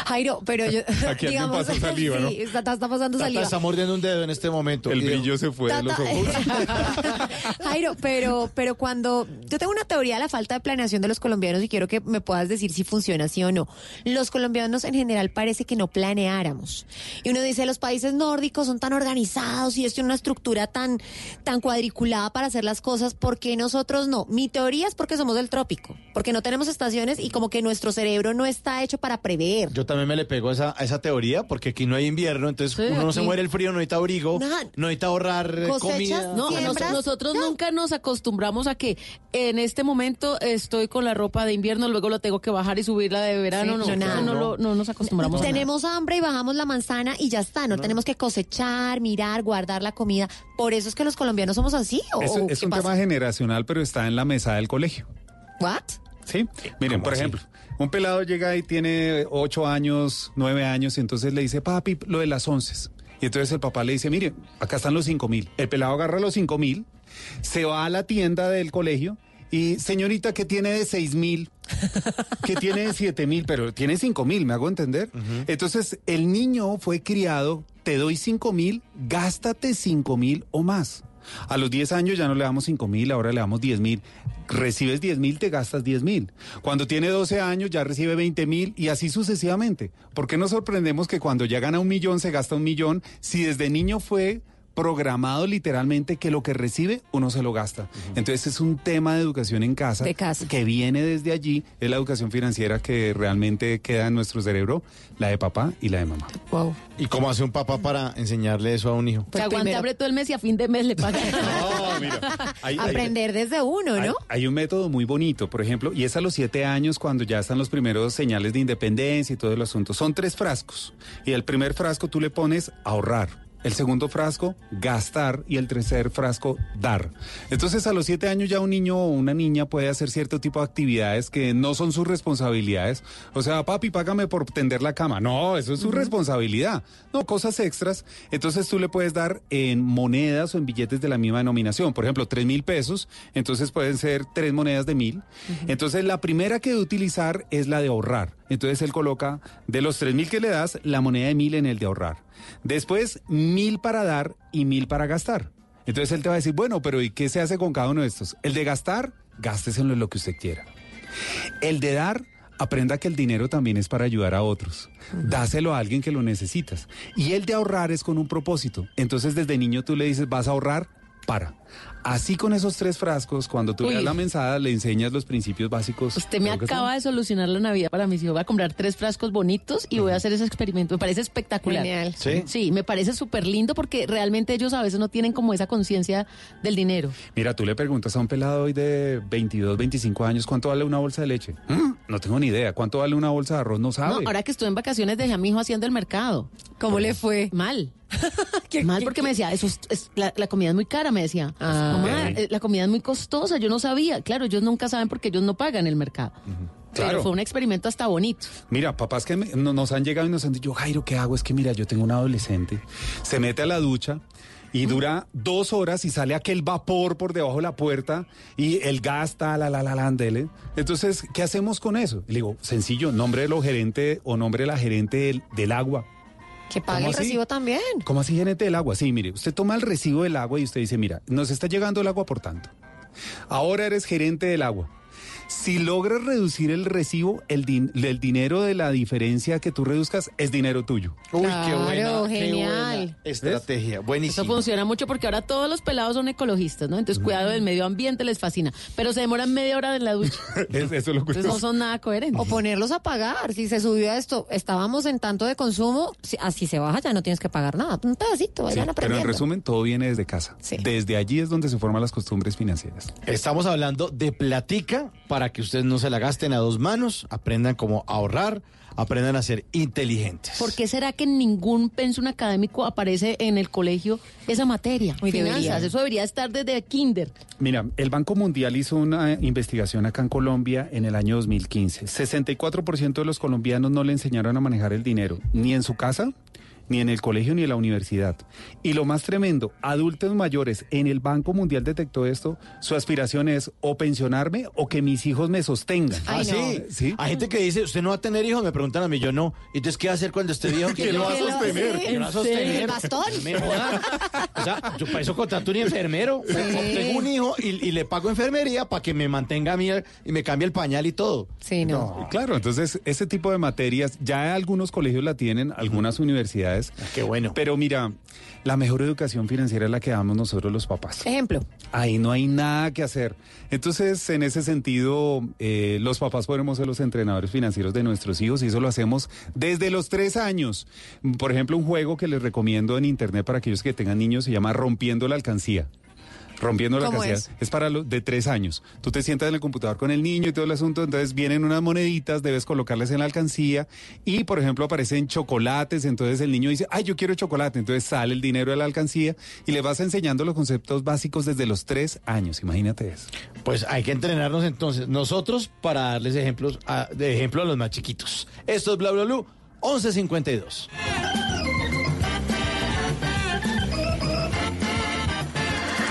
Jairo, pero yo, Aquí alguien digamos, pasó saliva, ¿no? sí, está, está pasando Tata saliva. está mordiendo un dedo en este momento. El brillo se fue de los Tata- ojos. Jairo, pero, pero cuando yo tengo una teoría de la falta de planeación de los colombianos y quiero que me puedas decir si funciona así o no. Los colombianos en general parece que no planeáramos. Y uno dice, los países nórdicos son tan organizados y es una estructura tan, tan cuadriculada para hacer las cosas, ¿por qué nosotros no? Mi teoría es porque somos del trópico, porque no tenemos estaciones y como que nuestro cerebro no está hecho para prever. Yo también me le pego a esa, a esa teoría porque aquí no hay invierno, entonces Sí, uno no se muere el frío, no necesita abrigo, Nada. no necesita ahorrar eh, Cosechas, comida. No, nos- nosotros nunca nos acostumbramos a que en este momento estoy con la ropa de invierno, luego lo tengo que bajar y subirla de verano. Sí, no, no, nada. no, lo- no nos acostumbramos. a nada. Tenemos hambre y bajamos la manzana y ya está. No, tenemos que cosechar, mirar, guardar la comida. Por eso es que los colombianos somos así. ¿o, Es, es un pasa? tema generacional, pero está en la mesa del colegio. ¿What? Sí, miren, ¿Cómo por así? ejemplo, un pelado llega y tiene ocho años, nueve años, y entonces le dice, papi, lo de las once. Y entonces el papá le dice, mire, acá están los cinco mil. El pelado agarra los cinco mil, se va a la tienda del colegio y, señorita, ¿qué tiene de seis mil? que tiene de siete mil, pero tiene cinco mil, ¿me hago entender? Entonces, el niño fue criado, te doy cinco mil, gástate cinco mil o más. A los 10 años ya no le damos 5 mil, ahora le damos 10 mil. Recibes 10 mil, te gastas 10 mil. Cuando tiene 12 años ya recibe 20 mil y así sucesivamente. ¿Por qué nos sorprendemos que cuando ya gana un millón se gasta un millón si desde niño fue programado literalmente que lo que recibe uno se lo gasta. Entonces es un tema de educación en casa, De casa. que viene desde allí, es la educación financiera que realmente queda en nuestro cerebro, la de papá y la de mamá. Wow. ¿Y cómo hace un papá para enseñarle eso a un hijo? Se aguanta hambre todo el mes y a fin de mes le paga. No, mira, hay- hay- Aprender desde uno, Hay, ¿no? hay un método muy bonito, por ejemplo, y es a los siete años cuando ya están los primeros señales de independencia y todo el asunto. Son tres frascos. Y el primer frasco tú le pones ahorrar. El segundo frasco, gastar. Y el tercer frasco, dar. Entonces, a los siete años ya un niño o una niña puede hacer cierto tipo de actividades que no son sus responsabilidades. O sea, papi, págame por tender la cama. No, eso es su responsabilidad. No, cosas extras. Entonces, tú le puedes dar en monedas o en billetes de la misma denominación. Por ejemplo, tres mil pesos. Entonces, pueden ser tres monedas de mil. Entonces, la primera que debe utilizar es la de ahorrar. Entonces, él coloca de los tres mil que le das, la moneda de mil en el de ahorrar. Después, mil para dar y mil para gastar. Entonces él te va a decir, bueno, pero ¿y qué se hace con cada uno de estos? El de gastar, gásteselo en lo que usted quiera. El de dar, aprenda que el dinero también es para ayudar a otros. Dáselo a alguien que lo necesitas. Y el de ahorrar es con un propósito. Entonces desde niño tú le dices, vas a ahorrar para. Así con esos tres frascos, cuando tú Uy. la mensada, le enseñas los principios básicos. Usted me acaba de solucionar la Navidad para mis hijos. Voy a comprar tres frascos bonitos y voy a hacer ese experimento. Me parece espectacular. Genial. ¿Sí? Sí, me parece súper lindo porque realmente ellos a veces no tienen como esa conciencia del dinero. Mira, tú le preguntas a un pelado hoy de 22, 25 años cuánto vale una bolsa de leche. ¿Mm? No tengo ni idea. ¿Cuánto vale una bolsa de arroz? No sabe. No, ahora que estuve en vacaciones dejé a mi hijo haciendo el mercado. ¿Cómo le fue? Mal. Mal porque me decía, eso es, es- la, la comida es muy cara, me decía. Mamá, eh, la comida es muy costosa, yo no sabía. Claro, ellos nunca saben porque ellos no pagan el mercado. Claro. fue un experimento hasta bonito. Mira, papás que me- no- nos han llegado y nos han dicho, Jairo, ¿qué hago? Es que mira, yo tengo un adolescente, se mete a la ducha y dura dos horas y sale aquel vapor por debajo de la puerta y el gas está la la la la andele. Entonces, ¿qué hacemos con eso? Le digo, sencillo, nombre de lo gerente o nombre de la gerente del, del agua. Que pague ¿Cómo el así? recibo también. ¿Cómo así gerente del agua? Sí, mire, usted toma el recibo del agua y usted dice, mira, nos está llegando el agua por tanto. Ahora eres gerente del agua. Si logras reducir el recibo, el, din- el dinero de la diferencia que tú reduzcas es dinero tuyo. Uy, qué Claro, buena, qué genial. buena estrategia. Eso Buenísimo. funciona mucho porque ahora todos los pelados son ecologistas, ¿no? Entonces, cuidado del medio ambiente les fascina. Pero se demoran media hora en la ducha. Es- eso es lo que Entonces no son nada coherentes. O ponerlos a pagar. Si se subió a esto, estábamos en tanto de consumo, si, así se baja, ya no tienes que pagar nada. Un pedacito, Sí, vayan pero aprendiendo. en resumen, todo viene desde casa. Desde allí es donde se forman las costumbres financieras. Estamos hablando de platica para que ustedes no se la gasten a dos manos, aprendan cómo ahorrar, aprendan a ser inteligentes. ¿Por qué será que en ningún pensum académico aparece en el colegio esa materia? Uy, Finanzas, debería. eso debería estar desde kinder. Mira, el Banco Mundial hizo una investigación acá en Colombia en el año 2015. 64% de los colombianos no le enseñaron a manejar el dinero, ni en su casa, ni en el colegio, ni en la universidad. Y lo más tremendo, adultos mayores en el Banco Mundial detectó esto, su aspiración es o pensionarme o que mis hijos me sostengan. Ah, sí. ¿Sí? Hay gente que dice, usted no va a tener hijos, me preguntan a mí, yo no. ¿Y entonces qué va a hacer cuando esté viejo? ¿Qué lo va a sostener? ¿Qué lo va a sostener? ¿El bastón? Me jodan. O sea, yo para eso contrato un enfermero. O Tengo un hijo y, y le pago enfermería para que me mantenga a mí y me cambie el pañal y todo. Sí, no. Claro, entonces ese tipo de materias ya algunos colegios la tienen, algunas universidades. Qué bueno. Pero mira, la mejor educación financiera es la que damos nosotros los papás. Ejemplo. Ahí no hay nada que hacer. Entonces, en ese sentido, eh, los papás podemos ser los entrenadores financieros de nuestros hijos y eso lo hacemos desde los tres años. Por ejemplo, un juego que les recomiendo en internet para aquellos que tengan niños se llama Rompiendo la Alcancía. Rompiendo la ¿Cómo alcancía. es? para los de tres años. Tú te sientas en el computador con el niño y todo el asunto, entonces vienen unas moneditas, debes colocarlas en la alcancía y, por ejemplo, aparecen chocolates, entonces el niño dice, ay, yo quiero chocolate, entonces sale el dinero de la alcancía y le vas enseñando los conceptos básicos desde los tres años, imagínate eso. Pues hay que entrenarnos entonces nosotros para darles ejemplos a- de ejemplo a los más chiquitos. Esto es Bla Bla Blue 1152.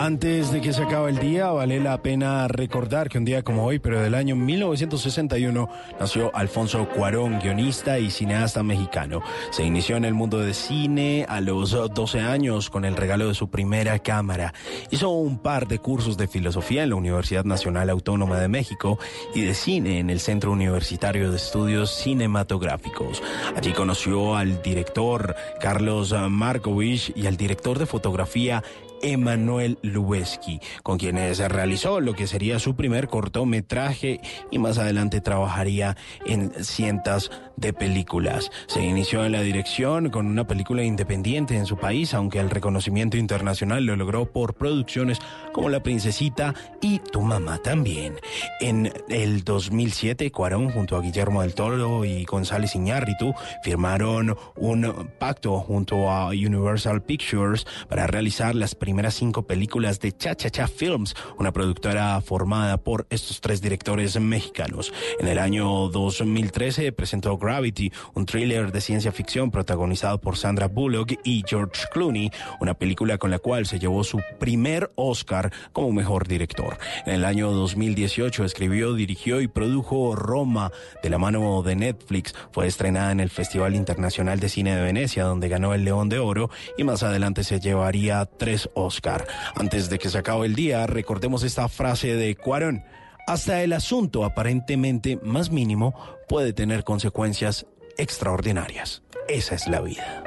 Antes de que se acabe el día, vale la pena recordar que un día como hoy, pero del año 1961, nació Alfonso Cuarón, guionista y cineasta mexicano. Se inició en el mundo de cine a los 12 años con el regalo de su primera cámara. Hizo un par de cursos de filosofía en la Universidad Nacional Autónoma de México y de cine en el Centro Universitario de Estudios Cinematográficos. Allí conoció al director Carlos Markovich y al director de fotografía Emanuel Lubezki, con quienes realizó lo que sería su primer cortometraje y más adelante trabajaría en cientos de películas. Se inició en la dirección con una película independiente en su país, aunque el reconocimiento internacional lo logró por producciones como La Princesita y Tu Mamá también. En el 2007, Cuarón junto a Guillermo del Toro y González Iñárritu firmaron un pacto junto a Universal Pictures para realizar las primeras primeras cinco películas de Cha Cha Cha Films, una productora formada por estos tres directores mexicanos. En el año 2013 presentó Gravity, un thriller de ciencia ficción protagonizado por Sandra Bullock y George Clooney, una película con la cual se llevó su primer Oscar como mejor director. En el año 2018 escribió, dirigió y produjo Roma de la mano de Netflix. Fue estrenada en el Festival Internacional de Cine de Venecia, donde ganó el León de Oro y más adelante se llevaría tres Oscar. Antes de que se acabe el día, recordemos esta frase de Cuarón. Hasta el asunto aparentemente más mínimo puede tener consecuencias extraordinarias. Esa es la vida.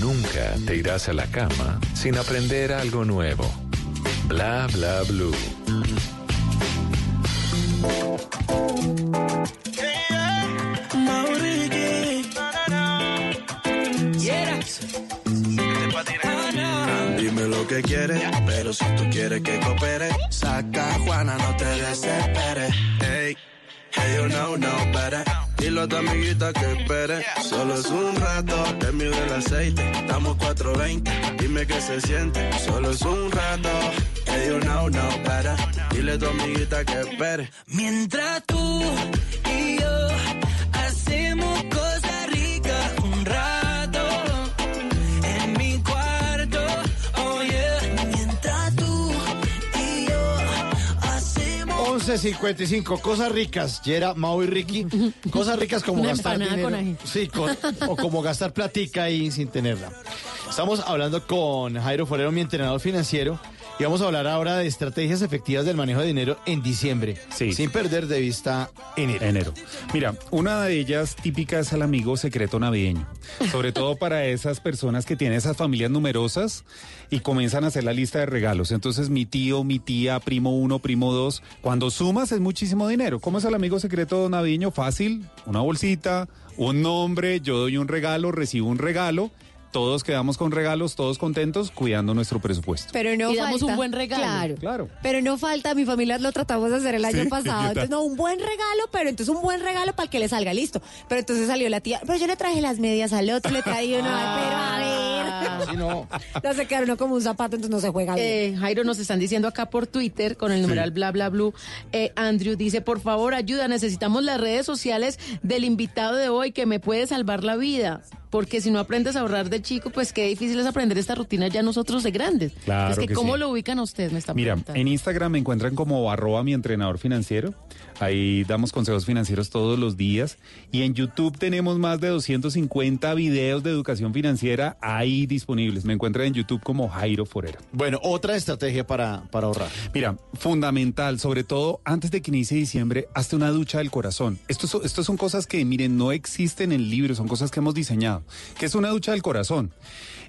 Nunca te irás a la cama sin aprender algo nuevo. Bla bla blue. Que quieres, pero si tú quieres que coopere, saca Juana, no te desesperes. Hey, hey, you know, no better. Dile a tu amiguita que espere. Solo es un rato, te mide el aceite. Estamos 420, dime qué se siente. Solo es un rato, hey, you know, no better. Dile a tu amiguita que espere. Mientras tú y yo 11.55, cosas ricas, Yera, Mau y Ricky. Cosas ricas como Una gastar dinero. con ají. Sí, con- o como gastar platica ahí sin tenerla. Estamos hablando con Jairo Forero, mi entrenador financiero, y vamos a hablar ahora de estrategias efectivas del manejo de dinero en diciembre, sin perder de vista enero. Enero. Mira, una de ellas típica es el amigo secreto navideño. Sobre todo para esas personas que tienen esas familias numerosas y comienzan a hacer la lista de regalos. Entonces, mi tío, mi tía, primo uno, primo dos, cuando sumas es muchísimo dinero. ¿Cómo es el amigo secreto navideño? Fácil, una bolsita, un nombre, yo doy un regalo, recibo un regalo. Todos quedamos con regalos, todos contentos, cuidando nuestro presupuesto. Pero no Y damos falta- un buen regalo. Claro. Claro. Pero no falta, mi familia lo tratamos de hacer el año Sí, pasado. Entonces, no, un buen regalo, pero entonces un buen regalo para que le salga listo. Pero entonces salió la tía, pero yo le traje las medias al otro, le traje una, pero a ver. no. No se quedaron como un zapato, entonces no se juega bien. Eh, Jairo, nos están diciendo acá por Twitter con el numeral bla bla blue. Eh, Andrew dice, por favor, ayuda, necesitamos las redes sociales del invitado de hoy que me puede salvar la vida. Porque si no aprendes a ahorrar de chico, pues qué difícil es aprender esta rutina ya nosotros de grandes. Claro es que, que ¿cómo sí. lo ubican a ustedes? Me está Mira, preguntando. en Instagram me encuentran como arroba mi entrenador financiero. Ahí damos consejos financieros todos los días. Y en YouTube tenemos más de 250 videos de educación financiera ahí disponibles. Me encuentran en YouTube como Jairo Forero. Bueno, otra estrategia para, para ahorrar. Mira, fundamental, sobre todo antes de que inicie diciembre, hazte una ducha del corazón. Estos son, estos son cosas que, miren, no existen en libros, son cosas que hemos diseñado. ¿Qué es una ducha del corazón? corazón.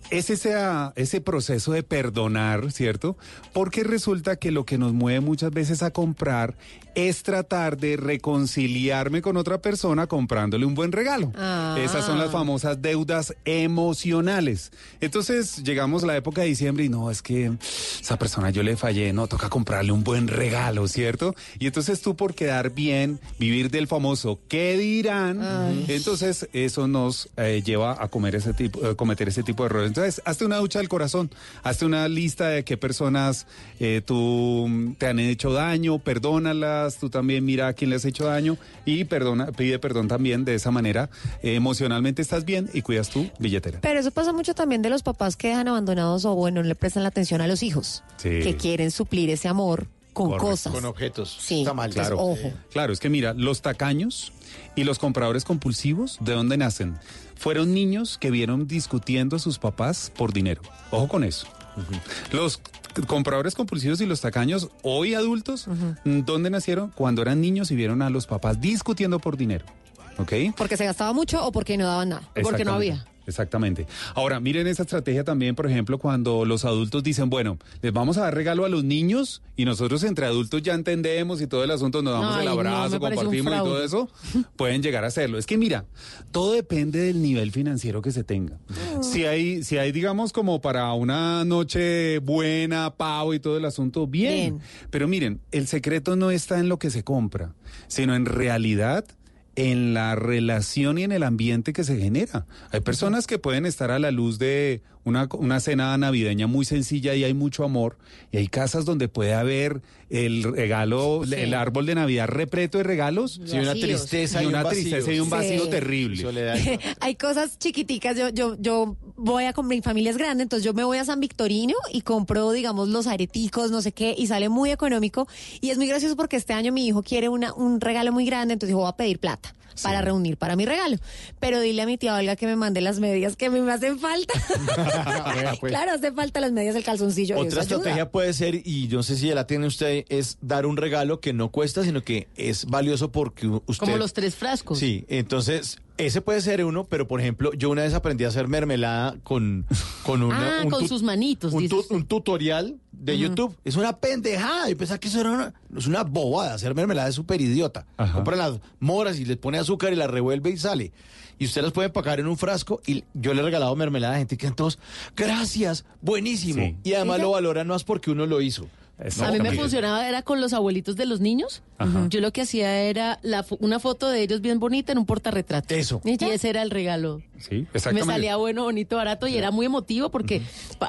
Es ese, ah, ese proceso de perdonar, ¿cierto? Porque resulta que lo que nos mueve muchas veces a comprar es tratar de reconciliarme con otra persona comprándole un buen regalo. Ah. Esas son las famosas deudas emocionales. Entonces llegamos a la época de diciembre y no, es que esa persona yo le fallé, no, toca comprarle un buen regalo, ¿cierto? Y entonces tú por quedar bien, vivir del famoso ¿qué dirán? Entonces eso nos eh, lleva a comer ese tipo, eh, cometer ese tipo de errores. Entonces, hazte una ducha del corazón, hazte una lista de qué personas eh, tú te han hecho daño, perdónalas, tú también mira a quién le has hecho daño y perdona, pide perdón también de esa manera. eh, emocionalmente estás bien y cuidas tu billetera. Pero eso pasa mucho también de los papás que dejan abandonados o bueno, no le prestan la atención a los hijos, Sí. que quieren suplir ese amor con Correcto. cosas. Con objetos. Sí, Está mal. entonces, Claro. ojo. Claro, es que mira, los tacaños y los compradores compulsivos, ¿de dónde nacen? Fueron niños que vieron discutiendo a sus papás por dinero. Ojo con eso. Los compradores compulsivos y los tacaños, hoy adultos, ¿dónde nacieron? Cuando eran niños y vieron a los papás discutiendo por dinero. ¿Ok? Porque se gastaba mucho o porque no daban nada. Porque no había. Exactamente. Ahora, miren esa estrategia también, por ejemplo, cuando los adultos dicen, bueno, les vamos a dar regalo a los niños y nosotros entre adultos ya entendemos y todo el asunto, nos damos Ay, el no, abrazo, un compartimos y todo eso, pueden llegar a hacerlo. Es que mira, todo depende del nivel financiero que se tenga. Si hay, si hay, digamos, como para una noche buena, pavo y todo el asunto, bien. Pero miren, el secreto no está en lo que se compra, sino en realidad en la relación y en el ambiente que se genera. Hay personas que pueden estar a la luz de una, una cena navideña muy sencilla y hay mucho amor, y hay casas donde puede haber el regalo, Sí. el árbol de Navidad repleto de regalos. Sí, una tristeza y un una vacío. tristeza y un vacío Sí. terrible. Hay cosas chiquiticas. Yo, yo, yo voy a comprar, mi familia es grande, entonces yo me voy a San Victorino y compro, digamos, los areticos, no sé qué, y sale muy económico. Y es muy gracioso porque este año mi hijo quiere una, un regalo muy grande, entonces dijo, voy a pedir plata para reunir para mi regalo. Pero dile a mi tía Olga que me mande las medias que a mí me hacen falta. claro, hace falta las medias del calzoncillo. y Otra ayuda. estrategia puede ser, y yo no sé si ya la tiene usted, es dar un regalo que no cuesta, sino que es valioso porque usted... Como los tres frascos. Sí, entonces ese puede ser uno, pero por ejemplo, yo una vez aprendí a hacer mermelada con, con una, Ah, un con sus manitos, un, dices tu- un tutorial de. YouTube. Es una pendejada. Yo pensaba que eso era una, es una bobada. Hacer mermelada es súper idiota. Compra las moras y les pone azúcar y las revuelve y sale. Y usted las puede empacar en un frasco y yo le he regalado mermelada a gente que todos, gracias, buenísimo. Sí. Y además lo valoran más porque uno lo hizo. A mí me funcionaba, era con los abuelitos de los niños. Yo lo que hacía era la una foto de ellos bien bonita en un portarretrato. Eso. Y ese era el regalo. Sí, Me salía bueno, bonito, barato y era muy emotivo porque...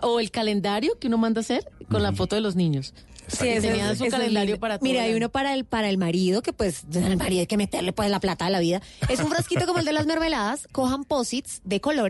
O el calendario que uno manda a hacer con la foto de los niños. Sí, eso Tenía es- su eso calendario para todo Mira, hay uno para el para el marido, que pues al marido hay que meterle pues la plata de la vida. Es un frasquito como el de las mermeladas, cojan posits de colores